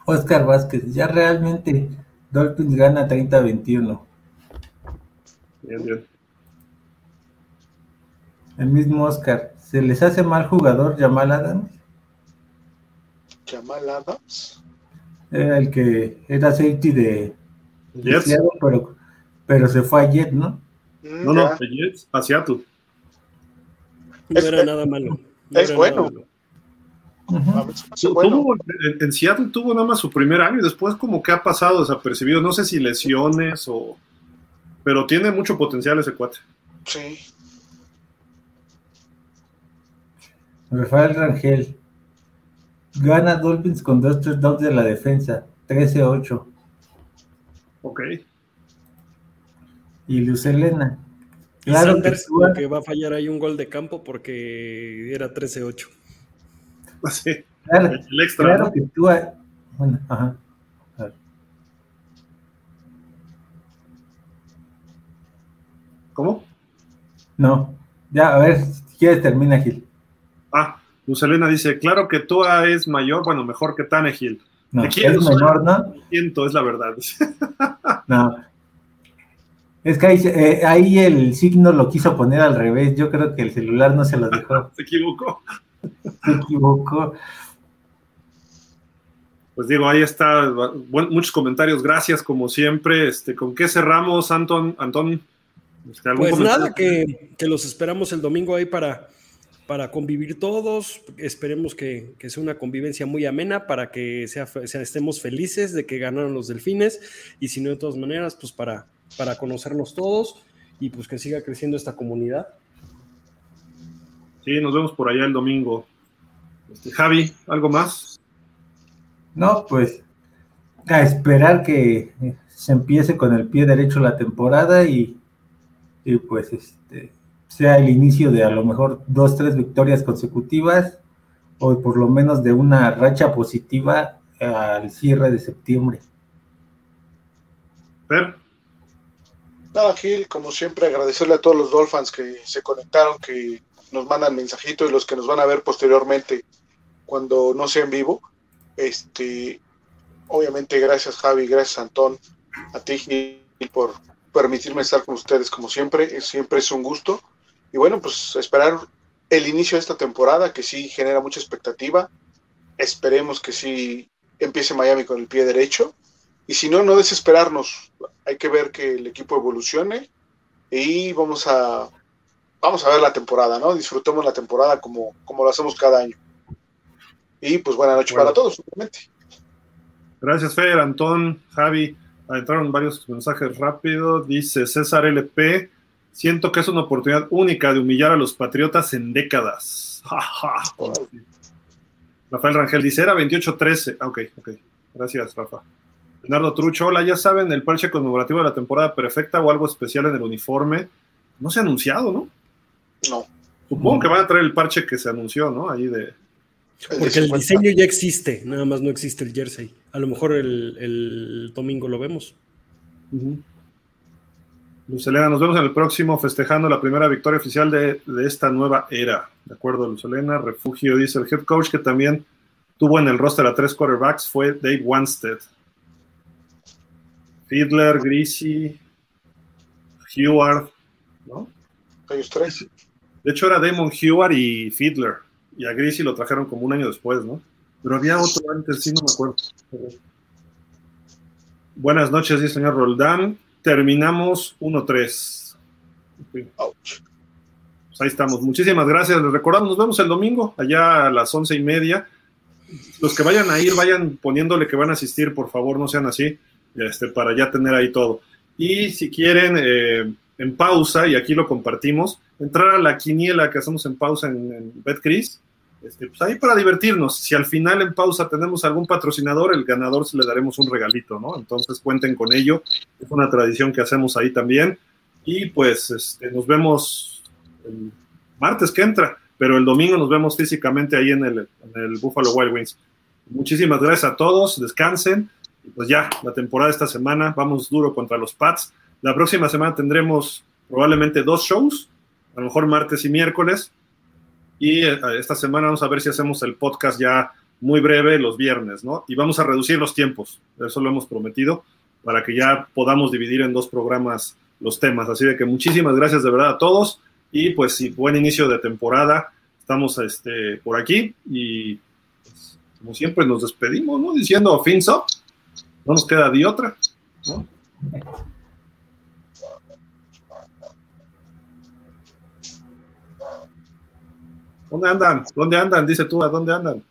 Oscar Vázquez, ya realmente Dolphins gana 30-21. Bien, bien. El mismo Oscar, ¿se les hace mal jugador Jamal Adams? Jamal Adams. Era el que era safety de. Seattle, pero, pero se fue a Jet, ¿no? Mm, No, no, de Jets a Seattle. No Es- era nada malo. no es bueno. malo. Tuvo- en, en Seattle tuvo nada más su primer año y después como que ha pasado desapercibido. No sé si lesiones o... Pero tiene mucho potencial ese cuate. Sí. Rafael Rangel. Gana Dolphins con dos touchdowns de la defensa, 13-8. Ok. Y Luz Elena. Y Claro que Tua- que va a fallar ahí un gol de campo porque era 13-8. Sí, claro, el extra. claro ¿no? que tú. Bueno, ajá. ¿Cómo? No, ya, a ver, si quieres termina, Gil. Ah, Luz Elena dice, claro que Tua es mayor, bueno, mejor que Tannehill. No, es menor, ¿no? Siento, es la verdad. [laughs] No. Es que ahí, eh, ahí el signo lo quiso poner al revés. Yo creo que el celular no se lo dejó. [laughs] Se equivocó. Se equivocó. Pues digo, ahí está, muchos comentarios, gracias como siempre. Este, ¿Con qué cerramos, Anton? Antón, Este, ¿algún Pues comentario? nada, que, que los esperamos el domingo ahí para, para convivir todos. Esperemos que, que sea una convivencia muy amena para que sea, sea- estemos felices de que ganaron los delfines y si no, de todas maneras, pues para, para conocernos todos y pues que siga creciendo esta comunidad. Sí, nos vemos por allá el domingo. Este, Javi, ¿algo más? No, pues a esperar que se empiece con el pie derecho la temporada y, y pues este sea el inicio de a lo mejor dos, tres victorias consecutivas o por lo menos de una racha positiva al cierre de septiembre. Fer, Nada, Gil, como siempre, agradecerle a todos los Dolphins que se conectaron, que nos mandan mensajito y los que nos van a ver posteriormente cuando no sea en vivo. Este, obviamente, gracias Javi, gracias Antón, a ti Gil por permitirme estar con ustedes como siempre, es- siempre es un gusto. Y bueno, pues esperar el inicio de esta temporada que sí genera mucha expectativa. Esperemos que sí empiece Miami con el pie derecho. Y si no, no desesperarnos. Hay que ver que el equipo evolucione y vamos a vamos a ver la temporada, ¿no? Disfrutemos la temporada como, como lo hacemos cada año. Y pues buena noche Bueno. para todos, obviamente. gracias Fer, Antón, Javi. Entraron varios mensajes rápido. Dice César LP, siento que es una oportunidad única de humillar a los patriotas en décadas. [laughs] Ja, ja. Rafael Rangel dice, era 28-13. Ah, Ok, ok. Gracias, Rafa. Leonardo Trucho, hola, ya saben, el parche conmemorativo de la temporada perfecta o algo especial en el uniforme. No se ha anunciado, ¿no? No. Supongo No. que van a traer el parche que se anunció, ¿no? Ahí de... Porque el 50. diseño ya existe, nada más no existe el jersey. A lo mejor el, el domingo lo vemos. Lucelena, nos vemos en el próximo festejando la primera victoria oficial de, de esta nueva era. De acuerdo, Lucelena. Refugio dice el head coach que también tuvo en el roster a tres quarterbacks fue Dave Wanstead. Fiedler, Greasy, Heward, ¿no? Ellos tres. De hecho era Damon Heward y Fiedler. Y a Greasy lo trajeron como un año después, ¿no? Pero había otro antes, sí, no me acuerdo. Buenas noches, dice señor Roldán. Terminamos 1-3. Ouch. Pues ahí estamos. Muchísimas gracias. Les recordamos, nos vemos el domingo, allá a las once y media. Los que vayan a ir, vayan poniéndole que van a asistir, por favor, no sean así, este, para ya tener ahí todo. Y si quieren, eh, en pausa, y aquí lo compartimos, entrar a la quiniela que hacemos en pausa en, en BetCris, este, pues ahí para divertirnos. Si al final en pausa tenemos algún patrocinador, el ganador se le daremos un regalito, ¿no? Entonces cuenten con ello. Es una tradición que hacemos ahí también. Y pues este, nos vemos el martes que entra, pero el domingo nos vemos físicamente ahí en el, en el Buffalo Wild Wings. Muchísimas gracias a todos, descansen. Y pues ya, la temporada esta semana, vamos duro contra los Pats. La próxima semana tendremos probablemente dos shows, a lo mejor martes y miércoles. Y eh, esta semana vamos a ver si hacemos el podcast ya muy breve los viernes, ¿no? Y vamos a reducir los tiempos, eso lo hemos prometido, para que ya podamos dividir en dos programas los temas. Así de que muchísimas gracias de verdad a todos y pues sí, buen inicio de temporada. Estamos este, por aquí y pues, como siempre nos despedimos, ¿no? Diciendo fins up, no nos queda de otra, ¿no? ¿Dónde andan? ¿Dónde andan? Dice tú, ¿a dónde andan?